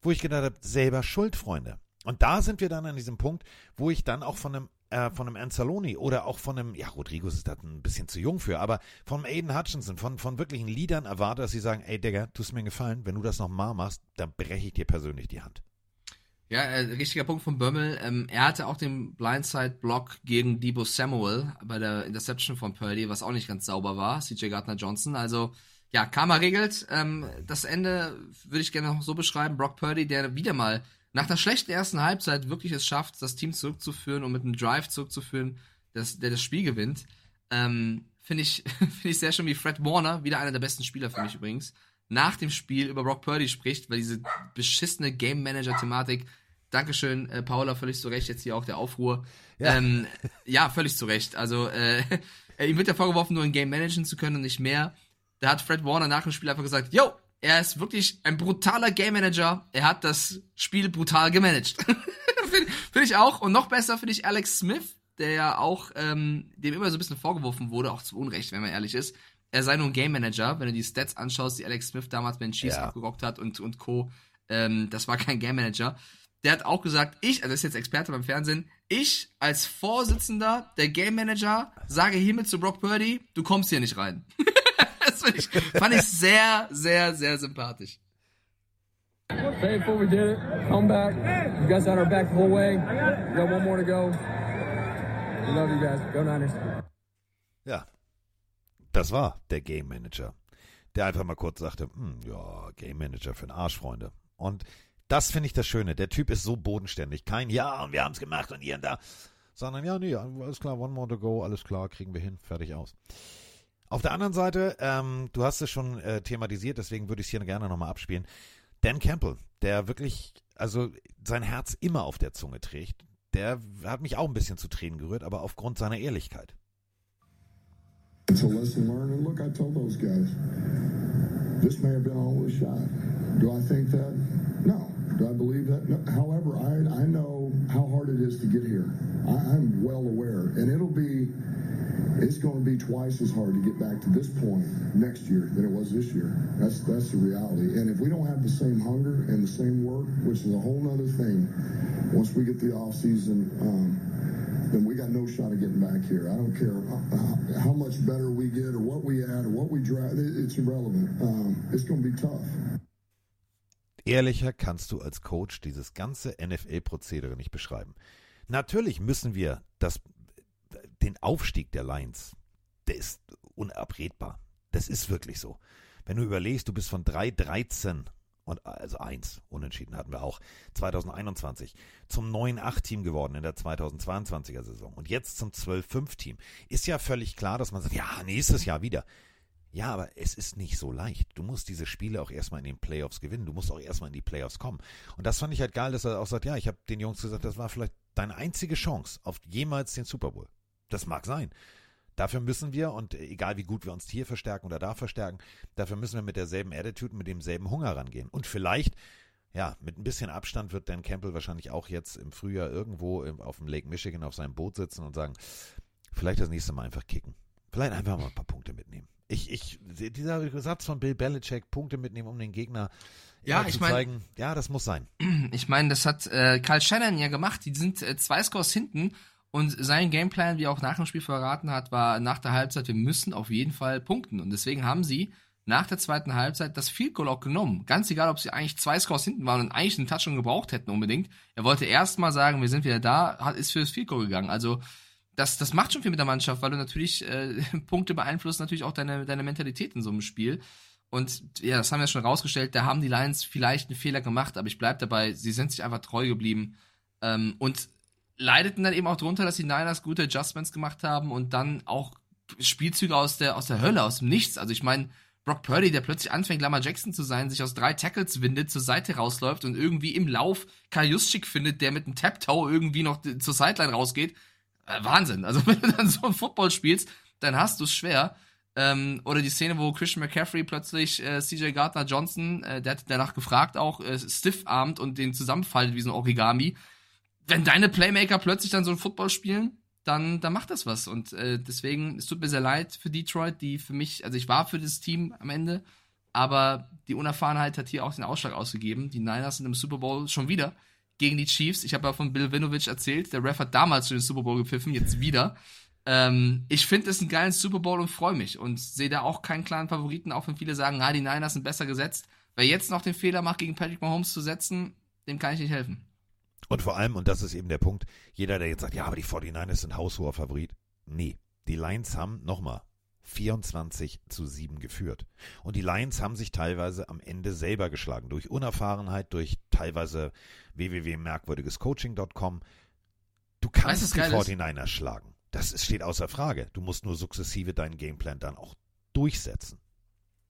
wo ich gedacht habe, selber Schuld, Freunde. Und da sind wir dann an diesem Punkt, wo ich dann auch von einem äh, von einem Anzaloni oder auch von einem, ja, Rodriguez ist da ein bisschen zu jung für, aber von einem Aiden Hutchinson, von, von wirklichen Leadern erwarte, dass sie sagen, ey Digga, tust mir einen Gefallen, wenn du das nochmal machst, dann breche ich dir persönlich die Hand. Ja, äh, richtiger Punkt von Bömmel. Ähm, er hatte auch den Blindside-Block gegen Debo Samuel bei der Interception von Purdy, was auch nicht ganz sauber war, CJ Gardner Johnson. Also, ja, Karma regelt. Ähm, das Ende würde ich gerne noch so beschreiben. Brock Purdy, der wieder mal nach einer schlechten ersten Halbzeit wirklich es schafft, das Team zurückzuführen und mit einem Drive zurückzuführen, das, der das Spiel gewinnt. Ähm, Finde ich, finde ich sehr schön, wie Fred Warner, wieder einer der besten Spieler für mich übrigens, nach dem Spiel über Brock Purdy spricht, weil diese beschissene Game Manager-Thematik Dankeschön, äh, Paula, völlig zu Recht, jetzt hier auch der Aufruhr. Ja. Ja, ähm, ja völlig zu Recht. Also, äh, ihm wird ja vorgeworfen, nur ein Game managen zu können und nicht mehr. Da hat Fred Warner nach dem Spiel einfach gesagt, yo, er ist wirklich ein brutaler Game Manager. Er hat das Spiel brutal gemanagt. finde find ich auch. Und noch besser finde ich Alex Smith, der ja auch, ähm, dem immer so ein bisschen vorgeworfen wurde, auch zu Unrecht, wenn man ehrlich ist. Er sei nur ein Game Manager. Wenn du die Stats anschaust, die Alex Smith damals bei den Chiefs Ja. abgerockt hat und, und Co., ähm, das war kein Game Manager. Der hat auch gesagt, ich, also ist jetzt Experte beim Fernsehen, ich als Vorsitzender der Game Manager sage hiermit zu Brock Purdy, du kommst hier nicht rein. das ich, fand ich sehr, sehr, sehr sympathisch. Faithful, we did it. Comeback. You guys had our back the whole way. We got one more to go. We love you guys. Go Niners. Ja, das war der Game Manager, der einfach mal kurz sagte, hm, ja, Game Manager für den Arsch, Freunde. Und das finde ich das Schöne. Der Typ ist so bodenständig. Kein Ja, und wir haben es gemacht und hier und da. Sondern ja, nee, alles klar, one more to go, alles klar, kriegen wir hin, fertig aus. Auf der anderen Seite, ähm, du hast es schon äh, thematisiert, deswegen würde ich es hier gerne nochmal abspielen. Dan Campbell, der wirklich, also sein Herz immer auf der Zunge trägt, der hat mich auch ein bisschen zu Tränen gerührt, aber aufgrund seiner Ehrlichkeit. It's a lesson learned. And look, I told those guys, this may have been all we shot. Do I think that? No. Do I believe that? No. However, I, I know how hard it is to get here. I, I'm well aware. And it'll be, it's going to be twice as hard to get back to this point next year than it was this year. That's, that's the reality. And if we don't have the same hunger and the same work, which is a whole other thing, once we get the off season, um, then we got no shot of getting back here. I don't care how, how much better we get or what we add or what we. It, it's irrelevant. Um, it's going to be tough. Ehrlicher kannst du als Coach dieses ganze NFL-Prozedere nicht beschreiben. Natürlich müssen wir das, den Aufstieg der Lions, der ist unabredbar. Das ist wirklich so. Wenn du überlegst, du bist von 3-13 und also 1 unentschieden hatten wir auch 2021 zum 9-8-Team geworden in der 2022er Saison und jetzt zum 12-5-Team. Ist ja völlig klar, dass man sagt, ja, nächstes Jahr wieder. Ja, aber es ist nicht so leicht. Du musst diese Spiele auch erstmal in den Playoffs gewinnen. Du musst auch erstmal in die Playoffs kommen. Und das fand ich halt geil, dass er auch sagt, ja, ich habe den Jungs gesagt, das war vielleicht deine einzige Chance auf jemals den Super Bowl. Das mag sein. Dafür müssen wir, und egal wie gut wir uns hier verstärken oder da verstärken, dafür müssen wir mit derselben Attitude, mit demselben Hunger rangehen. Und vielleicht, ja, mit ein bisschen Abstand wird Dan Campbell wahrscheinlich auch jetzt im Frühjahr irgendwo im, auf dem Lake Michigan auf seinem Boot sitzen und sagen, vielleicht das nächste Mal einfach kicken. Vielleicht einfach mal ein paar Punkte mitnehmen. Ich, ich, dieser Satz von Bill Belichick, Punkte mitnehmen, um den Gegner Ja, immer ich zu mein- zeigen, ja, das muss sein. Ich meine, das hat äh, Karl Shannon ja gemacht. Die sind äh, zwei Scores hinten und sein Gameplan, wie er auch nach dem Spiel verraten hat, war nach der Halbzeit, wir müssen auf jeden Fall punkten. Und deswegen haben sie nach der zweiten Halbzeit das Field Goal auch genommen. Ganz egal, ob sie eigentlich zwei Scores hinten waren und eigentlich einen Touchdown gebraucht hätten unbedingt. Er wollte erst mal sagen, wir sind wieder da, hat, ist für das Field Goal gegangen. Also das, das macht schon viel mit der Mannschaft, weil du natürlich äh, Punkte beeinflussen natürlich auch deine, deine Mentalität in so einem Spiel. Und ja, das haben wir schon rausgestellt, da haben die Lions vielleicht einen Fehler gemacht, aber ich bleib dabei, sie sind sich einfach treu geblieben ähm, und leideten dann eben auch drunter, dass die Niners gute Adjustments gemacht haben und dann auch Spielzüge aus der, aus der Hölle, aus dem Nichts. Also ich meine, Brock Purdy, der plötzlich anfängt, Lamar Jackson zu sein, sich aus drei Tackles windet, zur Seite rausläuft und irgendwie im Lauf Juszczyk findet, der mit einem Tap-Toe irgendwie noch zur Sideline rausgeht. Äh, Wahnsinn. Also wenn du dann so ein Football spielst, dann hast du es schwer. Ähm, oder die Szene, wo Christian McCaffrey plötzlich äh, CJ Gardner Johnson, äh, der hat danach gefragt, auch äh, stiff-armt und den zusammenfaltet wie so ein Origami. Wenn deine Playmaker plötzlich dann so ein Football spielen, dann, dann macht das was. Und äh, deswegen, es tut mir sehr leid für Detroit, die für mich, also ich war für das Team am Ende, aber die Unerfahrenheit hat hier auch den Ausschlag ausgegeben. Die Niners sind im Super Bowl schon wieder gegen die Chiefs. Ich habe ja von Bill Winovich erzählt, der Ref hat damals schon den Super Bowl gepfiffen, jetzt wieder. Ähm, ich finde es einen geilen Super Bowl und freue mich und sehe da auch keinen klaren Favoriten, auch wenn viele sagen, ah, die Niners sind besser gesetzt. Wer jetzt noch den Fehler macht, gegen Patrick Mahomes zu setzen, dem kann ich nicht helfen. Und vor allem, und das ist eben der Punkt, jeder, der jetzt sagt, ja, aber die 49ers sind haushoher Favorit. Nee, die Lions haben nochmal 24 zu 7 geführt. Und die Lions haben sich teilweise am Ende selber geschlagen. Durch Unerfahrenheit, durch teilweise www.merkwürdigescoaching.com. Du Weißt du, kannst was die geil ist? 49ers schlagen. Das ist- steht außer Frage. Du musst nur sukzessive deinen Gameplan dann auch durchsetzen.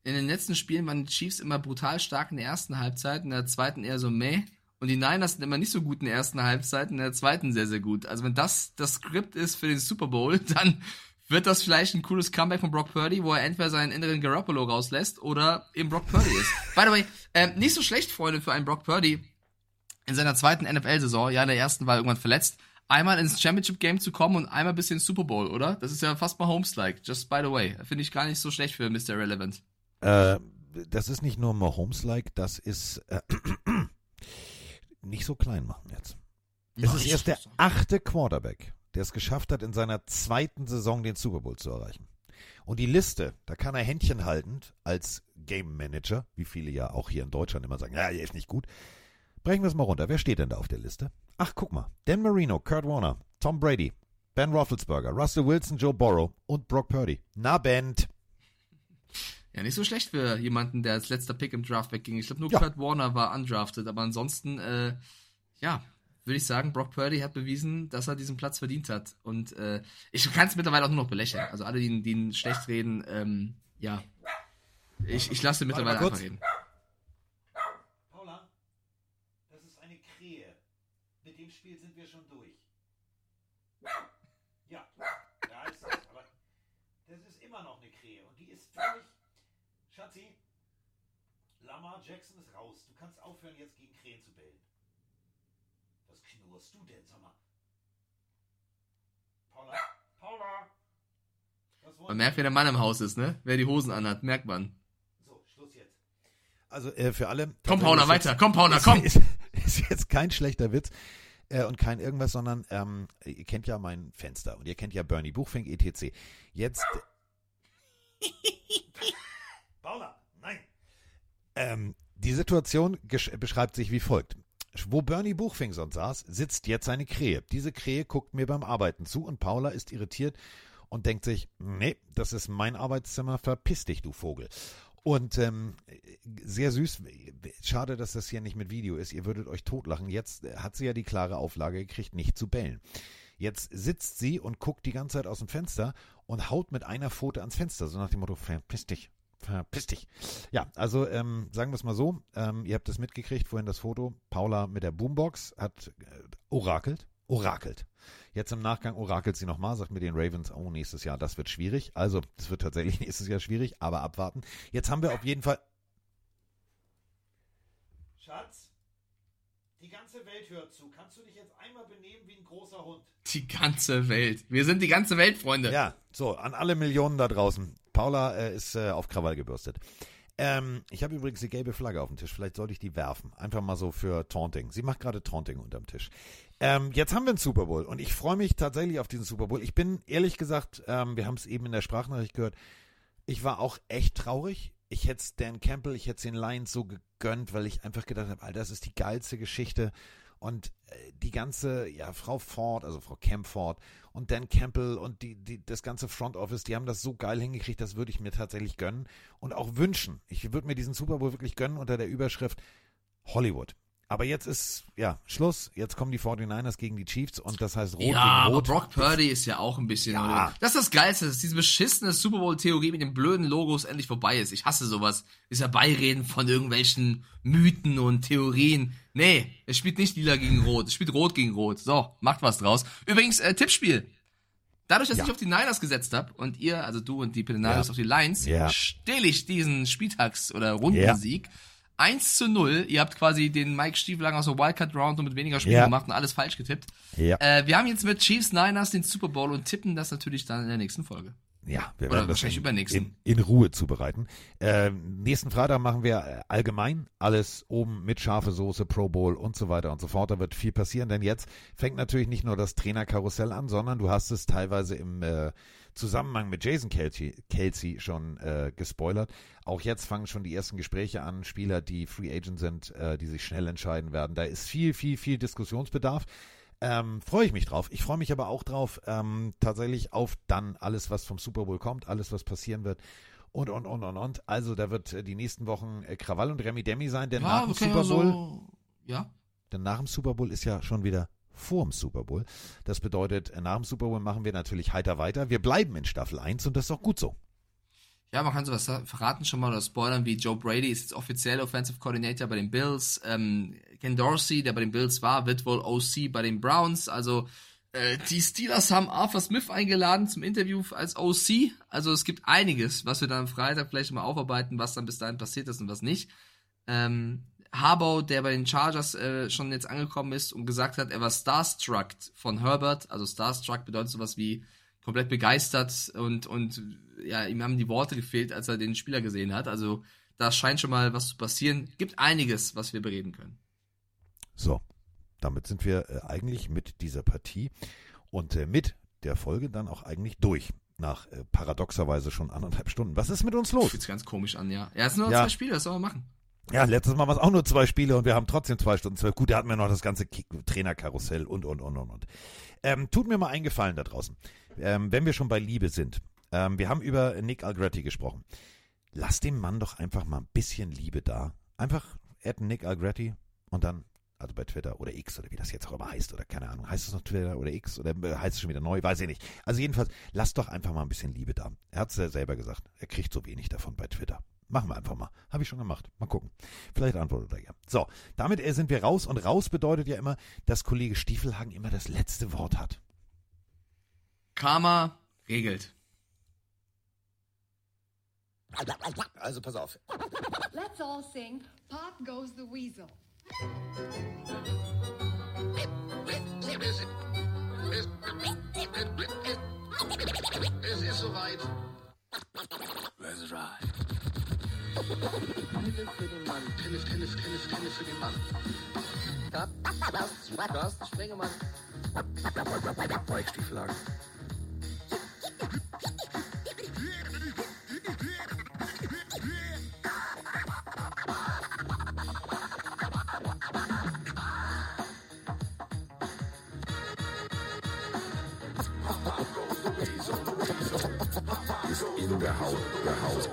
In den letzten Spielen waren die Chiefs immer brutal stark in der ersten Halbzeit, in der zweiten eher so meh. Und die Niners sind immer nicht so gut in der ersten Halbzeit, in der zweiten sehr, sehr gut. Also wenn das das Skript ist für den Super Bowl, dann wird das vielleicht ein cooles Comeback von Brock Purdy, wo er entweder seinen inneren Garoppolo rauslässt oder eben Brock Purdy ist. By the way, ähm, nicht so schlecht, Freunde, für einen Brock Purdy in seiner zweiten NFL-Saison, ja, in der ersten war er irgendwann verletzt, einmal ins Championship-Game zu kommen und einmal bis ins Super Bowl, oder? Das ist ja fast mal Holmes-like, just by the way. Finde ich gar nicht so schlecht für Mr. Relevant. Äh, das ist nicht nur Mahomes-like, das ist äh, nicht so klein machen jetzt. Es ist erst der achte Quarterback, der es geschafft hat, in seiner zweiten Saison den Super Bowl zu erreichen. Und die Liste, da kann er Händchen haltend als Game Manager, wie viele ja auch hier in Deutschland immer sagen, ja, der ist nicht gut. Brechen wir es mal runter. Wer steht denn da auf der Liste? Ach, guck mal. Dan Marino, Kurt Warner, Tom Brady, Ben Roethlisberger, Russell Wilson, Joe Burrow und Brock Purdy. Na, Band. Ja, nicht so schlecht für jemanden, der als letzter Pick im Draft wegging. Ich glaube, nur Ja. Kurt Warner war undrafted, aber ansonsten, äh, ja, würde ich sagen, Brock Purdy hat bewiesen, dass er diesen Platz verdient hat. Und äh, ich kann es mittlerweile auch nur noch belächeln. Also alle, die, die ihn schlecht reden, ähm, ja. Ich, ich lasse mittlerweile einfach reden. Paula, das ist eine Krähe. Mit dem Spiel sind wir schon durch. Ja, da ist es. Aber das ist immer noch eine Krähe. Und die ist völlig. Schatzi, Lamar Jackson ist raus. Du kannst aufhören, jetzt gegen Krähen zu bellen. Was knurrst du denn, sag mal? Paula, Paula! Man merkt, wer der Mann im Haus ist, ne? Wer die Hosen anhat, merkt man. So, Schluss jetzt. Also äh, für alle. Komm, Paula, ist weiter. jetzt- Komm, Paula, ist, komm. Ist, ist jetzt kein schlechter Witz äh, und kein irgendwas, sondern ähm, ihr kennt ja mein Fenster und ihr kennt ja Bernie Buchfink etc. Jetzt. Ähm, die Situation beschreibt sich wie folgt. Wo Bernie Buchfink sonst saß, sitzt jetzt eine Krähe. Diese Krähe guckt mir beim Arbeiten zu und Paula ist irritiert und denkt sich, nee, das ist mein Arbeitszimmer, verpiss dich, du Vogel. Und ähm, sehr süß, schade, dass das hier nicht mit Video ist, ihr würdet euch totlachen. Jetzt hat sie ja die klare Auflage gekriegt, nicht zu bellen. Jetzt sitzt sie und guckt die ganze Zeit aus dem Fenster und haut mit einer Pfote ans Fenster, so nach dem Motto, verpiss dich, verpiss dich. Ja, also ähm, sagen wir es mal so, ähm, ihr habt es mitgekriegt, vorhin das Foto, Paula mit der Boombox hat äh, orakelt, orakelt. Jetzt im Nachgang orakelt sie nochmal, sagt mit den Ravens, oh, nächstes Jahr, das wird schwierig. Also, das wird tatsächlich nächstes Jahr schwierig, aber abwarten. Jetzt haben wir auf jeden Fall. Schatz, Die ganze Welt hört zu. Kannst du dich jetzt einmal benehmen wie ein großer Hund? Die ganze Welt. Wir sind die ganze Welt, Freunde. Ja, so, an alle Millionen da draußen. Paula äh, ist äh, auf Krawall gebürstet. Ähm, ich habe übrigens die gelbe Flagge auf dem Tisch. Vielleicht sollte ich die werfen. Einfach mal so für Taunting. Sie macht gerade Taunting unterm Tisch. Ähm, jetzt haben wir einen Super Bowl und ich freue mich tatsächlich auf diesen Super Bowl. Ich bin ehrlich gesagt, ähm, wir haben es eben in der Sprachnachricht gehört, ich war auch echt traurig. Ich hätte Dan Campbell, ich hätte den Lions so gegönnt, weil ich einfach gedacht habe, Alter, das ist die geilste Geschichte. Und äh, die ganze, ja, Frau Ford, also Frau Camford und Dan Campbell und die, die, das ganze Front Office, die haben das so geil hingekriegt, das würde ich mir tatsächlich gönnen und auch wünschen. Ich würde mir diesen Super Bowl wirklich gönnen unter der Überschrift Hollywood. Aber jetzt ist, ja, Schluss. Jetzt kommen die 49ers gegen die Chiefs und das heißt Rot ja, gegen aber Rot. Brock Purdy ist ja auch ein bisschen. Ja. Das ist das Geilste, dass diese beschissene Super Bowl-Theorie mit den blöden Logos endlich vorbei ist. Ich hasse sowas. Ist ja Beireden von irgendwelchen Mythen und Theorien. Nee, es spielt nicht lila gegen rot, es spielt rot gegen rot. So, macht was draus. Übrigens, äh, Tippspiel. Dadurch, dass Ja. ich auf die Niners gesetzt habe und ihr, also du und die Pelinarios Ja. auf die Lions, Ja. stehle ich diesen Spieltags- oder Rundensieg. 1 zu 0. Ihr habt quasi den Mike Stieflagen aus der Wildcard Round und mit weniger Spielen Ja. gemacht und alles falsch getippt. Ja. Äh, wir haben jetzt mit Chiefs Niners den Super Bowl und tippen das natürlich dann in der nächsten Folge. Ja, wir Oder werden das wahrscheinlich in, in, in Ruhe zubereiten. Ähm, nächsten Freitag machen wir äh, allgemein alles oben mit scharfe Soße, Pro Bowl und so weiter und so fort. Da wird viel passieren, denn jetzt fängt natürlich nicht nur das Trainerkarussell an, sondern du hast es teilweise im äh, Zusammenhang mit Jason Kelsey, Kelsey schon äh, gespoilert. Auch jetzt fangen schon die ersten Gespräche an, Spieler, die Free Agent sind, äh, die sich schnell entscheiden werden. Da ist viel, viel, viel Diskussionsbedarf. Ähm, freue ich mich drauf. Ich freue mich aber auch drauf, ähm, tatsächlich auf dann alles, was vom Super Bowl kommt, alles, was passieren wird. Und, und, und, und, und. Also, da wird äh, die nächsten Wochen äh, Krawall und Remi Demi sein, denn nach dem Super ja Bowl, so, ja. denn nach dem Super Bowl ist ja schon wieder vor dem Super Bowl. Das bedeutet, äh, nach dem Super Bowl machen wir natürlich heiter weiter. Wir bleiben in Staffel 1 und das ist auch gut so. Ja, man kann sowas verraten schon mal oder spoilern, wie Joe Brady ist jetzt offiziell Offensive Coordinator bei den Bills. Ähm, Ken Dorsey, der bei den Bills war, wird wohl OC bei den Browns. Also äh, die Steelers haben Arthur Smith eingeladen zum Interview als OC. Also es gibt einiges, was wir dann am Freitag vielleicht mal aufarbeiten, was dann bis dahin passiert ist und was nicht. Ähm, Harbaugh, der bei den Chargers äh, schon jetzt angekommen ist und gesagt hat, er war starstruck von Herbert. Also starstruck bedeutet sowas wie komplett begeistert und, und ja, ihm haben die Worte gefehlt, als er den Spieler gesehen hat. Also da scheint schon mal was zu passieren. Gibt einiges, was wir bereden können. So, damit sind wir äh, eigentlich mit dieser Partie und äh, mit der Folge dann auch eigentlich durch. Nach äh, paradoxerweise schon anderthalb Stunden. Was ist mit uns los? Fühlt ganz komisch an, ja. Ja, es sind nur Ja. zwei Spiele, was soll man machen? Ja, letztes Mal war es auch nur zwei Spiele und wir haben trotzdem zwei Stunden zwölf. Gut, da hatten wir noch das ganze Trainerkarussell und, und, und, und, und. Ähm, tut mir mal einen Gefallen da draußen. Ähm, wenn wir schon bei Liebe sind. Ähm, wir haben über Nick Algretti gesprochen. Lass dem Mann doch einfach mal ein bisschen Liebe da. Einfach adden Nick Algretti und dann, also bei Twitter oder X oder wie das jetzt auch immer heißt oder keine Ahnung. Heißt es noch Twitter oder X oder äh, heißt es schon wieder neu? Weiß ich nicht. Also jedenfalls, lass doch einfach mal ein bisschen Liebe da. Er hat es ja selber gesagt. Er kriegt so wenig davon bei Twitter. Machen wir einfach mal. Habe ich schon gemacht. Mal gucken. Vielleicht antwortet er ja. So, damit äh, sind wir raus. Und raus bedeutet ja immer, dass Kollege Stiefelhagen immer das letzte Wort hat. Karma regelt. Also pass auf. Let's all sing Pop Goes the Weasel. Es ist soweit. Let's ride. Pille für den Mann. Pille, Pille, Pille, Pille für den Mann. Carsten Spengemann. Mike Stieflagen. Ist in der Haut, der Haut.